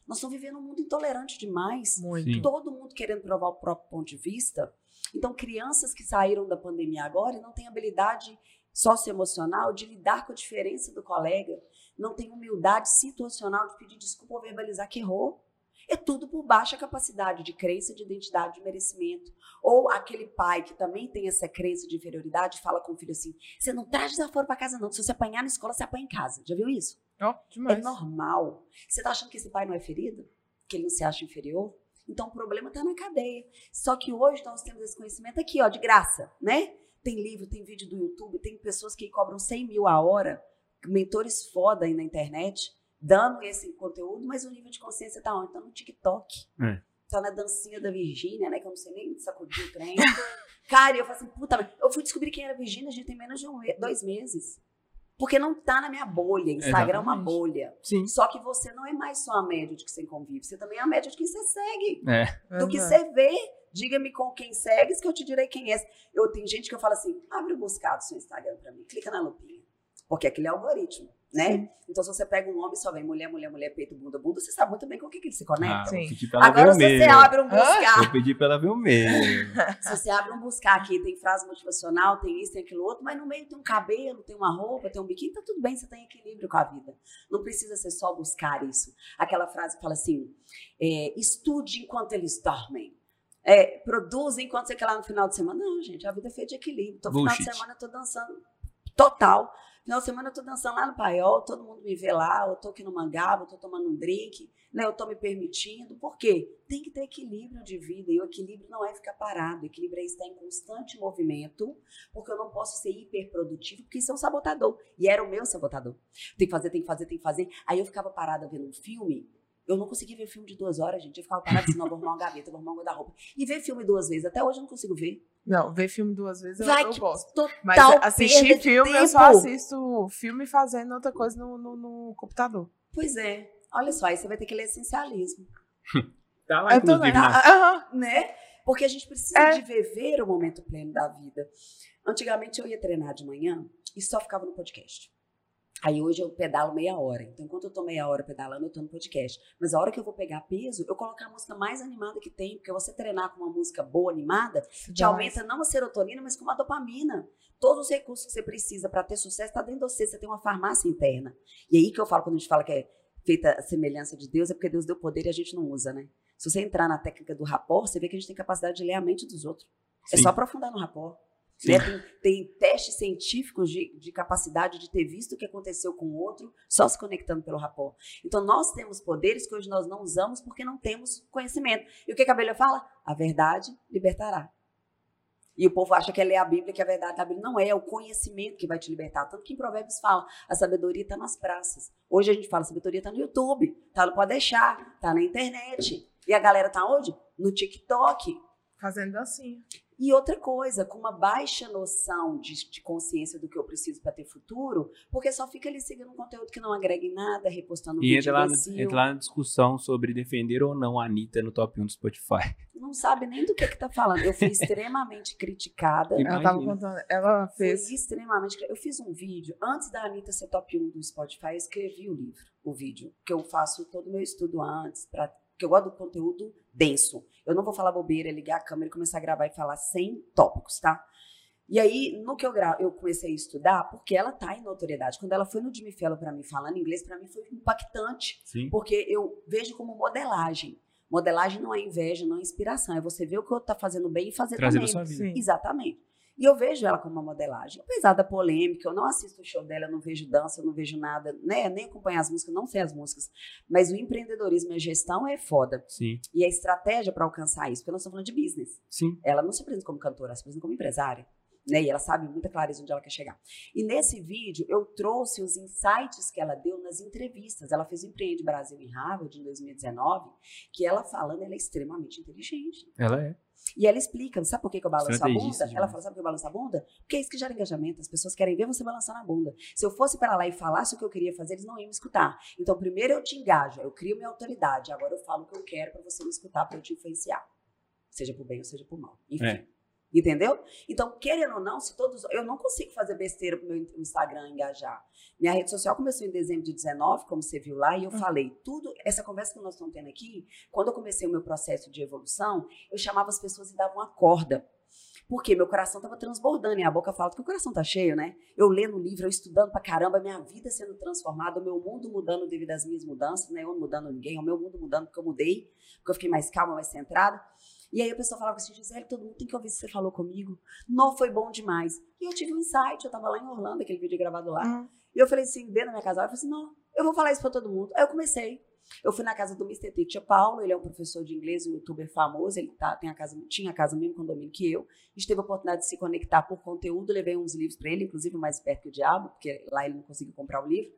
[SPEAKER 3] Nós estamos vivendo um mundo intolerante demais.
[SPEAKER 2] Muito.
[SPEAKER 3] Todo mundo querendo provar o próprio ponto de vista. Então, crianças que saíram da pandemia agora e não têm habilidade socioemocional de lidar com a diferença do colega, não têm humildade situacional de pedir desculpa ou verbalizar que errou. É tudo por baixa capacidade de crença, de identidade, de merecimento. Ou aquele pai que também tem essa crença de inferioridade fala com o filho assim: você não traz desaforo para casa, não. Se você apanhar na escola, você apanha em casa. Já viu isso?
[SPEAKER 2] Oh, demais.
[SPEAKER 3] É normal. Você tá achando que esse pai não é ferido? Que ele não se acha inferior? Então o problema está na cadeia. Só que hoje nós temos esse conhecimento aqui, ó, de graça, né? Tem livro, tem vídeo do YouTube, tem pessoas que cobram 100 mil a hora, mentores foda aí na internet dando esse conteúdo, mas o nível de consciência tá onde? Tá no TikTok. É. Tá na dancinha da Virgínia, né? Que eu não sei nem sacudir o trem. *laughs* Cara, eu falei assim, puta, eu fui descobrir quem era Virgínia, a gente tem menos de um, dois meses. Porque não tá na minha bolha. Instagram Exatamente. é uma bolha.
[SPEAKER 1] Sim.
[SPEAKER 3] Só que você não é mais só a média de que você convive, você também é a média de quem você segue.
[SPEAKER 1] É.
[SPEAKER 3] Do que você vê. Diga-me com quem segues que eu te direi quem é. Eu tenho gente que eu falo assim: abre o buscado do seu Instagram para mim, clica na lupinha. Porque aquele é algoritmo né? Então, se você pega um homem e só vem mulher, mulher, mulher, peito, bunda, bunda, você sabe muito bem com o que, que ele se conecta. Ah,
[SPEAKER 1] Sim.
[SPEAKER 3] Agora, se você abre um buscar.
[SPEAKER 1] Eu pedi pra ela ver o meu. *laughs*
[SPEAKER 3] se você abre um buscar aqui, tem frase motivacional, tem isso, tem aquilo outro, mas no meio tem um cabelo, tem uma roupa, tem um biquíni, tá tudo bem, você tem equilíbrio com a vida. Não precisa ser só buscar isso. Aquela frase que fala assim: é, estude enquanto eles dormem. É, produza enquanto você quer lá no final de semana. Não, gente, a vida é feita de equilíbrio. Então, no final de semana eu tô dançando total. Final de semana eu tô dançando lá no paiol, todo mundo me vê lá, eu tô aqui no mangaba, eu tô tomando um drink, né? Eu tô me permitindo. Por quê? Tem que ter equilíbrio de vida. E o equilíbrio não é ficar parado. O equilíbrio é estar em constante movimento, porque eu não posso ser hiperprodutivo, porque isso é um sabotador. E era o meu sabotador. Tem que fazer, tem que fazer, tem que fazer. Aí eu ficava parada vendo um filme eu não conseguia ver filme de duas horas, gente. Eu ficava parada assim, não, vou arrumar uma gaveta, vou arrumar um guarda-roupa. E ver filme duas vezes. Até hoje eu não consigo ver.
[SPEAKER 2] Não, ver filme duas vezes eu,
[SPEAKER 3] Vai,
[SPEAKER 2] eu gosto.
[SPEAKER 3] Total
[SPEAKER 2] Mas assistir filme, eu só assisto filme fazendo outra coisa no, no, no, computador.
[SPEAKER 3] Pois é. Olha só, aí você vai ter que ler essencialismo. *laughs*
[SPEAKER 1] tá lá, inclusive,
[SPEAKER 3] na... Tá, né? Porque a gente precisa é. de viver o momento pleno da vida. Antigamente eu ia treinar de manhã e só ficava no podcast. Aí hoje eu pedalo meia hora. Então, enquanto eu tô meia hora pedalando, eu tô no podcast. Mas a hora que eu vou pegar peso, eu coloco a música mais animada que tem. Porque você treinar com uma música boa, animada, te aumenta não a serotonina, mas como a dopamina. Todos os recursos que você precisa para ter sucesso está dentro de você. Você tem uma farmácia interna. E aí que eu falo, quando a gente fala que é feita a semelhança de Deus, é porque Deus deu poder e a gente não usa, né? Se você entrar na técnica do rapport, você vê que a gente tem capacidade de ler a mente dos outros. É Sim. É só aprofundar no rapport. Né? Tem, tem, testes científicos de, de, capacidade de ter visto o que aconteceu com o outro, só se conectando pelo rapó. Então, nós temos poderes que hoje nós não usamos porque não temos conhecimento. E o que a Bíblia fala? A verdade libertará. E o povo acha que é ler a Bíblia, que a verdade da Bíblia não é, é o conhecimento que vai te libertar. Tanto que em Provérbios fala, a sabedoria está nas praças. Hoje a gente fala, a sabedoria está no YouTube, tá, não pode deixar, tá na internet. E a galera tá onde? No TikTok.
[SPEAKER 2] Fazendo assim.
[SPEAKER 3] E outra coisa, com uma baixa noção de, de consciência do que eu preciso para ter futuro, porque só fica ali seguindo um conteúdo que não agrega em nada, repostando
[SPEAKER 1] e vídeo entra lá, no, entra lá na discussão sobre defender ou não a Anitta no top 1 do Spotify. *laughs*
[SPEAKER 3] Não sabe nem do que que tá falando. Eu fui extremamente criticada.
[SPEAKER 2] Ela tava contando, ela fez...
[SPEAKER 3] Fui extremamente Eu fiz um vídeo, antes da Anitta ser top 1 do Spotify, eu escrevi o livro, o vídeo, que eu faço todo o meu estudo antes, para que eu gosto do conteúdo denso. Eu não vou falar bobeira, ligar a câmera e começar a gravar e falar sem tópicos, tá? E aí, no que eu, gra... eu comecei a estudar, porque ela tá em notoriedade. Quando ela foi no Jimmy Fallon para mim falando inglês, para mim foi impactante.
[SPEAKER 1] Sim.
[SPEAKER 3] Porque eu vejo como modelagem. Modelagem não é inveja, não é inspiração. É você ver o que o outro tá fazendo bem e fazer
[SPEAKER 1] Trazer
[SPEAKER 3] também.
[SPEAKER 1] Sua vida.
[SPEAKER 3] Exatamente. E eu vejo ela como uma modelagem. Apesar da polêmica, eu não assisto o show dela, eu não vejo dança, eu não vejo nada, né? Nem acompanho as músicas, não sei as músicas. Mas o empreendedorismo e a gestão é foda.
[SPEAKER 1] Sim.
[SPEAKER 3] E a estratégia para alcançar isso, porque nós estamos falando de business.
[SPEAKER 1] Sim.
[SPEAKER 3] Ela não se apresenta como cantora, ela se apresenta como empresária. Né? E ela sabe muita clareza onde ela quer chegar. E nesse vídeo eu trouxe os insights que ela deu nas entrevistas. Ela fez o Empreende Brasil em Harvard em 2019, que ela falando, ela é extremamente inteligente.
[SPEAKER 1] Ela é.
[SPEAKER 3] E ela explica, sabe por que, que eu balanço a bunda? Ela fala, sabe por que eu balanço a bunda? Porque é isso que gera engajamento. As pessoas querem ver você balançando a bunda. Se eu fosse para lá e falasse o que eu queria fazer, eles não iam me escutar. Então, primeiro eu te engajo, eu crio minha autoridade. Agora eu falo o que eu quero para você me escutar, para eu te influenciar. Seja por bem ou seja por mal. Enfim.
[SPEAKER 1] É.
[SPEAKER 3] Entendeu? Então, querendo ou não, se todos. Eu não consigo fazer besteira pro meu Instagram engajar. Minha rede social começou em dezembro de 19, como você viu lá, e eu
[SPEAKER 2] Hum.
[SPEAKER 3] falei tudo. Essa conversa que nós estamos tendo aqui, quando eu comecei o meu processo de evolução, eu chamava as pessoas e dava uma corda. Porque meu coração estava transbordando, e a boca fala que o coração tá cheio, né? Eu lendo livro, eu estudando pra caramba, minha vida sendo transformada, o meu mundo mudando devido às minhas mudanças, né? Eu não mudando ninguém, o meu mundo mudando porque eu mudei, porque eu fiquei mais calma, mais centrada. E aí a pessoa falava assim, Gisele, todo mundo tem que ouvir o que você falou comigo. Não foi bom demais. E eu tive um insight, eu tava lá em Orlando, aquele vídeo gravado lá.
[SPEAKER 2] Hum.
[SPEAKER 3] E eu falei assim, dentro da minha casa, eu falei assim, não, eu vou falar isso pra todo mundo. Aí eu comecei. Eu fui na casa do Mr. Teacher Paulo, ele é um professor de inglês, um youtuber famoso, ele tá, tem a casa, tinha a casa mesmo condomínio que eu. A gente teve a oportunidade de se conectar por conteúdo, levei uns livros para ele, inclusive o Mais Perto que o Diabo, porque lá ele não conseguiu comprar o livro.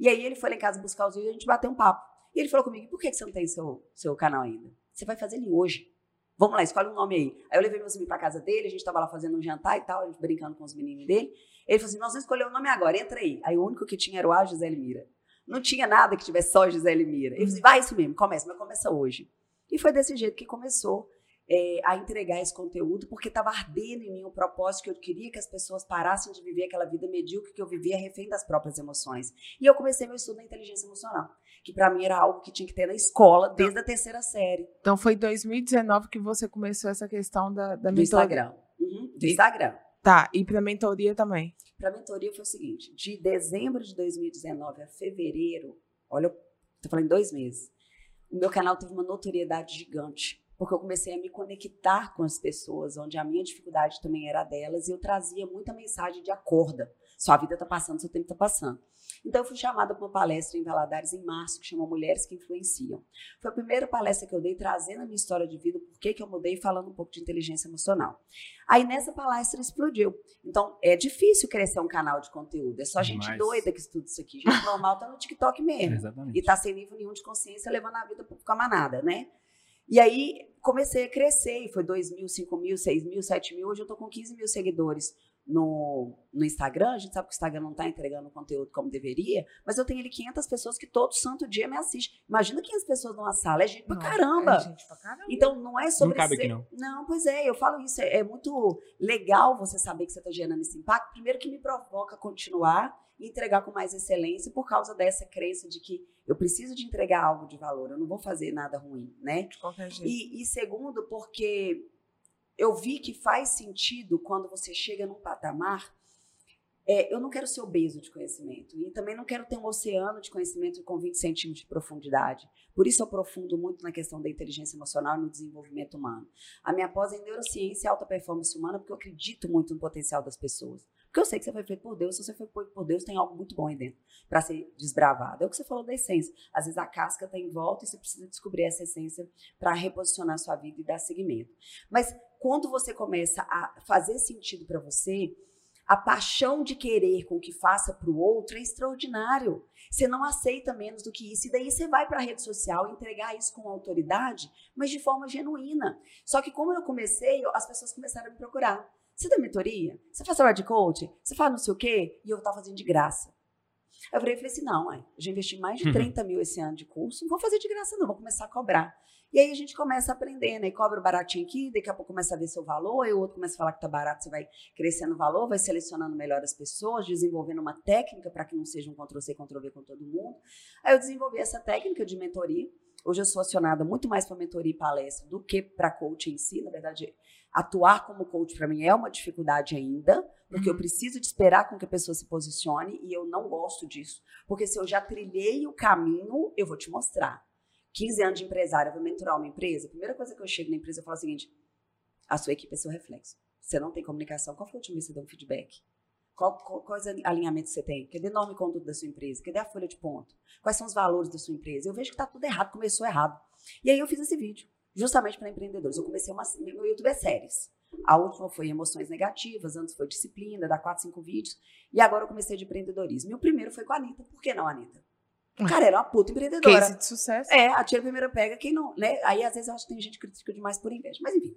[SPEAKER 3] E aí ele foi lá em casa buscar os livros e a gente bateu um papo. E ele falou comigo, por que que você não tem seu, seu canal ainda? Você vai fazer ele hoje. Vamos lá, escolhe um nome aí. Aí eu levei meus meninos pra casa dele, a gente tava lá fazendo um jantar e tal, a gente brincando com os meninos dele. Ele falou assim, nós vamos escolher o nome agora, entra aí. Aí o único que tinha era o A. Gisele Mira. Não tinha nada que tivesse só Gisele Mira. Ele falou assim, vai isso mesmo, começa, mas começa hoje. E foi desse jeito que começou é, a entregar esse conteúdo, porque estava ardendo em mim o propósito que eu queria que as pessoas parassem de viver aquela vida medíocre que eu vivia refém das próprias emoções. E eu comecei meu estudo da inteligência emocional, que para mim era algo que tinha que ter na escola desde a terceira série,
[SPEAKER 2] Então foi em 2019 que você começou essa questão da, da
[SPEAKER 3] do
[SPEAKER 2] mentoria.
[SPEAKER 3] Instagram. Uhum, do Instagram.
[SPEAKER 2] Tá, e pra mentoria também.
[SPEAKER 3] Para a mentoria foi o seguinte: de dezembro de 2019 a fevereiro, olha, eu tô falando em dois meses, o meu canal teve uma notoriedade gigante. Porque eu comecei a me conectar com as pessoas, onde a minha dificuldade também era delas, e eu trazia muita mensagem de acorda. Sua vida tá passando, seu tempo tá passando. Então, eu fui chamada para uma palestra em Valadares em março, que chama Mulheres que Influenciam. Foi a primeira palestra que eu dei, trazendo a minha história de vida, por que que eu mudei, falando um pouco de inteligência emocional. Aí, nessa palestra, explodiu. Então, é difícil crescer um canal de conteúdo. É só gente doida que estuda isso aqui. Gente normal tá no TikTok mesmo.
[SPEAKER 1] Exatamente.
[SPEAKER 3] E tá sem nível nenhum de consciência, levando a vida com a manada, né? E aí, comecei a crescer. E foi 2 mil, 5 mil, 6 mil, 7 mil. Hoje eu tô com 15 mil seguidores no, no Instagram. A gente sabe que o Instagram não tá entregando conteúdo como deveria. Mas eu tenho ali 500 pessoas que todo santo dia me assistem. Imagina 500 pessoas numa sala. É gente pra
[SPEAKER 2] Não,
[SPEAKER 3] caramba.
[SPEAKER 2] É gente pra caramba.
[SPEAKER 3] Então, não é sobre
[SPEAKER 1] cabe
[SPEAKER 3] ser...
[SPEAKER 1] aqui, não.
[SPEAKER 3] pois é, eu falo isso. É, é muito legal você saber que você está gerando esse impacto. Primeiro que me provoca continuar e entregar com mais excelência por causa dessa crença de que eu preciso de entregar algo de valor. Eu não vou fazer nada ruim, né?
[SPEAKER 2] de qualquer jeito.
[SPEAKER 3] E, e segundo, porque eu vi que faz sentido quando você chega num patamar. é, eu não quero ser obeso de conhecimento e também não quero ter um oceano de conhecimento com 20 centímetros de profundidade. Por isso eu aprofundo muito na questão da inteligência emocional e no desenvolvimento humano. A minha pós é em neurociência e alta performance humana porque eu acredito muito no potencial das pessoas. Porque eu sei que você foi feito por Deus, se você foi feito por Deus, tem algo muito bom aí dentro para ser desbravado. É o que você falou da essência. Às vezes a casca está em volta e você precisa descobrir essa essência para reposicionar sua vida e dar seguimento. Mas quando você começa a fazer sentido para você, a paixão de querer com que faça para o outro é extraordinário. Você não aceita menos do que isso. E daí você vai para a rede social entregar isso com autoridade, mas de forma genuína. Só que como eu comecei, as pessoas começaram a me procurar. Você dá mentoria? Você faz trabalho de coaching? Você faz não sei o quê? E eu estava fazendo de graça. Aí eu virei e falei assim, não, mãe, já investi mais de 30 mil esse ano de curso, não vou fazer de graça não, vou começar a cobrar. E aí a gente começa a aprender, né? E cobra baratinho aqui, daqui a pouco começa a ver seu valor, aí o outro começa a falar que tá barato, você vai crescendo o valor, vai selecionando melhor as pessoas, desenvolvendo uma técnica para que não seja um Ctrl-C, Ctrl-V com todo mundo. Aí eu desenvolvi essa técnica de mentoria. Hoje eu sou acionada muito mais para mentoria e palestra do que para coaching em si. Na verdade, atuar como coach para mim é uma dificuldade ainda, porque eu
[SPEAKER 2] Uhum.
[SPEAKER 3] preciso de esperar com que a pessoa se posicione e eu não gosto disso. Porque se eu já trilhei o caminho, eu vou te mostrar. 15 anos de empresária, vou mentorar uma empresa. A primeira coisa que eu chego na empresa, eu falo o seguinte: a sua equipe é seu reflexo. Você não tem comunicação, qual foi a última vez que você deu um feedback? Qual, qual, quais alinhamentos você tem? Cadê nome e conduta da sua empresa? Cadê a folha de ponto? Quais são os valores da sua empresa? Eu vejo que está tudo errado, começou errado. E aí eu fiz esse vídeo, justamente para empreendedores. Eu comecei uma. Meu YouTube é séries. A última foi emoções negativas, antes foi disciplina, dá quatro, cinco vídeos. E agora eu comecei de empreendedorismo. E o primeiro foi com a Anitta. Por que não, Anitta? Cara, era uma puta empreendedora.
[SPEAKER 2] Case de sucesso.
[SPEAKER 3] É, atira primeiro pega, quem não, né? Aí às vezes eu acho que tem gente que critica demais por inveja, mas enfim.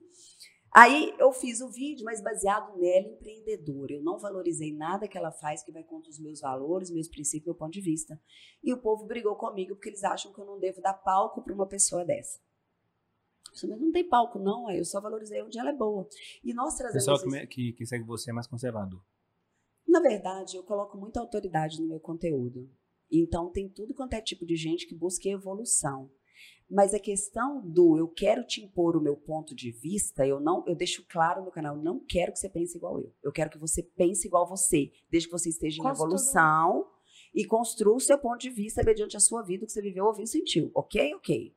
[SPEAKER 3] Aí eu fiz o vídeo, mas baseado nela, empreendedora. Eu não valorizei nada que ela faz que vai contra os meus valores, meus princípios, meu ponto de vista. E o povo brigou comigo porque eles acham que eu não devo dar palco para uma pessoa dessa. Eu mas não tem palco, não. Eu só valorizei onde ela é boa. E nós
[SPEAKER 1] O
[SPEAKER 3] trazemos.
[SPEAKER 1] pessoal
[SPEAKER 3] esse-
[SPEAKER 1] que, que, que segue você é mais conservador.
[SPEAKER 3] Na verdade, eu coloco muita autoridade no meu conteúdo. Então, tem tudo quanto é tipo de gente que busca evolução. Mas a questão do eu quero te impor o meu ponto de vista, eu não, eu deixo claro no canal, eu não quero que você pense igual eu. Eu quero que você pense igual você, desde que você esteja em evolução e construa o seu ponto de vista mediante a sua vida, o que você viveu, ouviu, sentiu. Ok? Ok.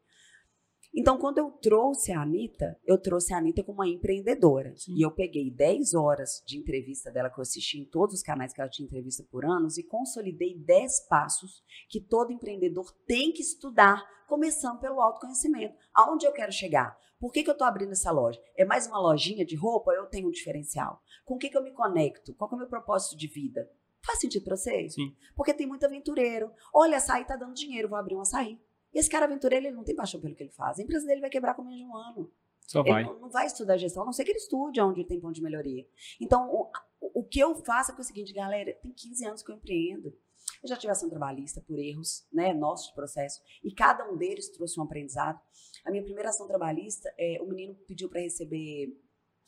[SPEAKER 3] Então, quando eu trouxe a Anitta, eu trouxe a Anitta como uma empreendedora.
[SPEAKER 1] Sim.
[SPEAKER 3] E eu peguei 10 horas de entrevista dela que eu assisti em todos os canais que ela tinha entrevista por anos e consolidei 10 passos que todo empreendedor tem que estudar, começando pelo autoconhecimento. Aonde eu quero chegar? Por que, que eu estou abrindo essa loja? É mais uma lojinha de roupa? Eu tenho um diferencial. Com o que, que eu me conecto? Qual é o meu propósito de vida? Faz sentido para vocês?
[SPEAKER 1] Sim.
[SPEAKER 3] Porque tem muito aventureiro. Olha, açaí tá dando dinheiro, vou abrir um açaí. E esse cara aventureiro, ele não tem paixão pelo que ele faz. A empresa dele vai quebrar com menos de um ano.
[SPEAKER 1] Só vai.
[SPEAKER 3] Ele não, não vai estudar gestão, a não ser que ele estude onde tem ponto de melhoria. Então, o, o que eu faço é o seguinte, galera, tem 15 anos que eu empreendo. Eu já tive ação trabalhista por erros, né, nossos de processo, e cada um deles trouxe um aprendizado. A minha primeira ação trabalhista, é, o menino pediu para receber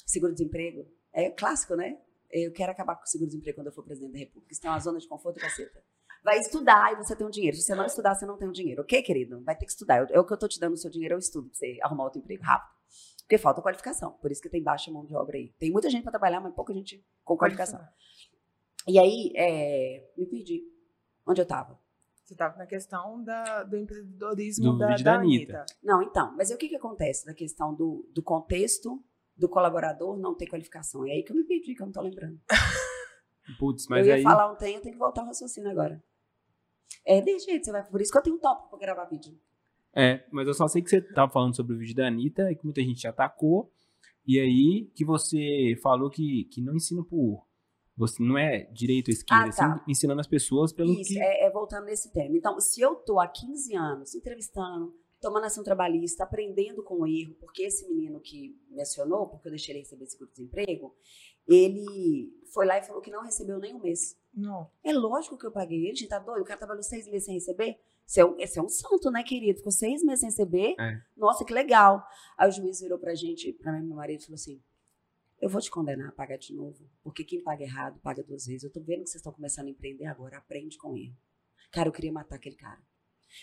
[SPEAKER 3] seguro-desemprego. É clássico, né? Eu quero acabar com o seguro-desemprego quando eu for presidente da República. Isso tem uma zona de conforto, caceta. Vai estudar e você tem um dinheiro. Se você não estudar, você não tem um dinheiro. Ok, querido? Vai ter que estudar. Eu- É o que eu tô te dando o seu dinheiro, eu estudo pra você arrumar outro emprego rápido. Porque falta qualificação. Por isso que tem baixa mão de obra aí. Tem muita gente para trabalhar, mas pouca gente com qualificação. E aí, é, me perdi. Onde eu tava?
[SPEAKER 2] Você estava na questão da, do empreendedorismo
[SPEAKER 1] Do
[SPEAKER 2] da, da
[SPEAKER 1] da Anitta.
[SPEAKER 2] Anitta.
[SPEAKER 3] Não, então. Mas o que, que acontece da questão do, do contexto do colaborador não ter qualificação? É aí que eu me perdi, que eu não tô lembrando. *laughs*
[SPEAKER 1] Putz, mas
[SPEAKER 3] eu ia
[SPEAKER 1] aí.
[SPEAKER 3] falar um tem, eu tenho que voltar ao raciocínio agora. É, desse jeito, você vai. Por isso que eu tenho um tópico pra gravar vídeo.
[SPEAKER 1] É, mas eu só sei que você tava falando sobre o vídeo da Anitta e que muita gente atacou. E aí que você falou que, que não ensina por. Você não é direito ou esquerda,
[SPEAKER 3] Ah, tá.
[SPEAKER 1] assim, ensinando as pessoas pelo
[SPEAKER 3] Isso,
[SPEAKER 1] que.
[SPEAKER 3] é, é voltando nesse tema. Então, se eu tô há 15 anos entrevistando, tomando ação trabalhista, aprendendo com o erro, porque esse menino que mencionou, porque eu deixei ele receber seguro-desemprego, ele foi lá e falou que não recebeu nem um mês.
[SPEAKER 2] Não.
[SPEAKER 3] É lógico que eu paguei ele, gente, tá doido? O cara trabalhou seis meses sem receber. Você é um, esse é um santo, né, querido? Ficou seis meses sem receber.
[SPEAKER 1] É.
[SPEAKER 3] Nossa, que legal. Aí o juiz virou pra gente, pra mim, meu marido, e falou assim: Eu vou te condenar a pagar de novo, porque quem paga errado paga duas vezes. Eu tô vendo que vocês estão começando a empreender agora, aprende com ele. Cara, eu queria matar aquele cara.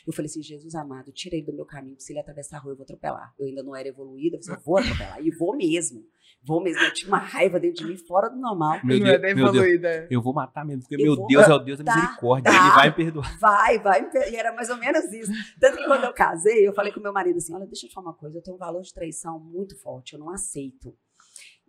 [SPEAKER 3] Eu falei assim, Jesus amado, tira ele do meu caminho, porque se ele atravessar a rua, eu vou atropelar. Eu ainda não era evoluída, eu falei, eu vou atropelar. E vou mesmo. Vou mesmo. Eu tinha uma raiva dentro de mim, fora do normal.
[SPEAKER 1] Meu
[SPEAKER 2] não
[SPEAKER 1] Deus,
[SPEAKER 2] é bem
[SPEAKER 1] meu Deus.
[SPEAKER 2] evoluída.
[SPEAKER 1] Eu vou matar mesmo, porque
[SPEAKER 3] Eu
[SPEAKER 1] meu Deus é o Deus da
[SPEAKER 3] matar.
[SPEAKER 1] misericórdia.
[SPEAKER 3] Tá.
[SPEAKER 1] Ele vai me perdoar.
[SPEAKER 3] Vai, vai. E era mais ou menos isso. Tanto que quando eu casei, eu falei com meu marido assim: olha, deixa eu te falar uma coisa, eu tenho um valor de traição muito forte, eu não aceito.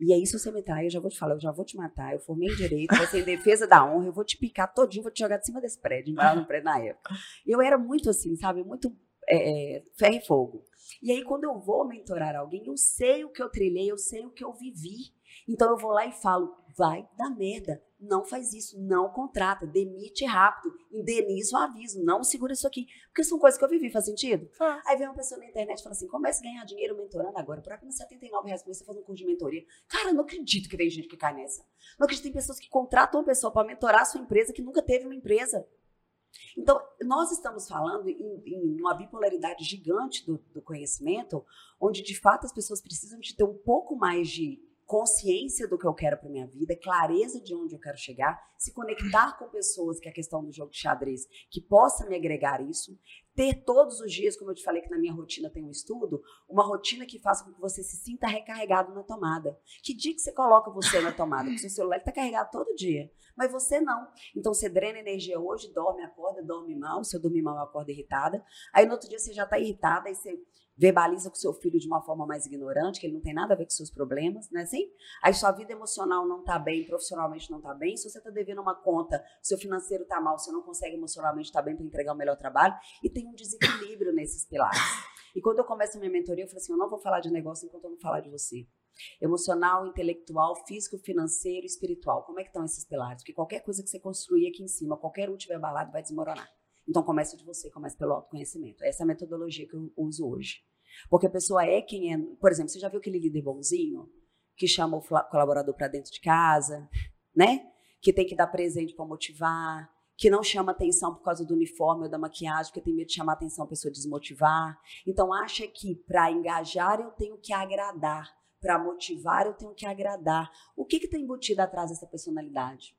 [SPEAKER 3] E aí, se você me trair, eu já vou te falar, eu já vou te matar. Eu formei em direito, ser em defesa da honra, eu vou te picar todinho, vou te jogar de cima desse prédio, lá no prédio na época. Eu era muito assim, sabe? Muito é, é, ferro e fogo. E aí, quando eu vou mentorar alguém, eu sei o que eu trilhei, eu sei o que eu vivi. Então, eu vou lá e falo: vai dar merda. Não faz isso, não contrata, demite rápido, indeniza o aviso, não segura isso aqui. Porque são coisas que eu vivi, faz sentido?
[SPEAKER 2] Faz.
[SPEAKER 3] Aí vem uma pessoa na internet e fala assim: comece a ganhar dinheiro mentorando agora, por apenas 79 reais por mês você faz um curso de mentoria. Cara, eu não acredito que tem gente que cai nessa. Não acredito que tem pessoas que contratam uma pessoa para mentorar a sua empresa que nunca teve uma empresa. Então, nós estamos falando em, em uma bipolaridade gigante do, do conhecimento, onde de fato as pessoas precisam de ter um pouco mais de consciência do que eu quero para minha vida, clareza de onde eu quero chegar, se conectar com pessoas, que é a questão do jogo de xadrez, que possa me agregar isso, ter todos os dias, como eu te falei que na minha rotina tem um estudo, uma rotina que faça com que você se sinta recarregado na tomada. Que dia que você coloca você na tomada? Porque seu celular está carregado todo dia, mas você não. Então você drena energia hoje, dorme, acorda, dorme mal, se eu dormir mal, eu acordo irritada. Aí no outro dia você já está irritada, aí você verbaliza com seu filho de uma forma mais ignorante, que ele não tem nada a ver com seus problemas, né? Assim? Aí sua vida emocional não tá bem, profissionalmente não tá bem. Se você tá devendo uma conta, seu financeiro tá mal, você não consegue emocionalmente estar bem para entregar o melhor trabalho e tem um desequilíbrio nesses pilares. E quando eu começo a minha mentoria, eu falo assim, eu não vou falar de negócio enquanto eu não falar de você. Emocional, intelectual, físico, financeiro, espiritual. Como é que estão esses pilares? Porque qualquer coisa que você construir aqui em cima, qualquer um tiver abalado, vai desmoronar. Então comece de você, comece pelo autoconhecimento. Essa é a metodologia que eu uso hoje. Porque a pessoa é quem é. Por exemplo, você já viu aquele líder bonzinho que chama o colaborador para dentro de casa, né? Que tem que dar presente para motivar, que não chama atenção por causa do uniforme ou da maquiagem, porque tem medo de chamar atenção a pessoa desmotivar. Então acha que para engajar eu tenho que agradar, para motivar eu tenho que agradar. O que está embutido atrás dessa personalidade?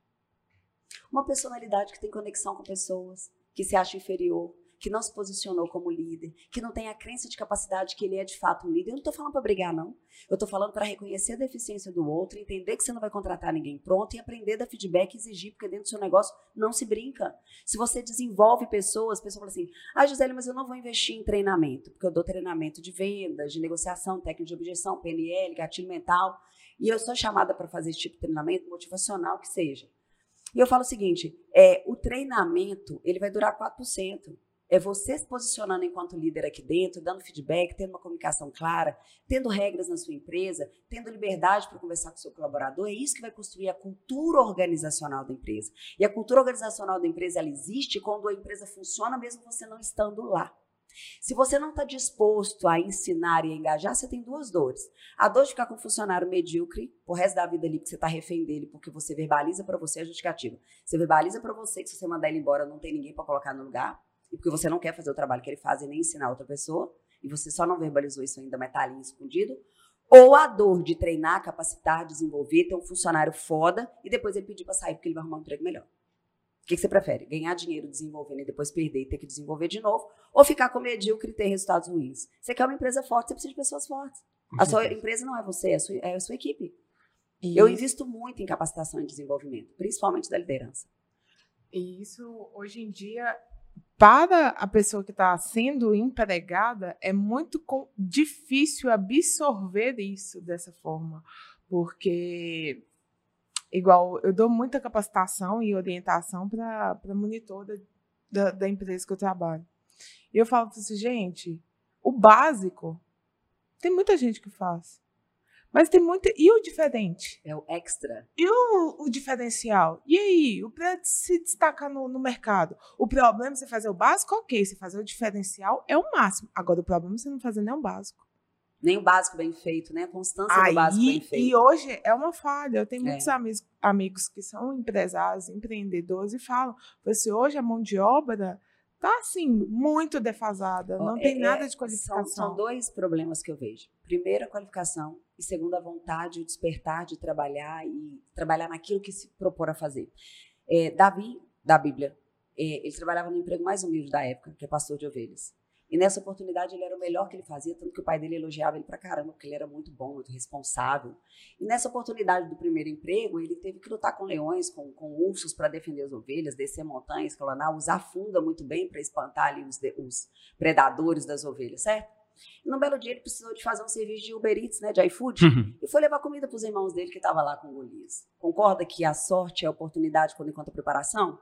[SPEAKER 3] Uma personalidade que tem conexão com pessoas, que se acha inferior, que não se posicionou como líder, que não tem a crença de capacidade que ele é de fato um líder. Eu não estou falando para brigar, não. Eu estou falando para reconhecer a deficiência do outro, entender que você não vai contratar ninguém pronto e aprender da feedback e exigir, porque dentro do seu negócio não se brinca. Se você desenvolve pessoas, a pessoa fala assim: ah, Gisele, mas eu não vou investir em treinamento, porque eu dou treinamento de vendas, de negociação, técnica de objeção, PNL, gatilho mental, e eu sou chamada para fazer esse tipo de treinamento motivacional que seja. E eu falo o seguinte: é, o treinamento ele vai durar 4%. É você se posicionando enquanto líder aqui dentro, dando feedback, tendo uma comunicação clara, tendo regras na sua empresa, tendo liberdade para conversar com o seu colaborador. É isso que vai construir a cultura organizacional da empresa. E a cultura organizacional da empresa ela existe quando a empresa funciona mesmo você não estando lá. Se você não está disposto a ensinar e a engajar, você tem duas dores. A dor de ficar com um funcionário medíocre, o resto da vida ali, que você está refém dele, porque você verbaliza para você a justificativa. Você verbaliza para você que se você mandar ele embora, não tem ninguém para colocar no lugar e porque você não quer fazer o trabalho que ele faz e nem ensinar outra pessoa, e você só não verbalizou isso ainda, mas está ali escondido, ou a dor de treinar, capacitar, desenvolver, ter um funcionário foda e depois ele pedir para sair porque ele vai arrumar um emprego melhor. O que, que, você prefere? Ganhar dinheiro desenvolvendo e depois perder e ter que desenvolver de novo? Ou ficar com medíocre e ter resultados ruins? Você quer uma empresa forte, você precisa de pessoas fortes. A sua empresa não é você, é a sua, é a sua equipe. Isso. Eu invisto muito em capacitação e desenvolvimento, principalmente da liderança.
[SPEAKER 2] E isso, hoje em dia, para a pessoa que está sendo empregada, é muito difícil absorver isso dessa forma, porque, igual, eu dou muita capacitação e orientação para monitor da, da, da, empresa que eu trabalho. E eu falo assim, gente, o básico, tem muita gente que faz. Mas tem muito. E o diferente?
[SPEAKER 3] É o extra.
[SPEAKER 2] E o, o diferencial? E aí? O para se destacar no, no, mercado? O problema é você fazer o básico, ok. Você fazer o diferencial é o máximo. Agora, o problema é você não fazer nem o básico.
[SPEAKER 3] Nem o básico bem feito, né? A constância aí, do básico bem feito.
[SPEAKER 2] E hoje é uma falha. Eu tenho muitos é. amigos, amigos que são empresários, empreendedores, e falam: você hoje a mão de obra tá assim, muito defasada, não é, tem nada de qualificação.
[SPEAKER 3] São, são, dois problemas que eu vejo. Primeiro, a qualificação, e segundo, a vontade, o despertar de trabalhar e trabalhar naquilo que se propor a fazer. É, Davi, da Bíblia, é, ele trabalhava no emprego mais humilde da época, que é pastor de ovelhas. E nessa oportunidade ele era o melhor que ele fazia, tanto que o pai dele elogiava ele pra caramba, porque ele era muito bom, muito responsável. E nessa oportunidade do primeiro emprego, ele teve que lutar com leões, com, com ursos para defender as ovelhas, descer montanhas, escalonar, usar funda muito bem para espantar ali os, os predadores das ovelhas, certo? E num belo dia ele precisou de fazer um serviço de Uber Eats, né, de iFood, uhum. e foi levar comida para os irmãos dele que estavam lá com Golias. Concorda que a sorte é a oportunidade quando encontra preparação?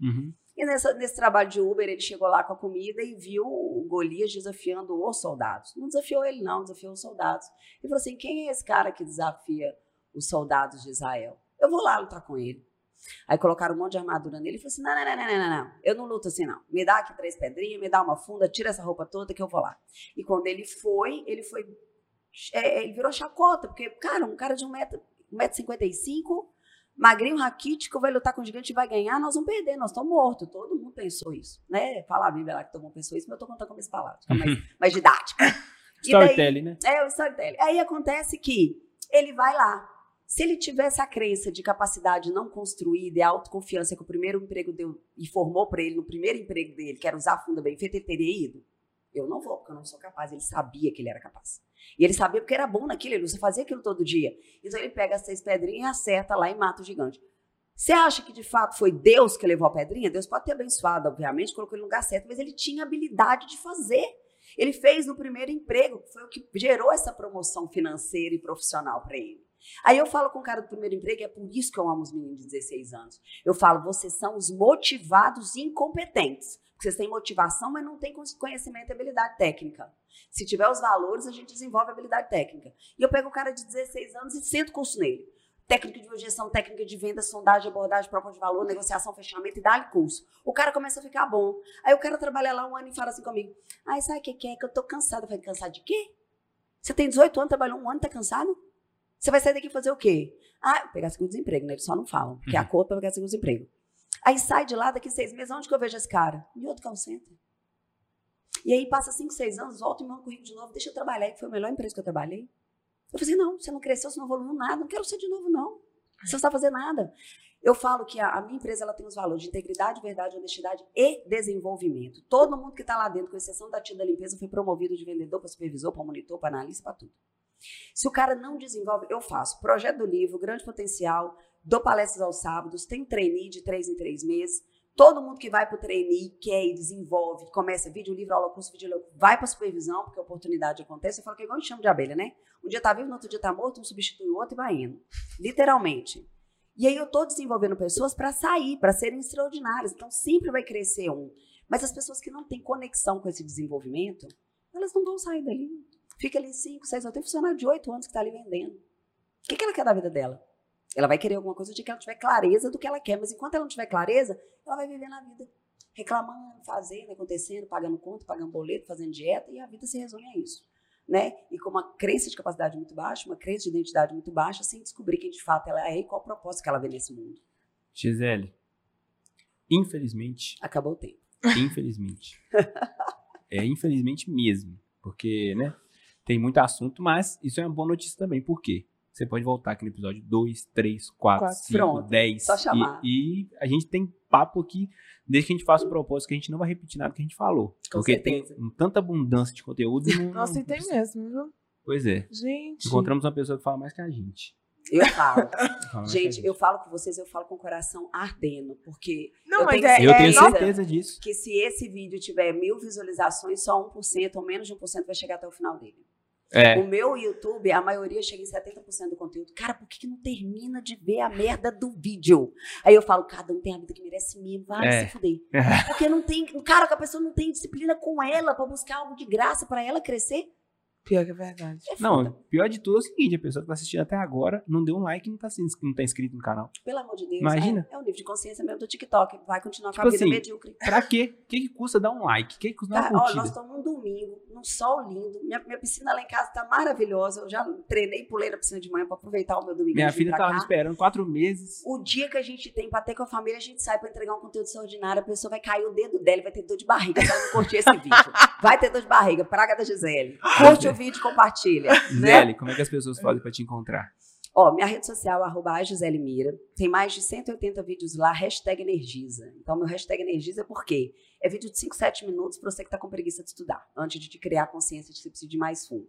[SPEAKER 1] Uhum.
[SPEAKER 3] E nessa, nesse trabalho de Uber, ele chegou lá com a comida e viu o Golias desafiando os soldados. Não desafiou ele, não, desafiou os soldados. E falou assim: quem é esse cara que desafia os soldados de Israel? Eu vou lá lutar com ele. Aí colocaram um monte de armadura nele e falou assim: não, não, não, não, não, não, eu não luto assim, não. Me dá aqui três pedrinhas, me dá uma funda, tira essa roupa toda que eu vou lá. E quando ele foi, ele foi. É, ele virou chacota, porque, cara, um cara de 1,55m, um metro, um metro magrinho, raquítico, vai lutar com o gigante e vai ganhar, nós vamos perder, nós estamos mortos. Todo mundo pensou isso, né? Fala a Bíblia lá que todo mundo pensou isso, mas eu estou contando como esse palavra, mais, *laughs* mais didática.
[SPEAKER 1] storytelling, né?
[SPEAKER 3] É, o storytelling. Aí acontece que ele vai lá. Se ele tivesse a crença de capacidade não construída e a autoconfiança que o primeiro emprego deu e formou para ele no primeiro emprego dele, que era usar a funda bem feita, ele teria ido. Eu não vou, porque eu não sou capaz. Ele sabia que ele era capaz. E ele sabia porque era bom naquilo, ele não fazia aquilo todo dia. Então ele pega as seis pedrinhas e acerta lá e mata o gigante. Você acha que de fato foi Deus que levou a pedrinha? Deus pode ter abençoado, obviamente, colocou ele no lugar certo, mas ele tinha habilidade de fazer. Ele fez no primeiro emprego, foi o que gerou essa promoção financeira e profissional para ele. Aí eu falo com o cara do primeiro emprego, é por isso que eu amo os meninos de 16 anos. Eu falo, vocês são os motivados incompetentes. Vocês têm motivação, mas não têm conhecimento e habilidade técnica. Se tiver os valores, a gente desenvolve habilidade técnica. E eu pego o cara de 16 anos e sento curso nele. técnica de gestão, técnica de venda, sondagem, abordagem, proposta de valor, negociação, fechamento e dá curso. O cara começa a ficar bom. Aí o cara trabalha lá um ano e fala assim comigo: ai, sabe o que, que é? Que eu tô cansado. Eu falei: cansado de quê? Você tem 18 anos, trabalhou um ano, tá cansado? Você vai sair daqui fazer o quê? Ah, pegar seguro-desemprego, né? Eles só não falam, porque uhum. a conta para pegar seguro-desemprego. Aí sai de lá, daqui seis meses, onde que eu vejo esse cara? Em outro call center. E aí passa cinco, seis anos, volta e meu currículo de novo, deixa eu trabalhar, que foi a melhor empresa que eu trabalhei. Eu falei, não, você não cresceu, você não evoluiu nada, não quero ser de novo, não. Você não está fazendo nada. Eu falo que a, a, minha empresa ela tem os valores de integridade, verdade, honestidade e desenvolvimento. Todo mundo que está lá dentro, com exceção da tia da limpeza, foi promovido de vendedor para supervisor, para monitor, para analista, para tudo. Se o cara não desenvolve, eu faço projeto do livro, grande potencial, dou palestras aos sábados, tem trainee de três em três meses. Todo mundo que vai para o trainee, quer e desenvolve, começa vídeo, livro, aula, curso, vídeo, vai para supervisão, porque a oportunidade acontece. Eu falo que é igual a gente de abelha, né? Um dia tá vivo, no outro dia tá morto, um substitui o outro e vai indo. Literalmente. E aí eu estou desenvolvendo pessoas para sair, para serem extraordinárias. Então sempre vai crescer um. Mas as pessoas que não têm conexão com esse desenvolvimento, elas não vão sair dali. Fica ali 5, 6, eu tenho funcionário de 8 anos que está ali vendendo. O que, que ela quer da vida dela? Ela vai querer alguma coisa de que ela tiver clareza do que ela quer, mas enquanto ela não tiver clareza, ela vai viver na vida. Reclamando, fazendo, acontecendo, pagando conta, pagando boleto, fazendo dieta, e a vida se resume a isso né? E com uma crença de capacidade muito baixa, uma crença de identidade muito baixa, sem descobrir quem de fato ela é e qual o propósito que ela vê nesse mundo.
[SPEAKER 1] Gisele, infelizmente.
[SPEAKER 3] Acabou o tempo.
[SPEAKER 1] Infelizmente. *laughs* é, infelizmente mesmo. Porque, né? Tem muito assunto, mas isso é uma boa notícia também. Por quê? Você pode voltar aqui no episódio 2, 3, 4, 5, 10.
[SPEAKER 3] Só chamar.
[SPEAKER 1] E, e a gente tem papo aqui desde que a gente faça o propósito, que a gente não vai repetir nada que a gente falou.
[SPEAKER 3] Com
[SPEAKER 1] porque
[SPEAKER 3] certeza.
[SPEAKER 1] tem tanta abundância de conteúdo. Não,
[SPEAKER 2] Nossa,
[SPEAKER 1] não,
[SPEAKER 2] e tem mesmo, viu?
[SPEAKER 1] Pois é.
[SPEAKER 2] Gente.
[SPEAKER 1] Encontramos uma pessoa que fala mais que a gente.
[SPEAKER 3] Eu falo. *laughs* gente, gente, eu falo com vocês, eu falo com o coração ardendo, porque
[SPEAKER 2] não,
[SPEAKER 3] eu,
[SPEAKER 2] tenho,
[SPEAKER 3] é,
[SPEAKER 1] eu tenho certeza disso.
[SPEAKER 3] Que se esse vídeo tiver mil visualizações, só 1% ou menos de 1% vai chegar até o final dele.
[SPEAKER 1] É.
[SPEAKER 3] O meu YouTube, a maioria chega em 70% do conteúdo. Cara, por que, que, não termina de ver a merda do vídeo? Aí eu falo, cada um tem a vida que merece mesmo, vai é. se fuder. *laughs* Porque não tem. Cara, que a pessoa não tem disciplina com ela para buscar algo de graça para ela crescer.
[SPEAKER 2] Pior que é verdade.
[SPEAKER 3] É
[SPEAKER 1] não, pior de tudo é o seguinte: a pessoa que tá assistindo até agora não deu um like e não tá, não tá inscrito no canal.
[SPEAKER 3] Pelo amor de Deus.
[SPEAKER 1] Imagina.
[SPEAKER 3] É, é um nível de consciência mesmo do TikTok. Vai continuar
[SPEAKER 1] tipo
[SPEAKER 3] com a vida
[SPEAKER 1] assim,
[SPEAKER 3] medíocre.
[SPEAKER 1] Pra quê? O que, que custa dar um like? O que, que custa dar uma
[SPEAKER 3] Ó,
[SPEAKER 1] curtida?
[SPEAKER 3] nós estamos num domingo, num sol lindo. Minha, minha piscina lá em casa tá maravilhosa. Eu já treinei e pulei na piscina de manhã pra aproveitar o meu domingo.
[SPEAKER 1] Minha filha tava
[SPEAKER 3] cá.
[SPEAKER 1] me esperando quatro meses.
[SPEAKER 3] O dia que a gente tem pra ter com a família, a gente sai pra entregar um conteúdo extraordinário, a pessoa vai cair o dedo dela e vai ter dor de barriga se ela não curtir esse vídeo. *laughs* Vai ter dor de barriga, praga da Gisele. Curte o vídeo e compartilha. né?
[SPEAKER 1] Gisele, como é que as pessoas fazem pra te encontrar?
[SPEAKER 3] Ó, minha rede social, arroba Gisele Mira. Tem mais de 180 vídeos lá, hashtag Energiza. Então, meu hashtag Energiza é por quê? É vídeo de 5, 7 minutos para você que tá com preguiça de estudar, antes de te criar consciência de precisa de mais fundo.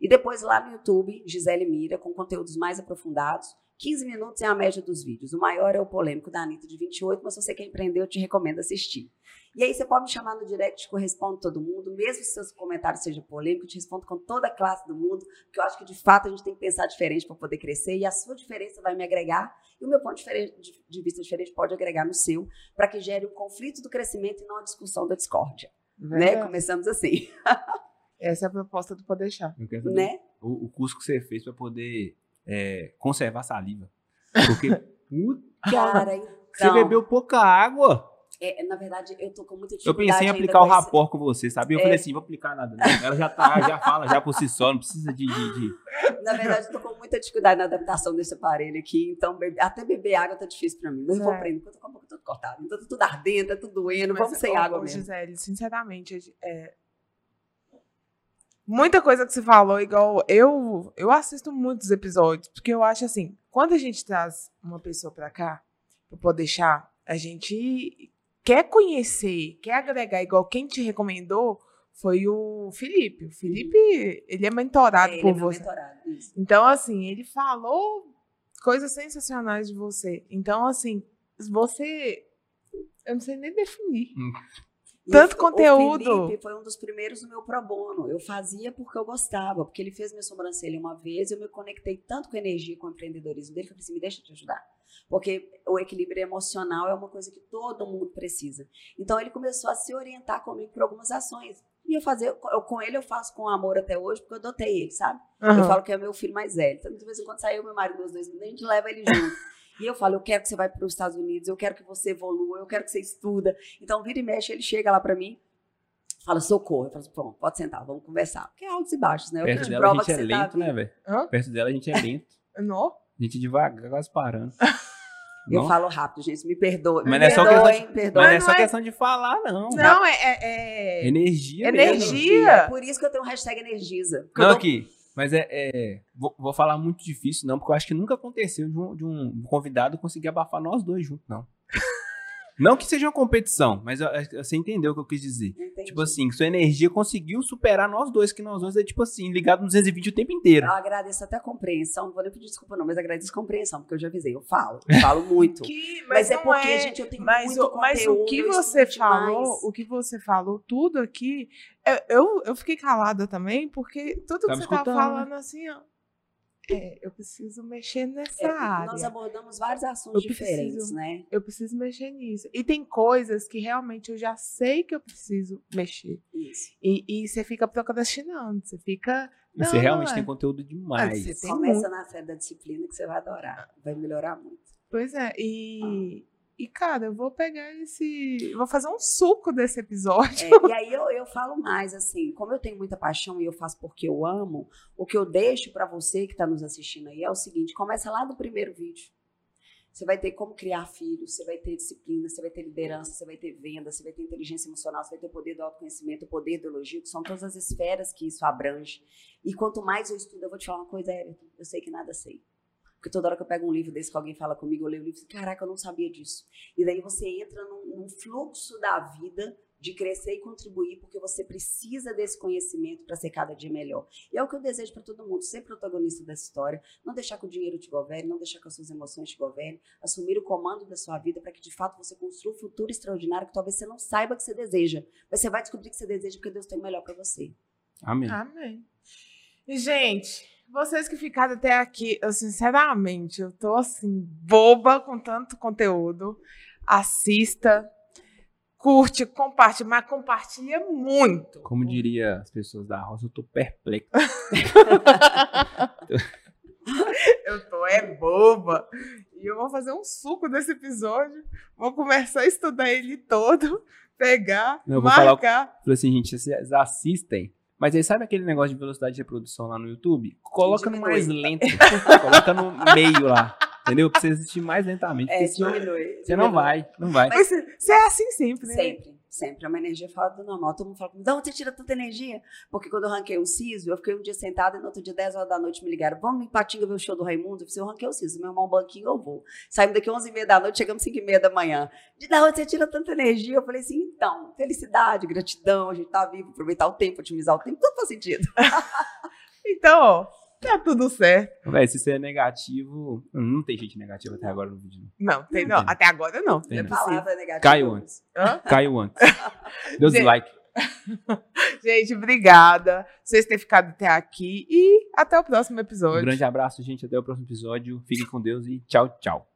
[SPEAKER 3] E depois lá no YouTube, Gisele Mira, com conteúdos mais aprofundados. 15 minutos é a média dos vídeos. O maior é o polêmico da Anitta de 28, mas se você quer empreender, eu te recomendo assistir. E aí você pode me chamar no direct que eu respondo todo mundo, mesmo se seus comentários sejam polêmicos, eu te respondo com toda a classe do mundo, porque eu acho que de fato a gente tem que pensar diferente para poder crescer e a sua diferença vai me agregar e o meu ponto de vista diferente pode agregar no seu, para que gere o conflito do crescimento e não a discussão da discórdia. Né? Começamos assim.
[SPEAKER 2] Essa é a proposta do Poder Chá.
[SPEAKER 1] Eu quero saber
[SPEAKER 3] Né?
[SPEAKER 1] o, o curso que você fez pra poder é, conservar saliva. Porque, *laughs* puta,
[SPEAKER 3] Cara,
[SPEAKER 1] você
[SPEAKER 3] então,
[SPEAKER 1] bebeu pouca água.
[SPEAKER 3] É, na verdade, eu tô com muita
[SPEAKER 1] Eu
[SPEAKER 3] dificuldade
[SPEAKER 1] pensei em aplicar o
[SPEAKER 3] esse-
[SPEAKER 1] rapor com você, sabe? Eu
[SPEAKER 3] É.
[SPEAKER 1] falei assim, vou aplicar nada. Não. Ela já tá, já fala já por si só, não precisa de. de, de- *laughs*
[SPEAKER 3] Na verdade, eu tô com muita dificuldade na adaptação desse aparelho aqui, então bebe- até beber água tá difícil pra mim. Mas eu vou
[SPEAKER 2] É.
[SPEAKER 3] aprender, porque eu tô com a boca toda cortada. Então tá tudo ardendo, tá tudo doendo,
[SPEAKER 2] Mas,
[SPEAKER 3] vamos sem água mesmo.
[SPEAKER 2] Gisele, sinceramente, é... muita coisa que você falou, igual eu, eu assisto muitos episódios, porque eu acho assim, quando a gente traz uma pessoa pra cá, pra poder deixar, a gente quer conhecer, quer agregar, igual quem te recomendou foi o Felipe. O Felipe, ele é mentorado
[SPEAKER 3] É, ele
[SPEAKER 2] por
[SPEAKER 3] é
[SPEAKER 2] você.
[SPEAKER 3] mentorado, isso.
[SPEAKER 2] Então, assim, ele falou coisas sensacionais de você. Então, assim, você. Eu não sei nem definir.
[SPEAKER 3] E
[SPEAKER 2] Tanto
[SPEAKER 3] o-
[SPEAKER 2] conteúdo.
[SPEAKER 3] O Felipe foi um dos primeiros no meu pro bono. Eu fazia porque eu gostava, porque ele fez minha sobrancelha uma vez e eu me conectei tanto com a energia, com o empreendedorismo dele, que eu falei assim, me deixa te ajudar. Porque o equilíbrio emocional é uma coisa que todo mundo precisa. Então ele começou a se orientar comigo por algumas ações. E eu fazer, eu, com ele eu faço com amor até hoje, porque eu adotei ele, sabe?
[SPEAKER 2] Aham.
[SPEAKER 3] Eu falo que é meu filho mais velho. Então, de vez em quando saiu meu marido, meus dois, a gente leva ele junto. E eu falo, eu quero que você vá para os Estados Unidos, eu quero que você evolua, eu quero que você estuda. Então, vira e mexe, ele chega lá para mim, fala, socorro. Eu falo, pronto, pode sentar, vamos conversar. Porque é altos e baixos, né? Eu
[SPEAKER 1] Perto dela a gente é
[SPEAKER 3] tá
[SPEAKER 1] lento, né,
[SPEAKER 3] vivo.
[SPEAKER 1] velho? Perto dela a gente é lento. *laughs*
[SPEAKER 2] Não?
[SPEAKER 1] A gente devagar, quase parando. *laughs*
[SPEAKER 3] Eu
[SPEAKER 1] Não?
[SPEAKER 3] falo rápido, gente, me perdoe.
[SPEAKER 1] Mas
[SPEAKER 3] me
[SPEAKER 1] não é só questão
[SPEAKER 3] perdoem.
[SPEAKER 1] Mas não é só questão de falar, não.
[SPEAKER 2] Não, é. é- é-
[SPEAKER 1] Energia
[SPEAKER 2] Energia.
[SPEAKER 1] mesmo.
[SPEAKER 3] É por isso que eu tenho um hashtag energiza.
[SPEAKER 1] Não,
[SPEAKER 3] eu dou-
[SPEAKER 1] aqui. Mas é. é- vou, vou falar muito difícil, não, porque eu acho que nunca aconteceu de um, de um convidado conseguir abafar nós dois juntos, não. Não que seja uma competição, mas eu- você entendeu o que eu quis dizer.
[SPEAKER 3] Entendi.
[SPEAKER 1] Tipo assim, que sua energia conseguiu superar nós dois, que nós dois é tipo assim, ligado no 220 o tempo inteiro.
[SPEAKER 3] Eu agradeço até a compreensão, não vou nem pedir desculpa não, mas agradeço a compreensão, porque eu já avisei, eu falo, eu falo *laughs* muito.
[SPEAKER 2] Que-
[SPEAKER 3] mas, é
[SPEAKER 2] não
[SPEAKER 3] porque, gente, eu tenho
[SPEAKER 2] mas,
[SPEAKER 3] muito
[SPEAKER 2] o, mas
[SPEAKER 3] conteúdo,
[SPEAKER 2] o que você falou,
[SPEAKER 3] demais.
[SPEAKER 2] o que você falou, tudo aqui, eu, eu, eu fiquei calada também, porque tudo que
[SPEAKER 1] Tava
[SPEAKER 2] você tava
[SPEAKER 1] escutando,
[SPEAKER 2] falando assim, ó. É, *laughs* eu preciso mexer nessa
[SPEAKER 3] É,
[SPEAKER 2] área.
[SPEAKER 3] nós abordamos vários assuntos
[SPEAKER 2] Eu
[SPEAKER 3] diferentes,
[SPEAKER 2] preciso-
[SPEAKER 3] né?
[SPEAKER 2] Eu preciso mexer nisso. E tem coisas que realmente eu já sei que eu preciso mexer.
[SPEAKER 3] Isso.
[SPEAKER 2] E, e você fica procrastinando, você fica.
[SPEAKER 1] E você
[SPEAKER 2] Não,
[SPEAKER 1] realmente
[SPEAKER 2] não é.
[SPEAKER 1] tem conteúdo demais.
[SPEAKER 2] você tem
[SPEAKER 3] Começa na série da disciplina que você vai adorar, vai melhorar muito.
[SPEAKER 2] Pois é, e. E, cara, eu vou pegar esse. Vou fazer um suco desse episódio.
[SPEAKER 3] É, e aí eu, eu falo mais assim, como eu tenho muita paixão e eu faço porque eu amo, o que eu deixo pra você que tá nos assistindo aí é o seguinte, começa lá do primeiro vídeo. Você vai ter como criar filhos, você vai ter disciplina, você vai ter liderança, você vai ter venda, você vai ter inteligência emocional, você vai ter o poder do autoconhecimento, o poder do elogio, que são todas as esferas que isso abrange. E quanto mais eu estudo, eu vou te falar uma coisa, Everton, eu sei que nada sei. Porque toda hora que eu pego um livro desse que alguém fala comigo, eu leio o livro e falo, caraca, eu não sabia disso. E daí você entra num, num fluxo da vida de crescer e contribuir, porque você precisa desse conhecimento para ser cada dia melhor. E é o que eu desejo para todo mundo, ser protagonista dessa história, não deixar que o dinheiro te governe, não deixar que as suas emoções te governem, assumir o comando da sua vida para que de fato você construa um futuro extraordinário que talvez você não saiba que você deseja, mas você vai descobrir que você deseja porque Deus tem o melhor para você.
[SPEAKER 1] Amém.
[SPEAKER 2] Amém. E, gente, vocês que ficaram até aqui, eu sinceramente, eu tô assim, boba com tanto conteúdo. Assista, curte, compartilha, mas compartilha muito.
[SPEAKER 1] Como diria as pessoas da roça, eu tô perplexo. *laughs*
[SPEAKER 2] Eu tô é boba. E eu vou fazer um suco desse episódio. Vou começar a estudar ele todo, pegar,
[SPEAKER 1] Eu vou falar
[SPEAKER 2] marcar.
[SPEAKER 1] Falei assim, gente, vocês assistem. Mas aí sabe aquele negócio de velocidade de reprodução lá no YouTube? Coloca no mais lento. *laughs* Coloca no meio lá. Entendeu? Pra você assistir mais lentamente.
[SPEAKER 3] É, diminui.
[SPEAKER 1] você não
[SPEAKER 3] diminui.
[SPEAKER 1] vai, não vai.
[SPEAKER 2] Mas você é assim sempre, né?
[SPEAKER 3] Sempre, sempre. É uma energia fora do normal. Todo mundo fala comigo, de onde você tira tanta energia? Porque quando eu ranquei o siso, eu fiquei um dia sentada e no outro dia, 10 horas da noite, me ligaram, vamos em Patinga ver o show do Raimundo? Eu falei, eu ranquei o siso, meu irmão, um banquinho, eu vou. Saímos daqui 11 e meia da noite, chegamos 5 e meia da manhã. De onde você tira tanta energia? Eu falei assim, então, felicidade, gratidão, a gente tá vivo, aproveitar o tempo, otimizar o tempo, tudo faz sentido. *laughs*
[SPEAKER 2] Então, tá tudo certo.
[SPEAKER 1] Véi, se você é negativo. Não tem gente negativa até agora no vídeo. não.
[SPEAKER 2] Não, tem,
[SPEAKER 1] Não tem.
[SPEAKER 2] Até agora não.
[SPEAKER 1] Tem
[SPEAKER 2] não é.
[SPEAKER 3] Palavra negativa.
[SPEAKER 1] Caiu antes.
[SPEAKER 2] Hã?
[SPEAKER 1] Caiu antes. *laughs* Deu
[SPEAKER 2] Gente,
[SPEAKER 1] dislike. *laughs*
[SPEAKER 2] Gente, obrigada. Vocês terem ficado até aqui e até o próximo
[SPEAKER 1] Um
[SPEAKER 2] episódio.
[SPEAKER 1] grande abraço, gente. Até o próximo episódio. Fiquem com Deus e tchau, tchau.